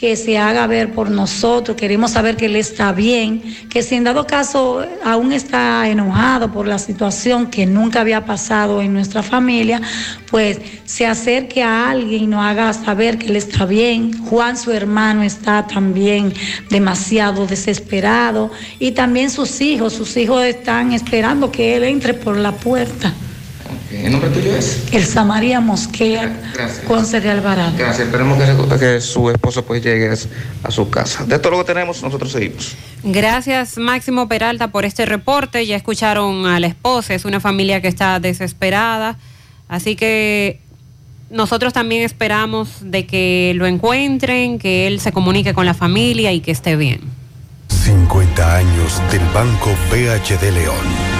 que se haga ver por nosotros, queremos saber que él está bien, que si en dado caso aún está enojado por la situación que nunca había pasado en nuestra familia, pues se acerque a alguien y nos haga saber que él está bien. Juan, su hermano, está también demasiado desesperado y también sus hijos, sus hijos están esperando que él entre por la puerta. ¿El nombre tuyo es? Elsa María Mosquera. Ponce de Alvarado. Gracias. Esperemos que, que su esposo pues llegue a su casa. De todo lo que tenemos, nosotros seguimos. Gracias Máximo Peralta por este reporte. Ya escucharon a la esposa, es una familia que está desesperada. Así que nosotros también esperamos de que lo encuentren, que él se comunique con la familia y que esté bien. 50 años del Banco BHD León.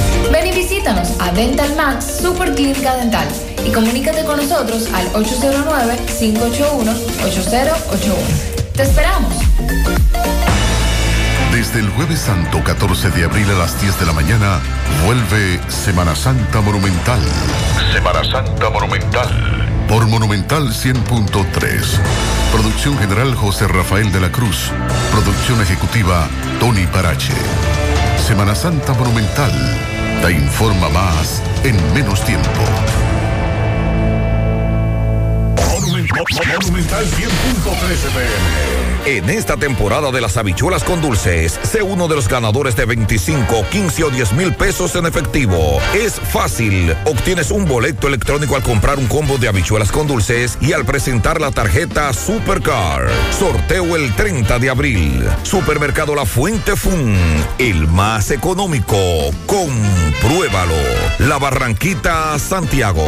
Visítanos a Dental Max Super Clínica Dental y comunícate con nosotros al 809-581-8081. ¡Te esperamos! Desde el jueves santo 14 de abril a las 10 de la mañana, vuelve Semana Santa Monumental. Semana Santa Monumental. Por Monumental 100.3. Producción general José Rafael de la Cruz. Producción ejecutiva Tony Parache. Semana Santa Monumental. Te informa más en menos tiempo. Monumental 100.13 pm. En esta temporada de las habichuelas con dulces, sé uno de los ganadores de 25, 15 o 10 mil pesos en efectivo. Es fácil. Obtienes un boleto electrónico al comprar un combo de habichuelas con dulces y al presentar la tarjeta Supercar. Sorteo el 30 de abril. Supermercado La Fuente Fun. El más económico. Compruébalo. La Barranquita, Santiago.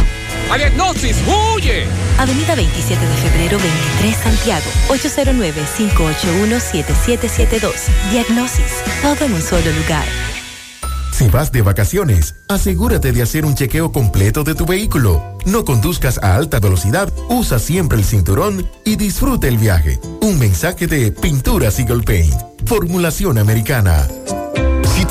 ¡A Diagnosis! ¡Huye! Avenida 27 de febrero 23 Santiago, 809-581-7772. Diagnosis, todo en un solo lugar. Si vas de vacaciones, asegúrate de hacer un chequeo completo de tu vehículo. No conduzcas a alta velocidad, usa siempre el cinturón y disfruta el viaje. Un mensaje de Pintura Eagle Paint. Formulación americana.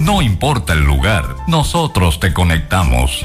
no importa el lugar, nosotros te conectamos.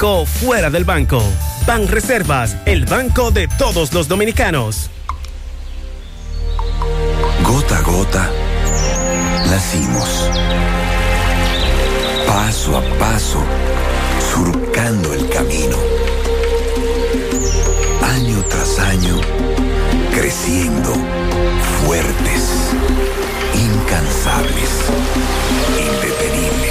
fuera del banco. Pan Reservas, el banco de todos los dominicanos. Gota a gota, nacimos. Paso a paso, surcando el camino. Año tras año, creciendo, fuertes, incansables, indetenibles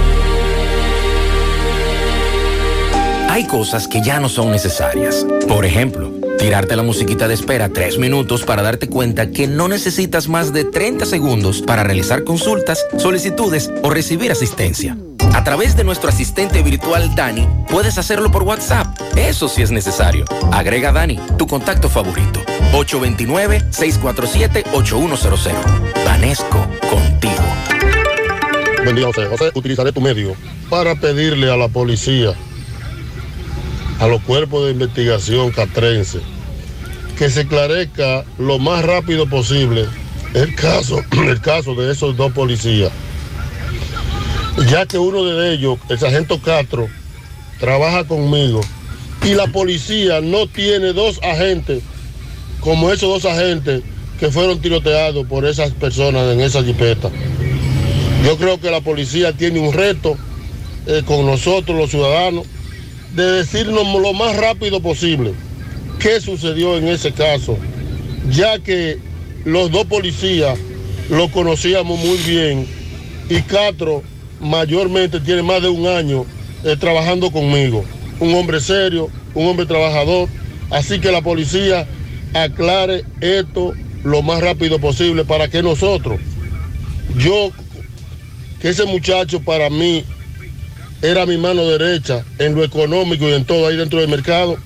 Hay cosas que ya no son necesarias. Por ejemplo, tirarte la musiquita de espera tres minutos para darte cuenta que no necesitas más de 30 segundos para realizar consultas, solicitudes o recibir asistencia. A través de nuestro asistente virtual Dani, puedes hacerlo por WhatsApp. Eso sí es necesario. Agrega Dani, tu contacto favorito. 829-647-8100. Danesco, contigo. Buen día, José. José, utilizaré tu medio para pedirle a la policía, a los cuerpos de investigación catrense, que se esclarezca lo más rápido posible el caso, <clears throat> el caso de esos dos policías. Ya que uno de ellos, el sargento Castro, trabaja conmigo y la policía no tiene dos agentes como esos dos agentes que fueron tiroteados por esas personas en esa jipeta. Yo creo que la policía tiene un reto eh, con nosotros los ciudadanos de decirnos lo más rápido posible. Qué sucedió en ese caso, ya que los dos policías lo conocíamos muy bien y Castro mayormente tiene más de un año eh, trabajando conmigo. Un hombre serio, un hombre trabajador, así que la policía aclare esto lo más rápido posible para que nosotros, yo, que ese muchacho para mí era mi mano derecha en lo económico y en todo ahí dentro del mercado,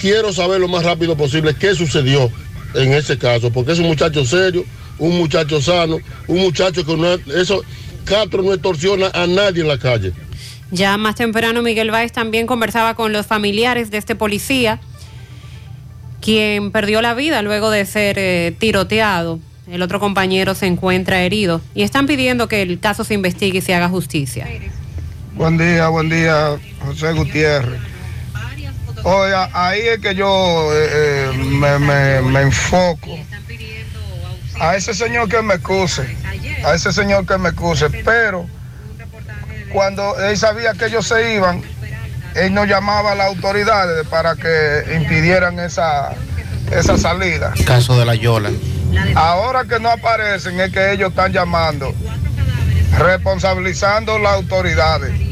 quiero saber lo más rápido posible qué sucedió en ese caso, porque es un muchacho serio, un muchacho sano, un muchacho que no, eso, Castro no extorsiona a nadie en la calle. Ya más temprano Miguel Báez también conversaba con los familiares de este policía, quien perdió la vida luego de ser eh, tiroteado. El otro compañero se encuentra herido y están pidiendo que el caso se investigue y se haga justicia. Buen día, buen día, José Gutiérrez. Oye, ahí es que yo eh, eh, me, me- me enfoco. A ese señor que me excuse, a ese señor que me excuse, pero cuando él sabía que ellos se iban, él no llamaba a las autoridades para que impidieran esa, esa salida. Caso de la Yola. Ahora que no aparecen es que ellos están llamando, responsabilizando las autoridades.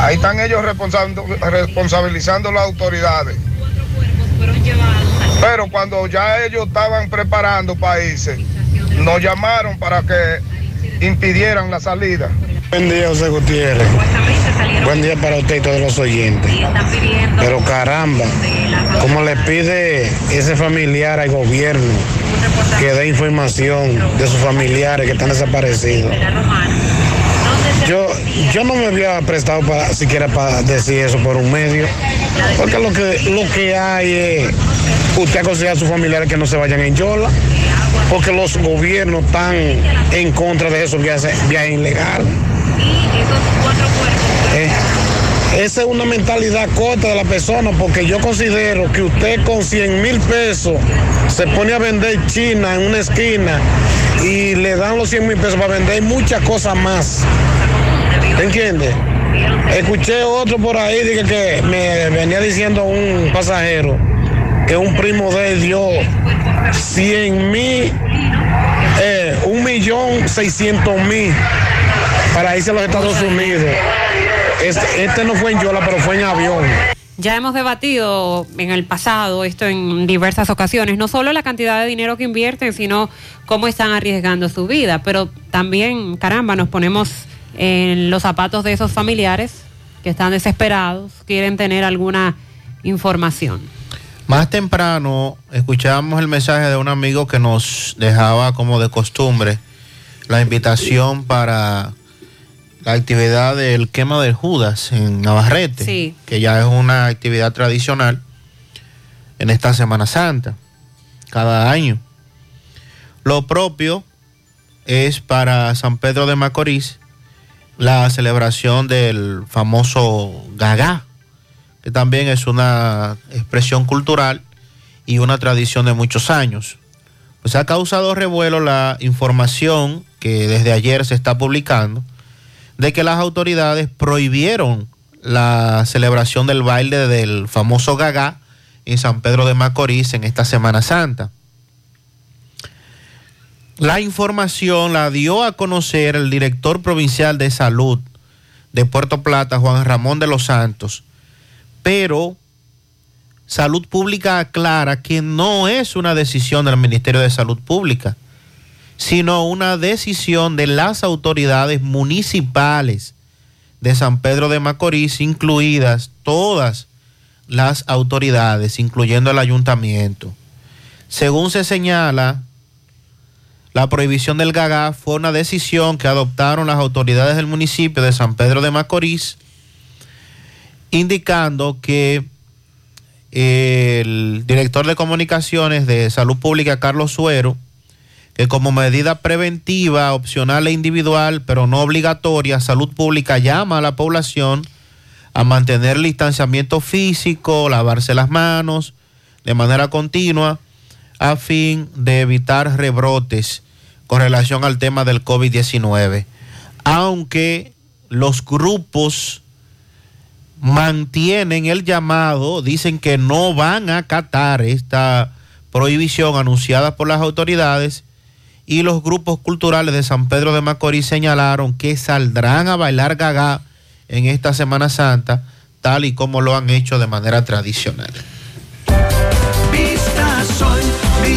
Ahí están ellos responsabilizando las autoridades. Pero cuando ya ellos estaban preparando países, nos llamaron para que impidieran la salida. Buen día, José Gutiérrez. Buen día para usted y todos los oyentes. Pero caramba, ¿cómo le pide ese familiar al gobierno que dé información de sus familiares que están desaparecidos? Yo, yo no me había prestado para siquiera para decir eso por un medio, porque lo que, lo que hay es, usted aconseja a sus familiares que no se vayan en Yola, porque los gobiernos están en contra de esos viajes, viajes ilegales. Eh, esa es una mentalidad corta de la persona porque yo considero que usted con 100 mil pesos se pone a vender China en una esquina y le dan los 100 mil pesos para vender muchas cosas más. ¿Te entiendes? Escuché otro por ahí dije que me venía diciendo un pasajero que un primo de él dio 100 mil, eh, un millón seiscientos mil para irse a los Estados Unidos. Este, este no fue en Yola, pero fue en avión. Ya hemos debatido en el pasado esto en diversas ocasiones, no solo la cantidad de dinero que invierten, sino cómo están arriesgando su vida, pero también, caramba, nos ponemos en los zapatos de esos familiares que están desesperados, quieren tener alguna información. Más temprano escuchábamos el mensaje de un amigo que nos dejaba como de costumbre la invitación para la actividad del quema de Judas en Navarrete, Sí. que ya es una actividad tradicional en esta Semana Santa, cada año. Lo propio es para San Pedro de Macorís la celebración del famoso Gagá, que también es una expresión cultural y una tradición de muchos años. Pues ha causado revuelo la información que desde ayer se está publicando de que las autoridades prohibieron la celebración del baile del famoso Gagá en San Pedro de Macorís en esta Semana Santa. La información la dio a conocer el director provincial de salud de Puerto Plata, Juan Ramón de los Santos, pero Salud Pública aclara que no es una decisión del Ministerio de Salud Pública, sino una decisión de las autoridades municipales de San Pedro de Macorís, incluidas todas las autoridades, incluyendo el ayuntamiento. Según se señala, la prohibición del gagá fue una decisión que adoptaron las autoridades del municipio de San Pedro de Macorís, indicando que el director de comunicaciones de Salud Pública, Carlos Suero, que como medida preventiva, opcional e individual, pero no obligatoria, Salud Pública llama a la población a mantener el distanciamiento físico, lavarse las manos de manera continua, a fin de evitar rebrotes con relación al tema del COVID-19. Aunque los grupos mantienen el llamado, dicen que no van a acatar esta prohibición anunciada por las autoridades y los grupos culturales de San Pedro de Macorís señalaron que saldrán a bailar gaga en esta Semana Santa, tal y como lo han hecho de manera tradicional.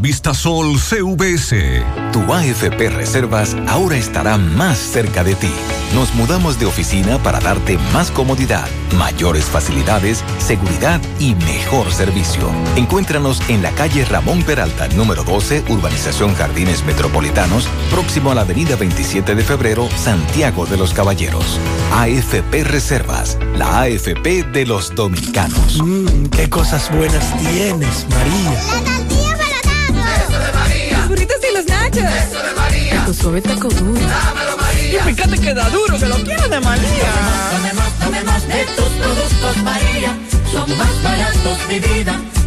Vistasol CVS. Tu AFP Reservas ahora estará más cerca de ti. Nos mudamos de oficina para darte más comodidad, mayores facilidades, seguridad y mejor servicio. Encuéntranos en la calle Ramón Peralta, número 12, Urbanización Jardines Metropolitanos, próximo a la avenida 27 de febrero, Santiago de los Caballeros. AFP Reservas, la AFP de los dominicanos. Mmm, qué cosas buenas tienes, María. Y los nachos. Eso de María. Tu suave taco duro. Dámelo, María. Y fíjate que da duro, que lo quiero de María. Tomemos, tomemos de tus productos, María. Son más baratos, de vida.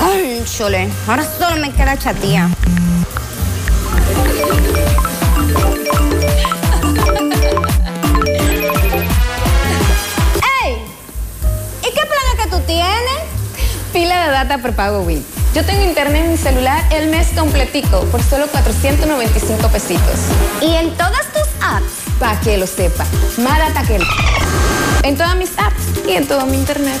Ay, chole. Ahora solo me queda chatía. <laughs> ¡Ey! ¿Y qué plan es que tú tienes? Pila de data prepago WIT. Yo tengo internet en mi celular el mes completico por solo 495 pesitos. ¿Y en todas tus apps? Para que lo sepa. Más data que el... En todas mis apps y en todo mi internet.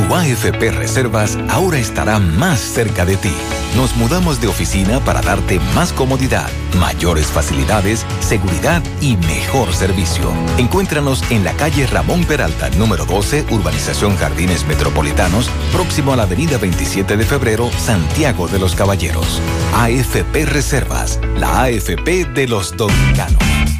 Tu AFP Reservas ahora estará más cerca de ti. Nos mudamos de oficina para darte más comodidad, mayores facilidades, seguridad y mejor servicio. Encuéntranos en la calle Ramón Peralta, número 12, Urbanización Jardines Metropolitanos, próximo a la avenida 27 de febrero, Santiago de los Caballeros. AFP Reservas, la AFP de los dominicanos.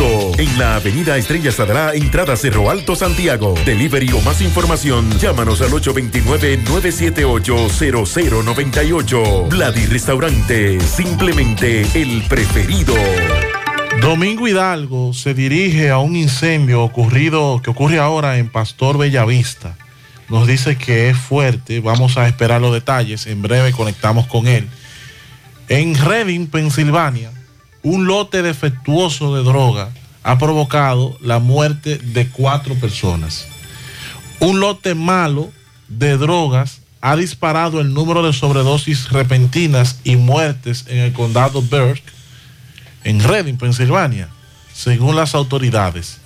En la avenida Estrella Sadra, entrada Cerro Alto, Santiago. Delivery o más información, llámanos al 829-978-0098. Vladi Restaurante, simplemente el preferido. Domingo Hidalgo se dirige a un incendio ocurrido que ocurre ahora en Pastor Bellavista. Nos dice que es fuerte. Vamos a esperar los detalles. En breve conectamos con él. En Reading, Pensilvania, un lote defectuoso de droga ha provocado la muerte de cuatro personas. Un lote malo de drogas ha disparado el número de sobredosis repentinas y muertes en el condado Burke, en Reading, Pensilvania, según las autoridades.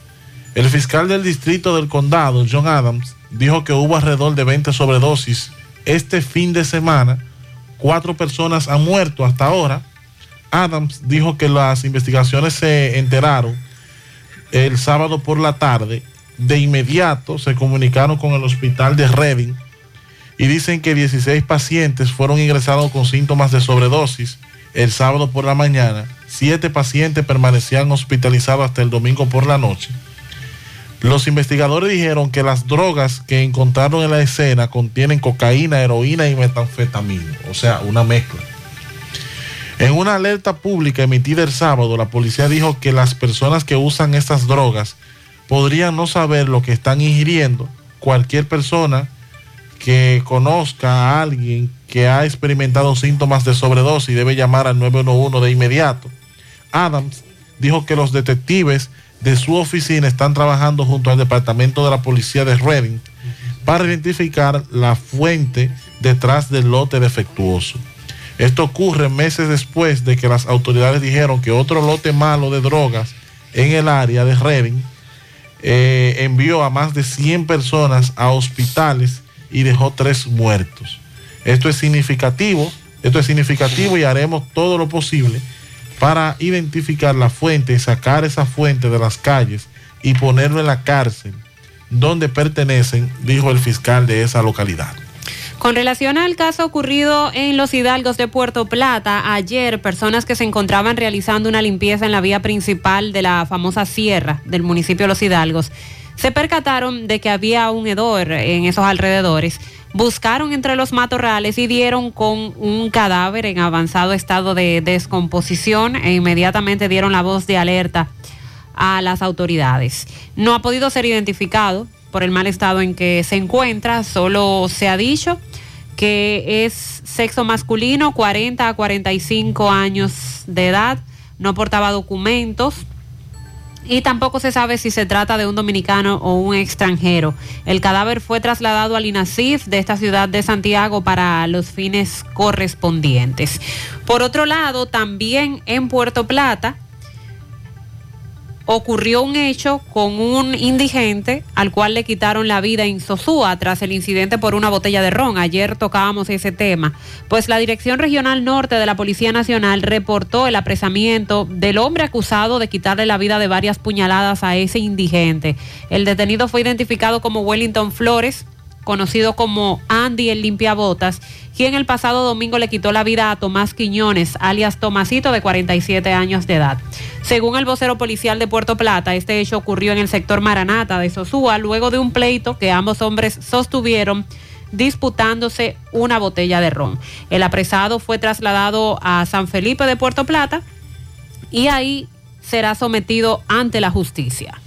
El fiscal del distrito del condado, John Adams, dijo que hubo alrededor de 20 sobredosis este fin de semana. Cuatro personas han muerto hasta ahora. Adams dijo que las investigaciones se enteraron el sábado por la tarde. De inmediato se comunicaron con el hospital de Reading y dicen que 16 pacientes fueron ingresados con síntomas de sobredosis el sábado por la mañana. Siete pacientes permanecían hospitalizados hasta el domingo por la noche. Los investigadores dijeron que las drogas que encontraron en la escena contienen cocaína, heroína y metanfetamina, o sea, una mezcla. En una alerta pública emitida el sábado, la policía dijo que las personas que usan estas drogas podrían no saber lo que están ingiriendo. Cualquier persona que conozca a alguien que ha experimentado síntomas de sobredosis debe llamar al 911 de inmediato. Adams dijo que los detectives de su oficina están trabajando junto al departamento de la policía de Reading para identificar la fuente detrás del lote defectuoso. Esto ocurre meses después de que las autoridades dijeron que otro lote malo de drogas en el área de Reading eh, envió a más de 100 personas a hospitales y dejó tres muertos. Esto es significativo, esto es significativo y haremos todo lo posible para identificar la fuente y sacar esa fuente de las calles y ponerlo en la cárcel donde pertenecen, dijo el fiscal de esa localidad. Con relación al caso ocurrido en los Hidalgos de Puerto Plata, ayer personas que se encontraban realizando una limpieza en la vía principal de la famosa sierra del municipio de Los Hidalgos se percataron de que había un hedor en esos alrededores. Buscaron entre los matorrales y dieron con un cadáver en avanzado estado de descomposición e inmediatamente dieron la voz de alerta a las autoridades. No ha podido ser identificado por el mal estado en que se encuentra, solo se ha dicho que es sexo masculino, 40 a 45 años de edad, no portaba documentos y tampoco se sabe si se trata de un dominicano o un extranjero. El cadáver fue trasladado al INASIF de esta ciudad de Santiago para los fines correspondientes. Por otro lado, también en Puerto Plata, ocurrió un hecho con un indigente al cual le quitaron la vida en Sosúa tras el incidente por una botella de ron. Ayer tocábamos ese tema. Pues la Dirección Regional Norte de la Policía Nacional reportó el apresamiento del hombre acusado de quitarle la vida de varias puñaladas a ese indigente. El detenido fue identificado como Wellington Flores, conocido como Andy el limpiabotas, quien el pasado domingo le quitó la vida a Tomás Quiñones, alias Tomasito, de 47 años de edad. Según el vocero policial de Puerto Plata, este hecho ocurrió en el sector Maranata de Sosúa, luego de un pleito que ambos hombres sostuvieron disputándose una botella de ron. El apresado fue trasladado a San Felipe de Puerto Plata y ahí será sometido ante la justicia.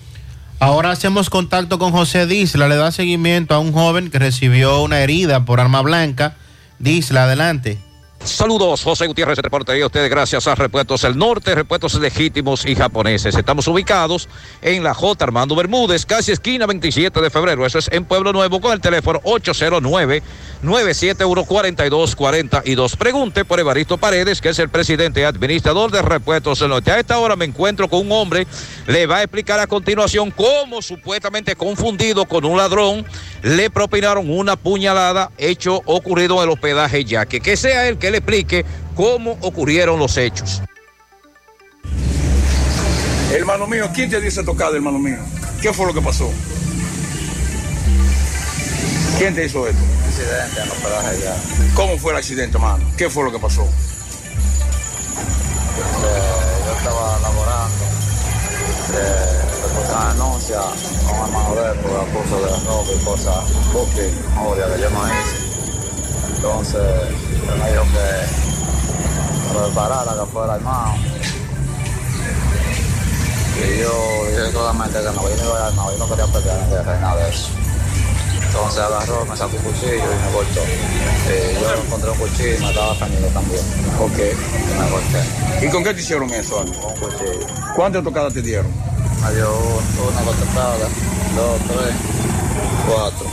Ahora hacemos contacto con José Disla, le da seguimiento a un joven que recibió una herida por arma blanca. Disla, adelante. Saludos, José Gutiérrez, reportería a ustedes gracias a Repuestos El Norte, Repuestos Legítimos y Japoneses. Estamos ubicados en la J. Armando Bermúdez, casi esquina 27 de febrero. Eso es en Pueblo Nuevo con el teléfono 809-971-4242. Pregunte por Evaristo Paredes, que es el presidente administrador de Repuestos El Norte. A esta hora me encuentro con un hombre, le va a explicar a continuación cómo supuestamente confundido con un ladrón le propinaron una puñalada hecho ocurrido en el hospedaje Yaque. Que sea él que le explique cómo ocurrieron los hechos. Hermano mío, ¿quién te dice tocado, hermano mío? ¿Qué fue lo que pasó? ¿Quién te hizo esto? accidente en hospedaje ya. ¿Cómo fue el accidente, hermano? ¿Qué fue lo que pasó? Eh, yo estaba laborando. Eh, le pusieron denuncia a un hermano de él por acuso de robo y cosas, booking, obvia que yo no hice. Entonces, él me dijo que lo preparara, que fuera armado. Y yo dije claramente que no, yo no iba a ir armado, yo no quería guerra, nada de eso. Entonces agarró, me sacó un cuchillo y me cortó. Y yo encontré un cuchillo y me estaba defendiendo también. Ok. Y me corté. ¿Y con qué te hicieron eso, Ana? Con un cuchillo. ¿Cuántas tocadas te dieron? Me dio un- una cortada, dos, tres, cuatro.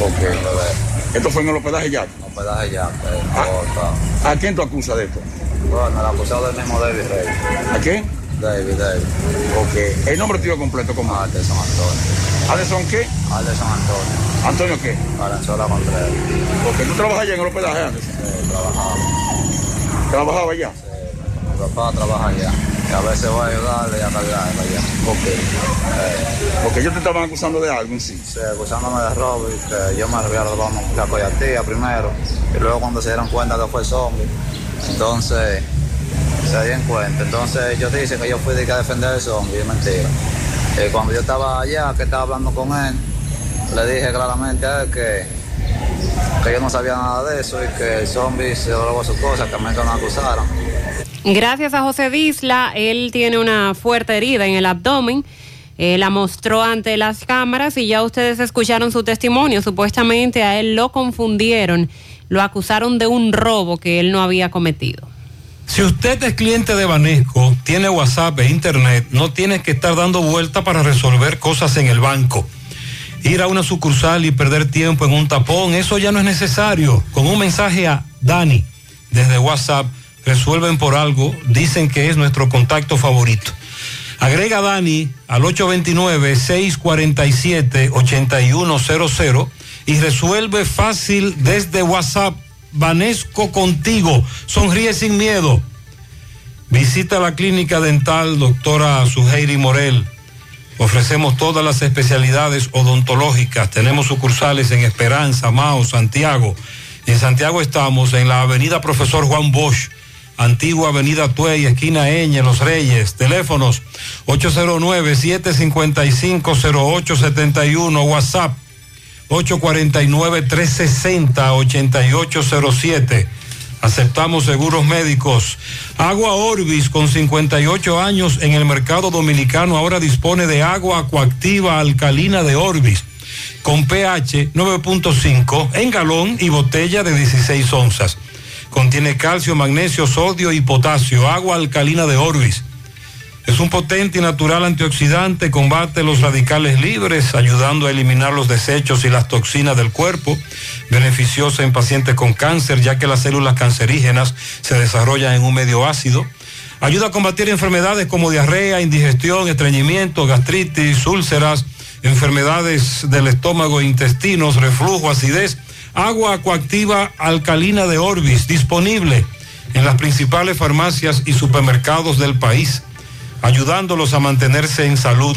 Ok. ¿Esto fue en el hospedaje ya? Un pedaje ya, pues, cortado. ¿A quién tú acusas de esto? Bueno, el acusado del mismo David Rey. ¿A quién? David, David. Ok. ¿El nombre tuyo completo cómo? Anderson Antonio. ¿Anderson qué? Anderson Antonio. ¿Antonio qué? Valenzuela Contreras. Porque tú trabajas allá en el hospedaje, Anderson. Sí, trabajaba. ¿Trabajaba allá? Mi papá trabaja allá. Y a veces voy a ayudarle a cargarle allá. Ok. Porque ellos te estaban acusando de algo en sí. Sí, acusándome de robo y que yo me había robado la coyatía primero. Y luego cuando se dieron cuenta que fue zombie, entonces se dieron cuenta. Entonces ellos dicen que yo fui de que a defender el zombie, es mentira. Y cuando yo estaba allá, que estaba hablando con él, le dije claramente a él que, que yo no sabía nada de eso y que el zombie se robó sus cosas, que a mí no acusaron. Gracias a José Disla, él tiene una fuerte herida en el abdomen. La mostró ante las cámaras y ya ustedes escucharon su testimonio. Supuestamente a él lo confundieron, lo acusaron de un robo que él no había cometido. Si usted es cliente de Banesco, tiene WhatsApp e Internet, no tiene que estar dando vuelta para resolver cosas en el banco. Ir a una sucursal y perder tiempo en un tapón, eso ya no es necesario. Con un mensaje a Dani desde WhatsApp, resuelven por algo, dicen que es nuestro contacto favorito. Agrega Dani al 829-647-8100 y resuelve fácil desde WhatsApp. Vanesco contigo. Sonríe sin miedo. Visita la clínica dental doctora Suheiri Morel. Ofrecemos todas las especialidades odontológicas. Tenemos sucursales en Esperanza, Mao, Santiago. En Santiago estamos en la avenida Profesor Juan Bosch, antigua avenida Tuey, esquina Eñe, Los Reyes. Teléfonos 809-755-0871, WhatsApp 849-360-8807. Aceptamos seguros médicos. Agua Orbis con 58 años en el mercado dominicano ahora dispone de agua acuactiva alcalina de Orbis con pH 9.5 en galón y botella de 16 onzas. Contiene calcio, magnesio, sodio y potasio. Agua alcalina de Orbis. Es un potente y natural antioxidante, combate los radicales libres, ayudando a eliminar los desechos y las toxinas del cuerpo. Beneficiosa en pacientes con cáncer, ya que las células cancerígenas se desarrollan en un medio ácido. Ayuda a combatir enfermedades como diarrea, indigestión, estreñimiento, gastritis, úlceras, enfermedades del estómago, intestinos, reflujo, acidez. Agua coactiva alcalina de Orbis, disponible en las principales farmacias y supermercados del país, ayudándolos a mantenerse en salud.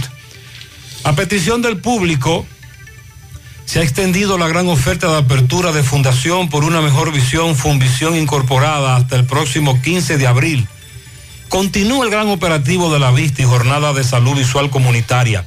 A petición del público, se ha extendido la gran oferta de apertura de Fundación por una mejor visión, Funvisión Incorporada, hasta el próximo 15 de abril. Continúa el gran operativo de la vista y jornada de salud visual comunitaria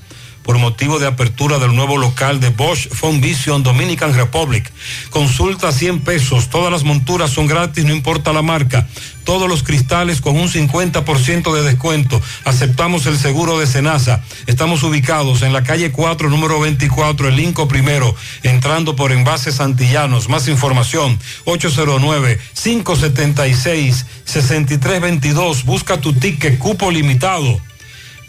por motivo de apertura del nuevo local de Bosch Phone Vision Dominican Republic. Consulta 100 pesos, todas las monturas son gratis, no importa la marca. Todos los cristales con un 50% de descuento. Aceptamos el seguro de Senasa. Estamos ubicados en la calle 4, número 24, el Linco Primero, entrando por envases antillanos. Más información, 809-576-6322. Busca tu ticket, cupo limitado.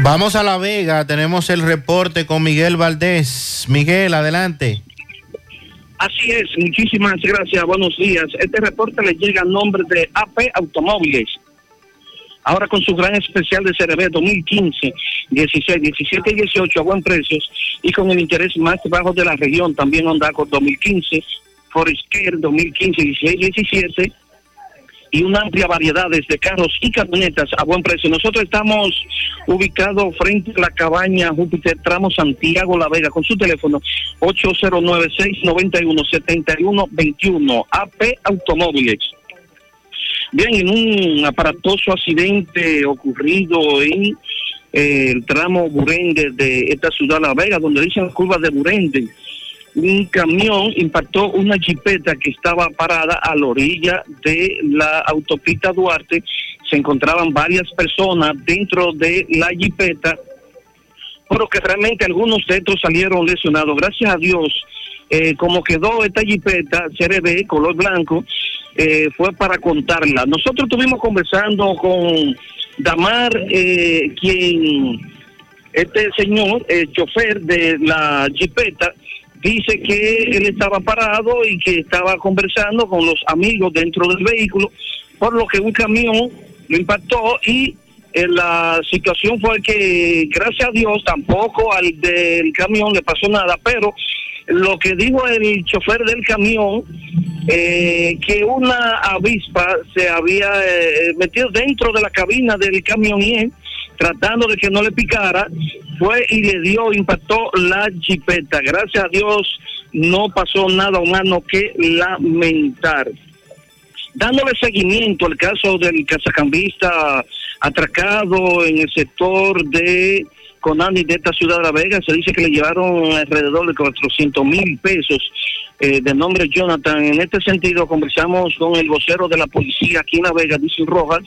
Vamos a La Vega, tenemos el reporte con Miguel Valdés. Miguel, adelante. Así es, muchísimas gracias, buenos días. Este reporte le llega a nombre de AP Automóviles. Ahora con su gran especial de CRB 2015, 16, 17 y 18 a buen precios y con el interés más bajo de la región. También Honda con 2015, Forester 2015, 16, 17 y una amplia variedad de carros y camionetas a buen precio. Nosotros estamos ubicados frente a la cabaña Júpiter Tramo Santiago La Vega con su teléfono 809-691-7121 AP Automóviles. Bien, en un aparatoso accidente ocurrido en eh, el tramo Burende de esta ciudad La Vega, donde dicen curvas de Burende, un camión impactó una jipeta que estaba parada a la orilla de la autopista Duarte. Se encontraban varias personas dentro de la jipeta, pero que realmente algunos de estos salieron lesionados. Gracias a Dios, eh, como quedó esta jipeta CRB, color blanco, eh, fue para contarla. Nosotros estuvimos conversando con Damar, eh, quien, este señor, el chofer de la jipeta, dice que él estaba parado y que estaba conversando con los amigos dentro del vehículo, por lo que un camión lo impactó y eh, la situación fue que, gracias a Dios, tampoco al del camión le pasó nada, pero lo que dijo el chofer del camión, eh, que una avispa se había eh, metido dentro de la cabina del camión y él, tratando de que no le picara, fue y le dio, impactó la jipeta. Gracias a Dios no pasó nada humano que lamentar. Dándole seguimiento al caso del casacambista atracado en el sector de Conani de esta ciudad de La Vega, se dice que le llevaron alrededor de 400 mil pesos eh, de nombre Jonathan. En este sentido, conversamos con el vocero de la policía aquí en La Vega, Dice Rojas,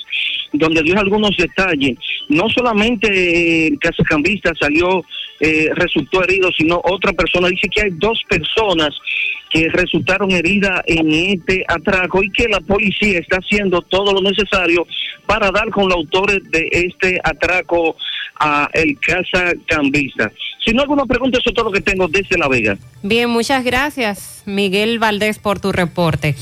donde dio algunos detalles. No solamente el casacambista salió, eh, resultó herido, sino otra persona. Dice que hay dos personas que resultaron heridas en este atraco y que la policía está haciendo todo lo necesario para dar con los autores de este atraco a el casa cambista. Si no alguna pregunta, eso es todo lo que tengo desde La Vega. Bien, muchas gracias, Miguel Valdés, por tu reporte.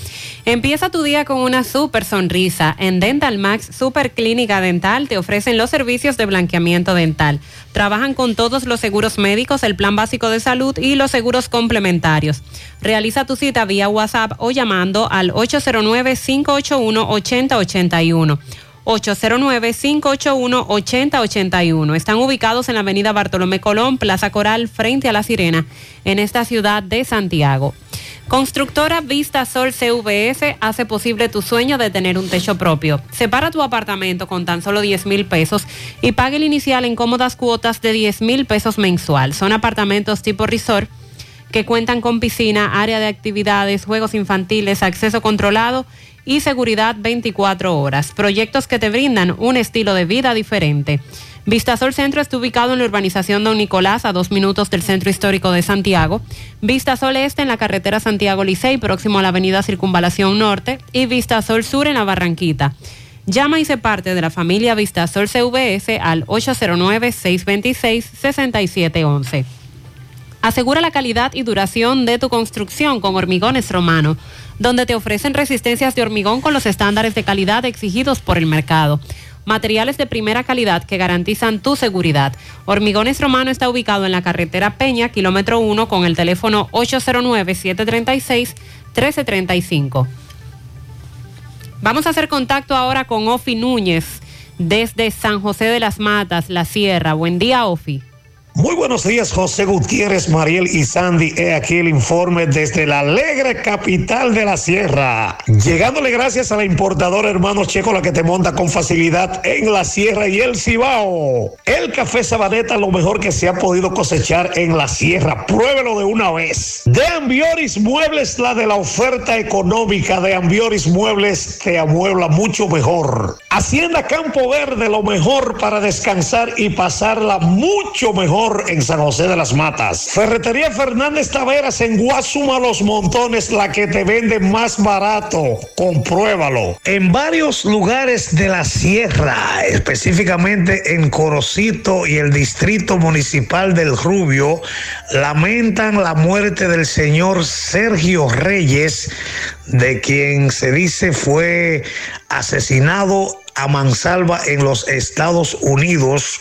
Empieza tu día con una super sonrisa. En Dental Max Super Clínica Dental te ofrecen los servicios de blanqueamiento dental. Trabajan con todos los seguros médicos, el plan básico de salud y los seguros complementarios. Realiza tu cita vía WhatsApp o llamando al 809-581-8081. 809-581-8081. Están ubicados en la avenida Bartolomé Colón, Plaza Coral, frente a La Sirena, en esta ciudad de Santiago. Constructora Vista Sol CVS hace posible tu sueño de tener un techo propio. Separa tu apartamento con tan solo 10 mil pesos y pague el inicial en cómodas cuotas de 10 mil pesos mensual. Son apartamentos tipo resort que cuentan con piscina, área de actividades, juegos infantiles, acceso controlado y seguridad 24 horas. Proyectos que te brindan un estilo de vida diferente. Vistasol Centro está ubicado en la urbanización Don Nicolás, a dos minutos del Centro Histórico de Santiago. Vistasol Este en la carretera Santiago Licey, próximo a la avenida Circunvalación Norte. Y Vistasol Sur en la Barranquita. Llama y se parte de la familia Vistasol CVS al 809-626-6711. Asegura la calidad y duración de tu construcción con Hormigones Romano, donde te ofrecen resistencias de hormigón con los estándares de calidad exigidos por el mercado materiales de primera calidad que garantizan tu seguridad. Hormigones Romano está ubicado en la carretera Peña, kilómetro 1, con el teléfono 809-736-1335. Vamos a hacer contacto ahora con Ofi Núñez desde San José de las Matas, La Sierra. Buen día, Ofi. Muy buenos días, José Gutiérrez, Mariel y Sandy. He aquí el informe desde la alegre capital de la sierra. Llegándole gracias a la importadora Hermano Checo, la que te monta con facilidad en la sierra y el Cibao. El café Sabaneta, lo mejor que se ha podido cosechar en la sierra. Pruébelo de una vez. De Ambioris Muebles, la de la oferta económica de Ambioris Muebles te amuebla mucho mejor. Hacienda Campo Verde, lo mejor para descansar y pasarla mucho mejor en San José de las Matas. Ferretería Fernández Taveras en Guasuma Los Montones, la que te vende más barato. Compruébalo. En varios lugares de la sierra, específicamente en Corocito y el distrito municipal del Rubio, lamentan la muerte del señor Sergio Reyes, de quien se dice fue asesinado a mansalva en los Estados Unidos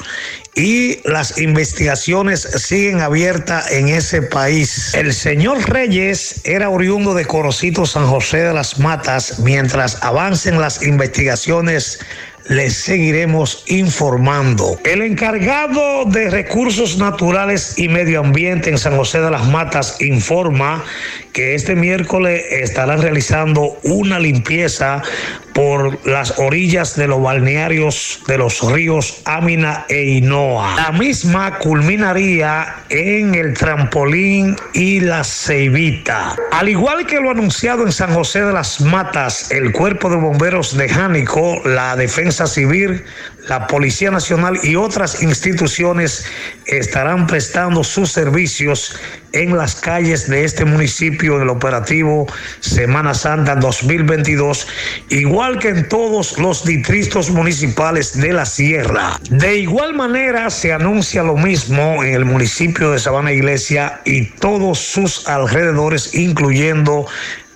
y las investigaciones siguen abiertas en ese país. El señor Reyes era oriundo de Corocito, San José de las Matas. Mientras avancen las investigaciones, les seguiremos informando. El encargado de recursos naturales y medio ambiente en San José de las Matas informa que este miércoles estarán realizando una limpieza por las orillas de los balnearios de los ríos Amina e Inoa. La misma culminaría en el trampolín y la ceibita. Al igual que lo anunciado en San José de las Matas, el Cuerpo de Bomberos de Jánico, la Defensa Civil, la Policía Nacional y otras instituciones estarán prestando sus servicios en las calles de este municipio en el operativo Semana Santa 2022, igual que en todos los distritos municipales de la Sierra. De igual manera se anuncia lo mismo en el municipio de Sabana Iglesia y todos sus alrededores, incluyendo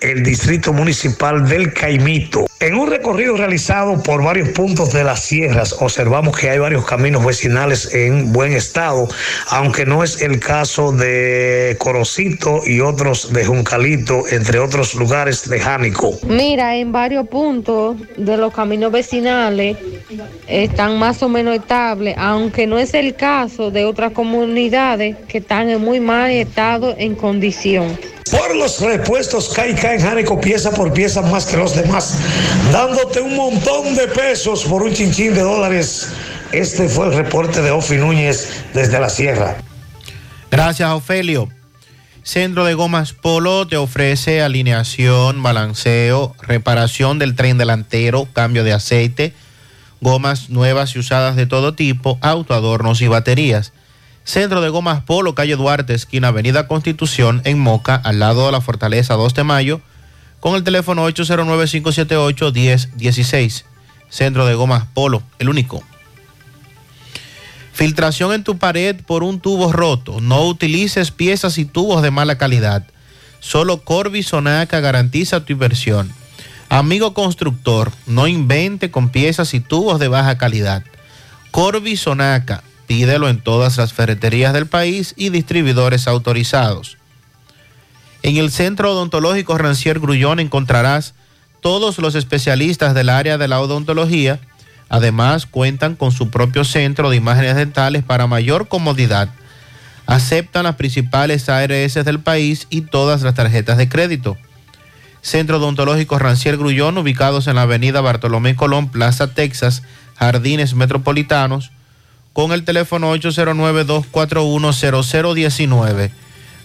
el distrito municipal del Caimito. En un recorrido realizado por varios puntos de las sierras, observamos que hay varios caminos vecinales en buen estado, aunque no es el caso de Corocito y otros de Juncalito, entre otros lugares de Jánico. Mira, en varios puntos de los caminos vecinales están más o menos estables, aunque no es el caso de otras comunidades que están en muy mal estado en condición. Por los repuestos Caica en Jánico, pieza por pieza más que los demás, dándote un montón de pesos por un chinchín de dólares. Este fue el reporte de Ofi Núñez desde la Sierra. Gracias, Ofelio. Centro de Gomas Polo te ofrece alineación, balanceo, reparación del tren delantero, cambio de aceite, gomas nuevas y usadas de todo tipo, autoadornos y baterías. Centro de Gomas Polo, calle Duarte, esquina Avenida Constitución, en Moca, al lado de la Fortaleza 2 de Mayo, con el teléfono 809-578-1016. Centro de Gomas Polo, el único. Filtración en tu pared por un tubo roto. No utilices piezas y tubos de mala calidad. Solo Corby Sonaca garantiza tu inversión. Amigo constructor, no invente con piezas y tubos de baja calidad. Corby Sonaca, pídelo en todas las ferreterías del país y distribuidores autorizados. En el Centro Odontológico Rancier Grullón encontrarás todos los especialistas del área de la odontología. Además, cuentan con su propio centro de imágenes dentales para mayor comodidad. Aceptan las principales ARS del país y todas las tarjetas de crédito. Centro Odontológico Rancier Grullón, ubicados en la avenida Bartolomé Colón, Plaza Texas, Jardines Metropolitanos, con el teléfono 809-241-0019.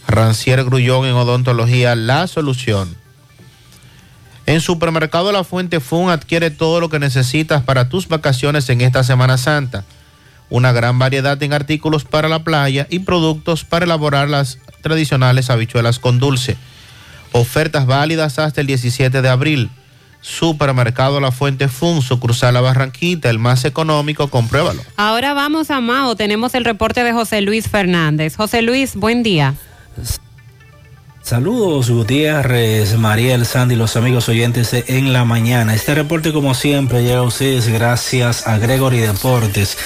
Rancier Grullón en Odontología, la solución. En Supermercado La Fuente Fun adquiere todo lo que necesitas para tus vacaciones en esta Semana Santa. Una gran variedad en artículos para la playa y productos para elaborar las tradicionales habichuelas con dulce. Ofertas válidas hasta el 17 de abril. Supermercado La Fuente Fun, sucursal La Barranquita, el más económico, compruébalo. Ahora vamos a Mao, tenemos el reporte de José Luis Fernández. José Luis, buen día. Saludos Gutiérrez, Mariel, Sandy, los amigos oyentes en la mañana. Este reporte como siempre llega a ustedes gracias a Gregory Deportes.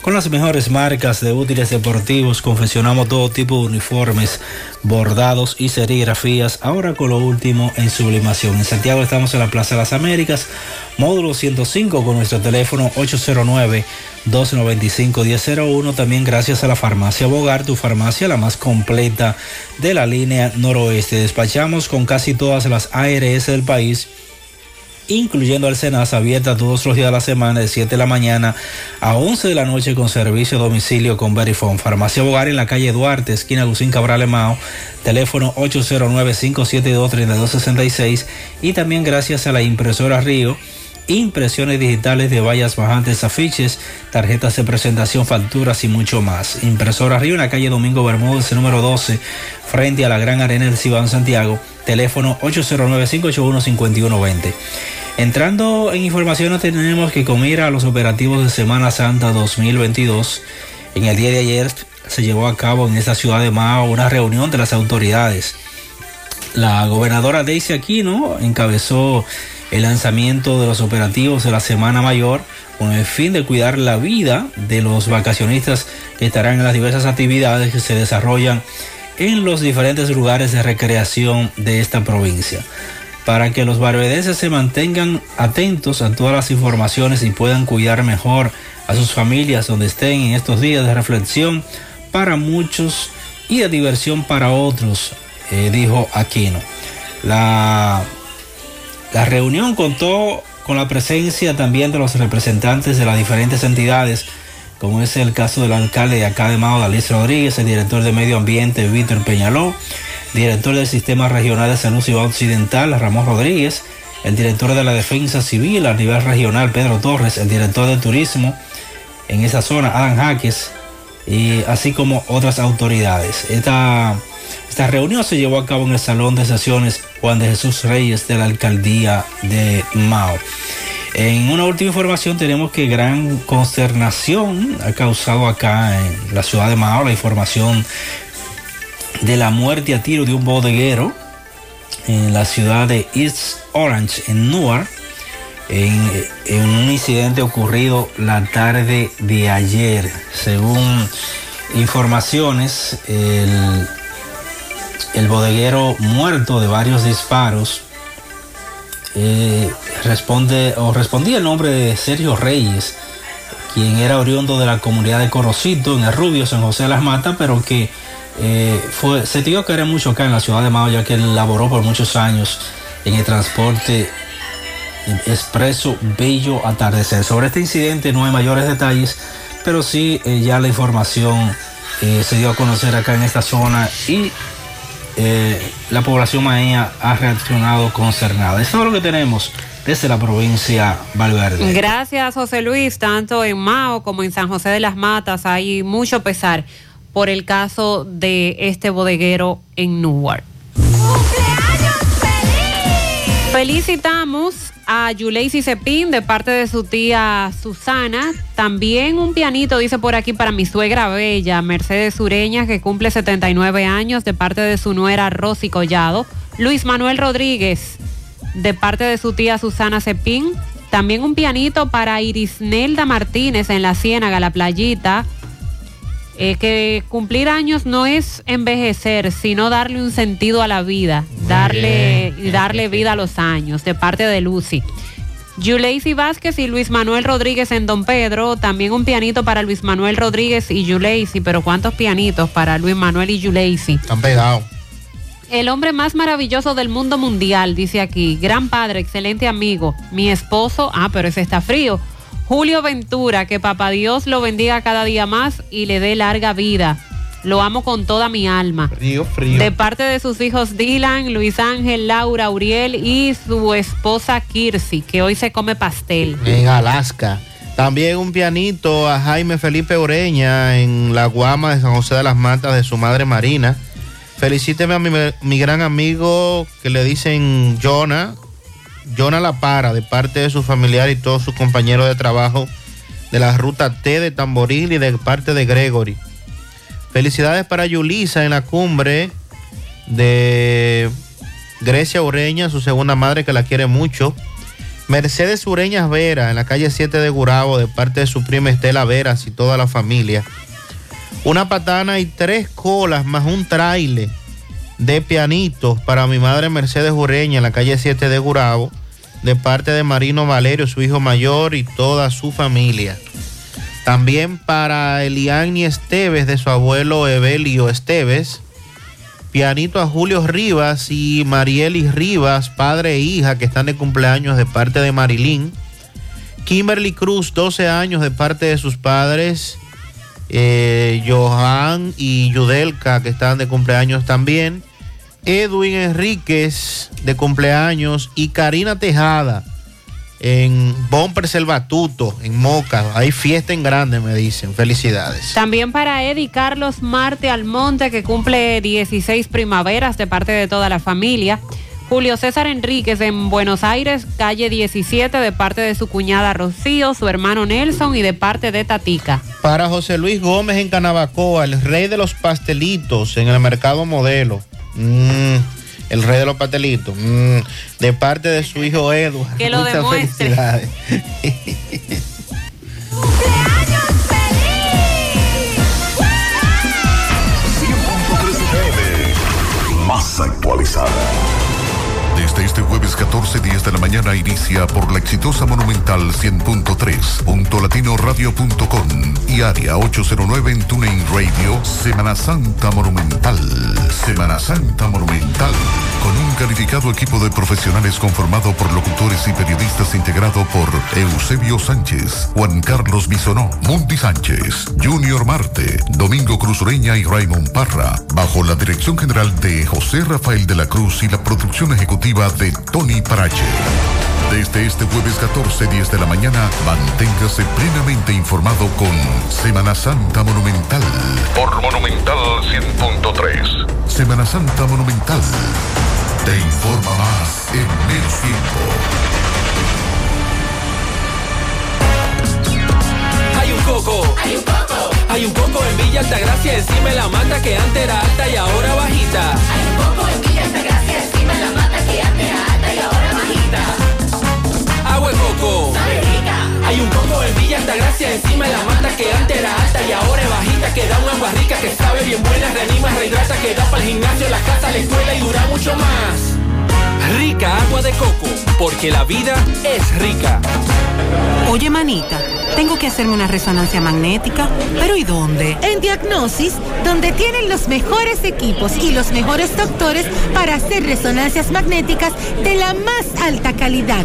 Con las mejores marcas de útiles deportivos confeccionamos todo tipo de uniformes, bordados y serigrafías. Ahora con lo último en sublimación. En Santiago estamos en la Plaza de las Américas, módulo 105 con nuestro teléfono 809 295-1001. También gracias a la farmacia Bogar, tu farmacia la más completa de la línea noroeste. Despachamos con casi todas las ARS del país incluyendo al Senasa, abierta todos los días de la semana de 7 de la mañana a 11 de la noche con servicio a domicilio con Verifone. Farmacia Bogar en la calle Duarte, esquina Lucín Cabral Emao, teléfono 809-572-3266 y también gracias a la impresora Río impresiones digitales de vallas bajantes, afiches, tarjetas de presentación, facturas y mucho más. Impresora Río en la calle Domingo Bermúdez, número 12, frente a la Gran Arena del Cibán Santiago, teléfono 809-581-5120. Entrando en informaciones tenemos que con a los operativos de Semana Santa 2022, en el día de ayer se llevó a cabo en esta ciudad de Mao una reunión de las autoridades. La gobernadora Daisy Aquino encabezó el lanzamiento de los operativos de la Semana Mayor con el fin de cuidar la vida de los vacacionistas que estarán en las diversas actividades que se desarrollan en los diferentes lugares de recreación de esta provincia. Para que los barbedenses se mantengan atentos a todas las informaciones y puedan cuidar mejor a sus familias donde estén en estos días de reflexión para muchos y de diversión para otros, eh, dijo Aquino. La la reunión contó con la presencia también de los representantes de las diferentes entidades, como es el caso del alcalde de acá de Mao, Dalís Rodríguez, el director de Medio Ambiente, Víctor Peñaló, director del Sistema Regional de Salud Ciudad Occidental, Ramón Rodríguez, el director de la Defensa Civil a nivel regional, Pedro Torres, el director de Turismo en esa zona, Adam Jaques, y así como otras autoridades. Esta esta reunión se llevó a cabo en el Salón de Sesiones Juan de Jesús Reyes de la Alcaldía de Mao. En una última información tenemos que gran consternación ha causado acá en la ciudad de Mao la información de la muerte a tiro de un bodeguero en la ciudad de East Orange, en Newark, en, en, un incidente ocurrido la tarde de ayer. Según informaciones, el el bodeguero muerto de varios disparos eh, responde o respondía el nombre de Sergio Reyes, quien era oriundo de la comunidad de Corocito en el Rubio, San José de las Matas, pero que eh, fue, se dio que era mucho acá en la ciudad de Mao, ya que él laboró por muchos años en el transporte expreso Bello Atardecer. Sobre este incidente no hay mayores detalles, pero sí eh, ya la información se dio a conocer acá en esta zona y eh, la población maeña ha reaccionado concernada. Eso es lo que tenemos desde la provincia Valverde. Gracias, José Luis. Tanto en Mao como en San José de las Matas hay mucho pesar por el caso de este bodeguero en Newark. Felicitamos a Yuleisi Cepín de parte de su tía Susana. También un pianito, dice por aquí, para mi suegra bella, Mercedes Ureña, que cumple 79 años, de parte de su nuera Rosy Collado. Luis Manuel Rodríguez, de parte de su tía Susana Cepín. También un pianito para Irisnelda Martínez en la Ciénaga, la playita. Eh, que cumplir años no es envejecer, sino darle un sentido a la vida, darle, darle vida a los años, de parte de Lucy. Yuleisi Vázquez y Luis Manuel Rodríguez en Don Pedro. También un pianito para Luis Manuel Rodríguez y Yuleisi. Pero ¿cuántos pianitos para Luis Manuel y Yuleisi? Están pegados. El hombre más maravilloso del mundo mundial, dice aquí. Gran padre, excelente amigo. Mi esposo, ah, pero ese está frío. Julio Ventura, que papá Dios lo bendiga cada día más y le dé larga vida. Lo amo con toda mi alma. Frío, frío. De parte de sus hijos Dylan, Luis Ángel, Laura, Uriel y su esposa Kirsi, que hoy se come pastel. En Alaska. También un pianito a Jaime Felipe Oreña en la Guama de San José de las Matas de su madre Marina. Felicíteme a mi, mi gran amigo que le dicen Jonah, Jonah La Para, de parte de su familiar y todos sus compañeros de trabajo de la ruta T de Tamboril y de parte de Gregory. Felicidades para Yulisa en la cumbre de Grecia Ureña, su segunda madre que la quiere mucho. Mercedes Ureñas Vera en la calle 7 de Gurabo de parte de su prima Estela Veras y toda la familia. Una patana y tres colas más un traile de pianitos para mi madre Mercedes Ureña en la calle 7 de Gurabo de parte de Marino Valerio, su hijo mayor y toda su familia. También para Eliani Esteves de su abuelo Evelio Esteves. Pianito a Julio Rivas y Marielis Rivas, padre e hija, que están de cumpleaños de parte de Marilyn. Kimberly Cruz, 12 años de parte de sus padres. Eh, Johan y Yudelka, que están de cumpleaños también. Edwin Enríquez, de cumpleaños. Y Karina Tejada, en Bomper Selvatuto, en Moca. Hay fiesta en grande, me dicen. Felicidades. También para Eddie Carlos Marte Almonte, que cumple 16 primaveras de parte de toda la familia. Julio César Enríquez en Buenos Aires, calle 17, de parte de su cuñada Rocío, su hermano Nelson y de parte de Tatica. Para José Luis Gómez en Canabacoa, el rey de los pastelitos en el mercado modelo. Mm, el rey de los pastelitos. Mm, de parte de su hijo Edward. <laughs> Que lo Muchas demuestre. felicidades. <laughs> Más actualizada. Este jueves 14, 10 de la mañana inicia por la exitosa Monumental 100.3, punto latinoradio.com y área 809 en TuneIn Radio, Semana Santa Monumental. Semana Santa Monumental. Con un calificado equipo de profesionales conformado por locutores y periodistas integrado por Eusebio Sánchez, Juan Carlos Bisonó, Mundi Sánchez, Junior Marte, Domingo Cruz Ureña y Raymond Parra, bajo la dirección general de José Rafael de la Cruz y la producción ejecutiva de Tony Parache. Desde este jueves 14, 10 de la mañana, manténgase plenamente informado con Semana Santa Monumental. Por Monumental 100.3. Semana Santa Monumental. Te informa más en menos tiempo. Hay un coco. Hay un coco. Hay un coco en Villa Altagracia, encima de la mata que antes era alta y ahora bajita. Hay un coco en Villa Altagracia, Agua de coco. Hay un coco en Villa Altagracia, encima de la mata que antes era alta y ahora es bajita. Que da un agua rica, que sabe bien buena, reanima, rehidrata, que da para el gimnasio, la casa, la escuela y dura mucho más. Rica agua de coco, porque la vida es rica. Oye, manita, tengo que hacerme una resonancia magnética. ¿Pero y dónde? En Diagnosis, donde tienen los mejores equipos y los mejores doctores para hacer resonancias magnéticas de la más alta calidad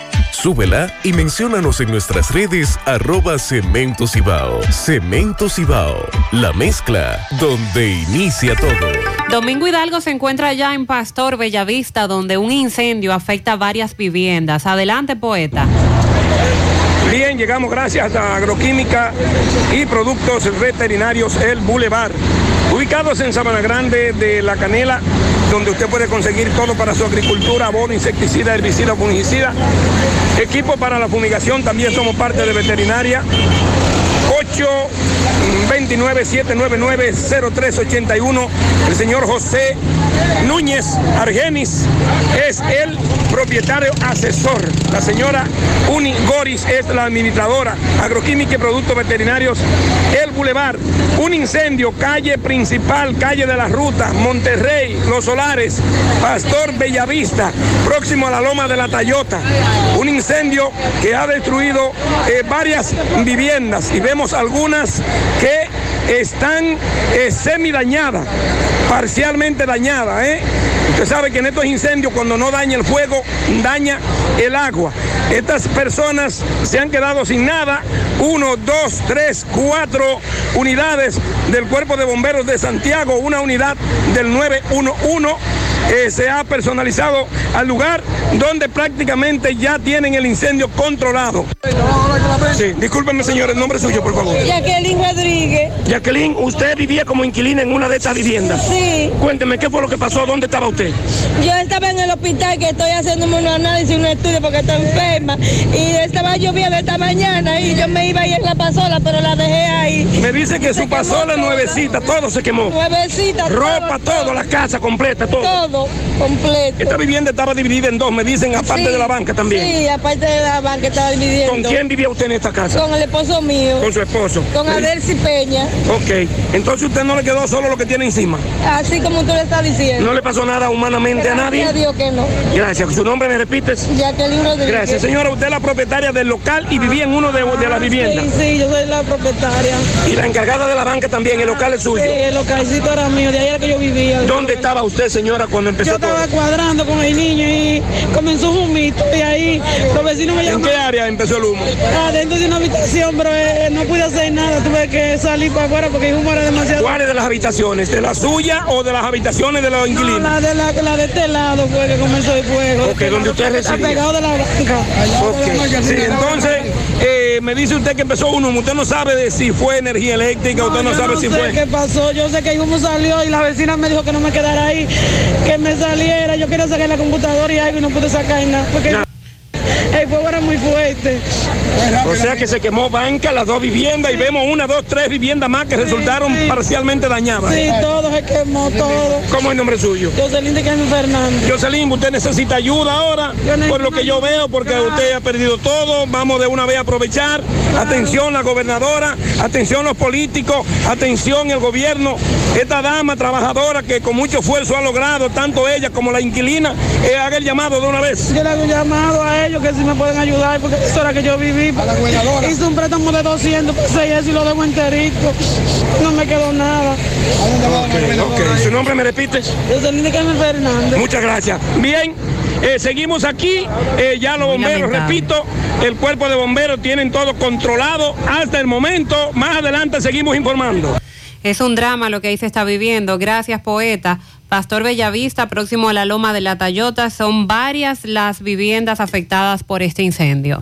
Súbela y menciónanos en nuestras redes arroba Cemento Cibao. Cemento Cibao, la mezcla donde inicia todo. Domingo Hidalgo se encuentra ya en Pastor Bellavista, donde un incendio afecta varias viviendas. Adelante, poeta. Bien, llegamos gracias a Agroquímica y Productos Veterinarios El Boulevard, ubicados en Sabana Grande de La Canela, donde usted puede conseguir todo para su agricultura, abono, insecticida, herbicida, fungicida, equipo para la fumigación, también somos parte de veterinaria. 829-799-0381. El señor José Núñez Argenis es el propietario asesor. La señora Uni Goris es la administradora. Agroquímica y Productos Veterinarios. El Boulevard. Un incendio, calle principal, calle de las rutas, Monterrey, Los Solares, Pastor Bellavista, próximo a la Loma de la Tayota. Un incendio que ha destruido eh, varias viviendas y vemos algunas que están eh, semi dañadas, parcialmente dañadas. ¿eh? Usted sabe que en estos incendios cuando no daña el fuego, daña el agua. Estas personas se han quedado sin nada. Uno, dos, tres, cuatro unidades del Cuerpo de Bomberos de Santiago, una unidad del 911 eh, se ha personalizado al lugar donde prácticamente ya tienen el incendio controlado. Sí, discúlpenme señor, el nombre suyo, por favor. Jacqueline Rodríguez. Jacqueline, usted vivía como inquilina en una de estas viviendas. Sí. Cuénteme, ¿qué fue lo que pasó? ¿Dónde estaba usted? Yo estaba en el hospital que estoy haciéndome un análisis, un estudio porque estoy enferma. Y estaba lloviendo esta mañana y yo me iba a ir en la pasola, pero la dejé ahí. Me dice que su pasola nuevecita, todo se quemó. Nuevecita. Ropa, todo, la casa completa, todo. Todo, completo. Esta vivienda estaba dividida en dos, me dicen, aparte Sí, de la banca también. Sí, aparte de la banca estaba dividiendo. ¿Con quién vivía usted en esta casa? Con el esposo mío. Con su esposo. Con Sí. Adelci Peña. Ok, entonces usted no le quedó solo lo que tiene encima. Así como tú le estás diciendo. ¿No le pasó nada humanamente a nadie? Gracias a Dios que no. Gracias. ¿Su nombre me repites? Jacqueline Rodríguez. Gracias, señora. Usted es la propietaria del local y vivía en uno de, de las viviendas. Sí, sí, yo soy la propietaria. Y la encargada de la banca también, el local es suyo. Sí, el localcito era mío, de ahí era que yo vivía. ¿Dónde estaba usted, señora, cuando empezó Yo estaba todo? cuadrando con el niño y comenzó un humito y ahí los vecinos me ¿En llamaron. qué área empezó el humo? Adentro de una habitación, pero eh, no pude hacer nada, tuve que salir para afuera porque el humo era demasiado. ¿Cuáles de las habitaciones? ¿De la suya o de las habitaciones de los No, inquilinos? la de, la, la de este lado fue que comenzó el fuego. Ok, donde usted Está residía. pegado de la banca. Ok. Sí, entonces, eh, me dice usted que empezó un humo. Usted no sabe de si fue energía eléctrica, usted no yo sabe si sé fue... qué pasó, yo sé que el humo salió y la vecina me dijo que no me quedara ahí, que me saliera. Yo quería sacar la computadora y algo y no pude sacar nada. Porque el fuego era muy fuerte. O sea que se quemó banca, las dos viviendas y vemos una, dos, tres viviendas más que resultaron parcialmente dañadas. Sí, todo se quemó, todo. ¿Cómo es el nombre suyo? Jocelyn de Carmen Fernández. Jocelyn, usted necesita ayuda ahora, por lo que yo veo, porque usted ha perdido todo. Vamos de una vez a aprovechar. Atención la gobernadora, atención los políticos, atención el gobierno. Esta dama trabajadora que con mucho esfuerzo ha logrado, tanto ella como la inquilina, eh, haga el llamado de una vez. Yo le hago un llamado a ellos que si me pueden ayudar, porque eso era que yo viví. Hice un préstamo de 200 pesos y eso y lo debo enterito. No me quedó nada. Ok, ¿Su nombre me repite? De Carmen Fernández. Muchas gracias. Bien, eh, seguimos aquí. Eh, ya los bomberos, repito, el cuerpo de bomberos tienen todo controlado hasta el momento. Más adelante seguimos informando. Es un drama lo que ahí se está viviendo. Gracias, poeta. Pastor Bellavista, próximo a la Loma de la Tayota, son varias las viviendas afectadas por este incendio.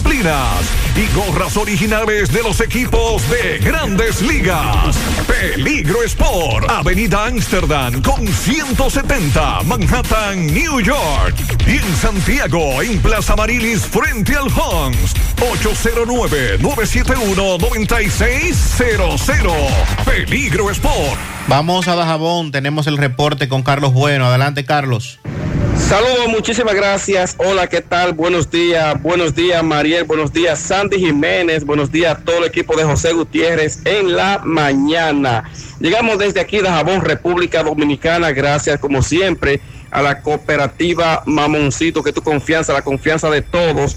disciplinas y gorras originales de los equipos de grandes ligas. Peligro Sport, Avenida Amsterdam con 170, Manhattan, New York. Y en Santiago, en Plaza Marilis, frente al Hans, 809-971-9600. Peligro Sport. Vamos a Dajabón, tenemos el reporte con Carlos Bueno. Adelante, Carlos. Saludos, muchísimas gracias. Hola, ¿qué tal? Buenos días, buenos días, Mariel, buenos días, Sandy Jiménez, buenos días a todo el equipo de José Gutiérrez en la mañana. Llegamos desde aquí de Jabón, República Dominicana, gracias como siempre a la cooperativa Mamoncito, que tu confianza, la confianza de todos.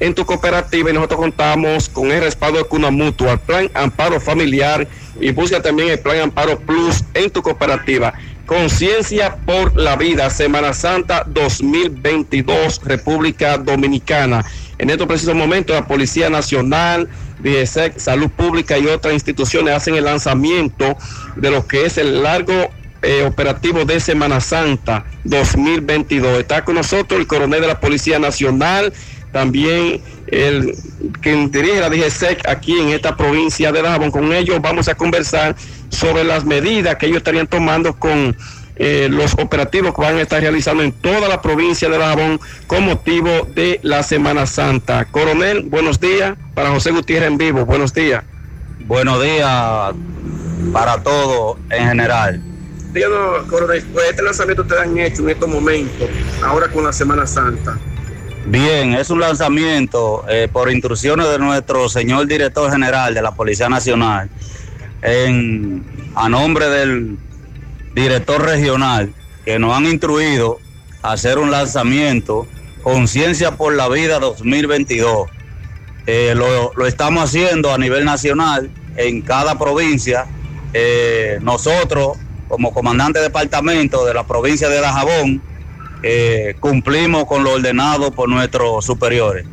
en tu cooperativa y nosotros contamos con el respaldo de Cuna Mutua, Plan Amparo Familiar y busca también el Plan Amparo Plus en tu cooperativa. Conciencia por la vida, Semana Santa 2022, República Dominicana. En estos precisos momentos, la Policía Nacional, DGSEC, Salud Pública y otras instituciones hacen el lanzamiento de lo que es el largo eh, operativo de Semana Santa 2022. Está con nosotros el coronel de la Policía Nacional, también el quien dirige la DGSEC aquí en esta provincia de Dajabón. Con ellos vamos a conversar sobre las medidas que ellos estarían tomando con eh, los operativos que van a estar realizando en toda la provincia de Dajabón con motivo de la Semana Santa. Coronel, buenos días. Para José Gutiérrez en vivo, buenos días. Buenos días para todos en general. Díganos, coronel, pues este lanzamiento ustedes han hecho en estos momentos, ahora con la Semana Santa. Bien, es un lanzamiento eh, por instrucciones de nuestro señor director general de la Policía Nacional, en, a nombre del director regional, que nos han instruido a hacer un lanzamiento Conciencia por la Vida 2022. Eh, lo, lo, estamos haciendo a nivel nacional, en cada provincia. Eh, nosotros, como comandante de departamento de la provincia de Dajabón, eh, cumplimos con lo ordenado por nuestros superiores.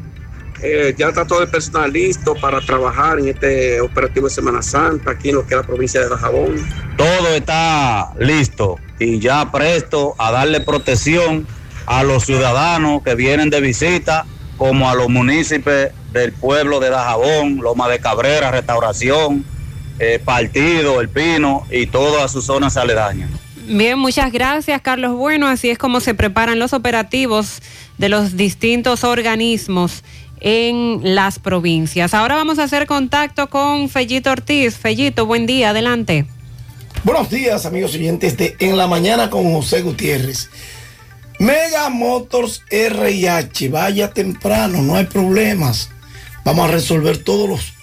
Eh, ya está todo el personal listo para trabajar en este operativo de Semana Santa aquí en lo que es la provincia de Dajabón. Todo está listo y ya presto a darle protección a los ciudadanos que vienen de visita, como a los municipios del pueblo de Dajabón, Loma de Cabrera, Restauración, eh, Partido, El Pino y todas sus zonas aledañas. Bien, muchas gracias, Carlos Bueno. Así es como se preparan los operativos de los distintos organismos en las provincias. Ahora vamos a hacer contacto con Fellito Ortiz. Fellito, buen día, adelante. Buenos días, amigos oyentes de En la Mañana con José Gutiérrez. Mega Motors RIH, vaya temprano, no hay problemas. Vamos a resolver todos los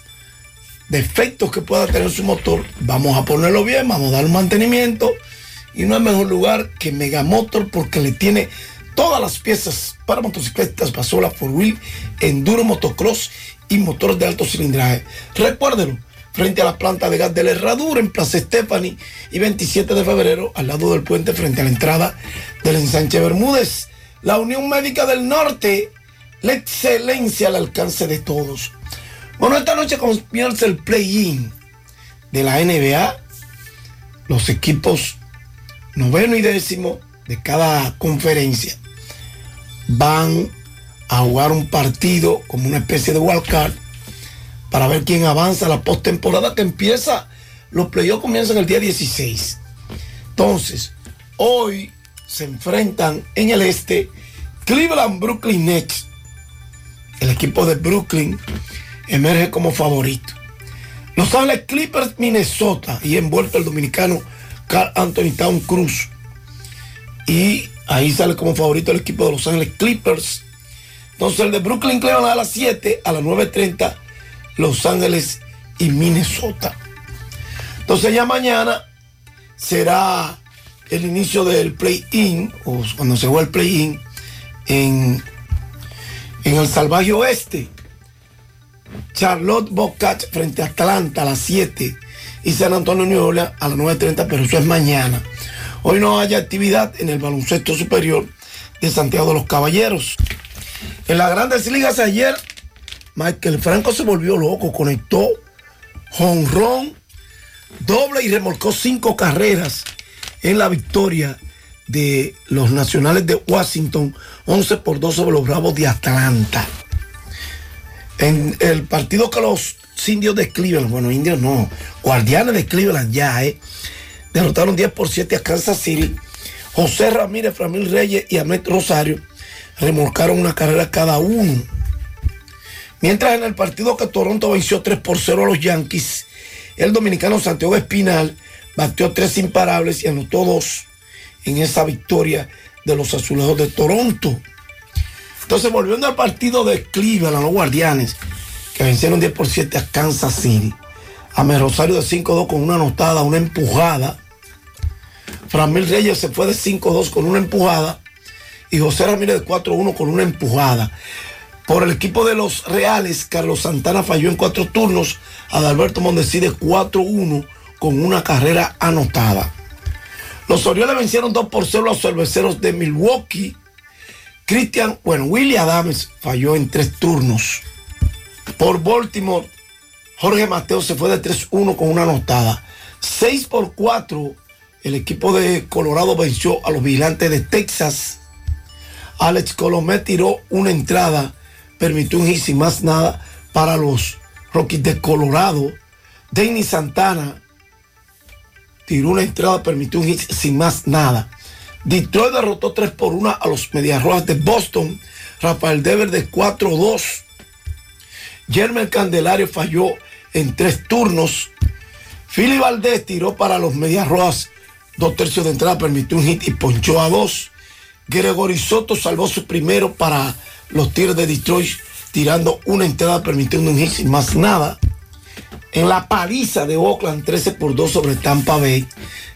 defectos que pueda tener su motor. Vamos a ponerlo bien, vamos a dar un mantenimiento y no hay mejor lugar que Megamotor porque le tiene todas las piezas para motocicletas, pasola, four wheel, enduro, motocross y motores de alto cilindraje. Recuérdelo, frente a la planta de gas de la Herradura en Plaza Stephanie y 27 de febrero al lado del puente frente a la entrada del ensanche Bermúdez. La Unión Médica del Norte la excelencia al alcance de todos. Bueno, esta noche comienza el play-in de la NBA. Los equipos noveno y décimo de cada conferencia van a jugar un partido como una especie de wildcard para ver quién avanza la postemporada que empieza. Los playoffs comienzan el día 16. Entonces, hoy se enfrentan en el este Cleveland Brooklyn Nets. El equipo de Brooklyn emerge como favorito. Los Ángeles Clippers Minnesota y envuelto el dominicano Carl Anthony Town Cruz. Y ahí sale como favorito el equipo de Los Ángeles Clippers. Entonces el de Brooklyn Cleveland a las 7, a las 9.30 Los Ángeles y Minnesota. Entonces ya mañana será el inicio del play-in, o cuando se juega el play-in, en, en el Salvaje Oeste. Charlotte Bobcats frente a Atlanta a las 7 y San Antonio Orleans a las 9.30, pero eso es mañana. Hoy no hay actividad en el baloncesto superior de Santiago de los Caballeros. En las grandes ligas ayer, Michael Franco se volvió loco, conectó jonrón, doble y remolcó cinco carreras en la victoria de los nacionales de Washington, 11 por 2 sobre los Bravos de Atlanta. En el partido que los indios de Cleveland, bueno, indios no, guardianes de Cleveland ya, eh, derrotaron 10 por 7 a Kansas City. José Ramírez, Framil Reyes y Ahmed Rosario remolcaron una carrera cada uno. Mientras en el partido que Toronto venció 3 por 0 a los Yankees, el dominicano Santiago Espinal batió tres imparables y anotó dos en esa victoria de los azulejos de Toronto. Entonces, volviendo al partido de Cleveland, los guardianes, que vencieron 10 por 7 a Kansas City. Ame Rosario de 5-2 con una anotada, una empujada. Framil Reyes se fue de 5-2 con una empujada. Y José Ramírez de 4-1 con una empujada. Por el equipo de los Reales, Carlos Santana falló en cuatro turnos. Adalberto Mondesi de 4-1 con una carrera anotada. Los Orioles vencieron 2 por 0 a los cerveceros de Milwaukee. Christian, bueno, Willie Adams falló en tres turnos. Por Baltimore, Jorge Mateo se fue de 3-1 con una anotada. 6 por 4, el equipo de Colorado venció a los vigilantes de Texas. Alex Colomé tiró una entrada, permitió un hit sin más nada para los Rockies de Colorado. Danny Santana tiró una entrada, permitió un hit sin más nada. Detroit derrotó 3 por 1 a los Medias Rojas de Boston. Rafael Dever de 4-2. Germán Candelario falló en tres turnos. Philly Valdés tiró para los Medias Rojas. Dos tercios de entrada, permitió un hit y ponchó a dos. Gregory Soto salvó su primero para los Tigres de Detroit, tirando una entrada, permitiendo un hit sin más nada. En la paliza de Oakland, 13 por 2 sobre Tampa Bay,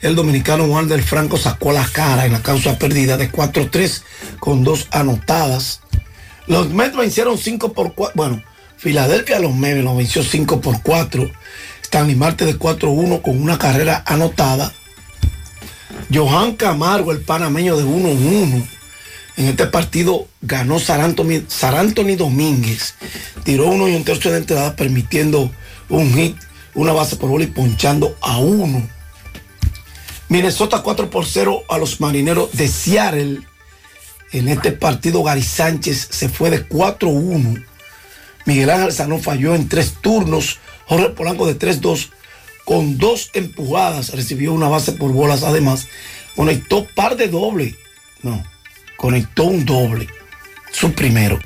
el dominicano Juan del Franco sacó la cara en la causa perdida de 4-3 con dos anotadas. Los Mets vencieron 5 por 4. Bueno, Filadelfia los Mets los venció 5 por 4. Stanley Marte de 4-1 con una carrera anotada. Johan Camargo, el panameño de 1-1. En este partido ganó Sarantoni Domínguez. Tiró uno y un tercio de entrada, permitiendo un hit, una base por bola y ponchando a uno. Minnesota 4 por 0 a los marineros de Seattle. En este partido Gary Sánchez se fue de 4-1. Miguel Ángel Sanó falló en tres turnos. Jorge Polanco de 3-2 con dos empujadas. Recibió una base por bolas. Además, conectó par de doble. No, conectó un doble. Su primero.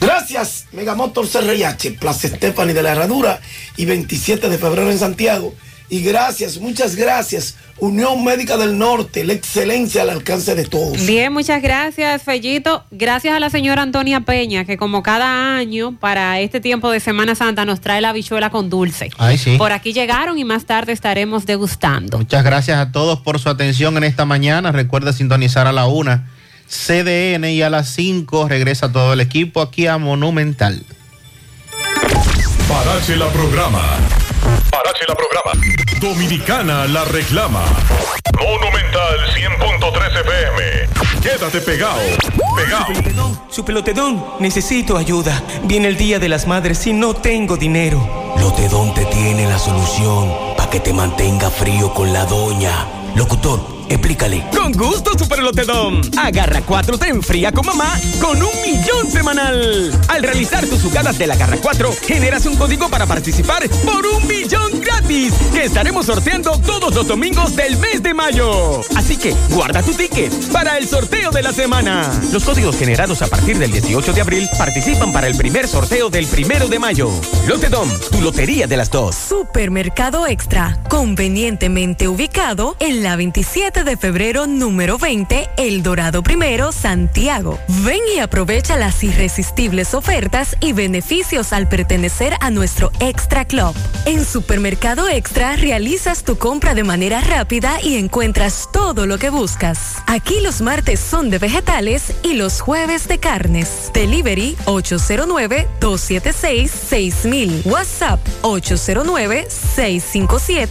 Gracias, Megamotor CRIH, Plaza Stephanie de la Herradura y 27 de febrero en Santiago. Y gracias, muchas gracias, Unión Médica del Norte, la excelencia al alcance de todos. Bien, muchas gracias, Fellito. Gracias a la señora Antonia Peña, que como cada año, para este tiempo de Semana Santa, nos trae la bichuela con dulce. Ay, sí. Por aquí llegaron y más tarde estaremos degustando. Muchas gracias a todos por su atención en esta mañana. Recuerda sintonizar a la una CDN y a las 5 regresa todo el equipo aquí a Monumental. Parache la programa. Parache la programa. Dominicana la reclama. Monumental 100.13 FM. Quédate pegado. Pegado. Su pelotedón, necesito ayuda. Viene el Día de las Madres y no tengo dinero. Lotedón te tiene la solución para que te mantenga frío con la doña. Locutor, explícale. Con gusto, Superlotedón. Agarra 4 te enfría con mamá con un millón semanal. Al realizar tus jugadas de la Garra 4, generas un código para participar por un millón gratis que estaremos sorteando todos los domingos del mes de mayo. Así que guarda tu ticket para el sorteo de la semana. Los códigos generados a partir del 18 de abril participan para el primer sorteo del primero de mayo. Lotedom, tu lotería de las dos. Supermercado Extra, convenientemente ubicado en la 27 de febrero número 20, El Dorado Primero, Santiago. Ven y aprovecha las irresistibles ofertas y beneficios al pertenecer a nuestro Extra Club. En Supermercado Extra realizas tu compra de manera rápida y encuentras todo lo que buscas. Aquí los martes son de vegetales y los jueves de carnes. Delivery 809-276-6000. WhatsApp 809-657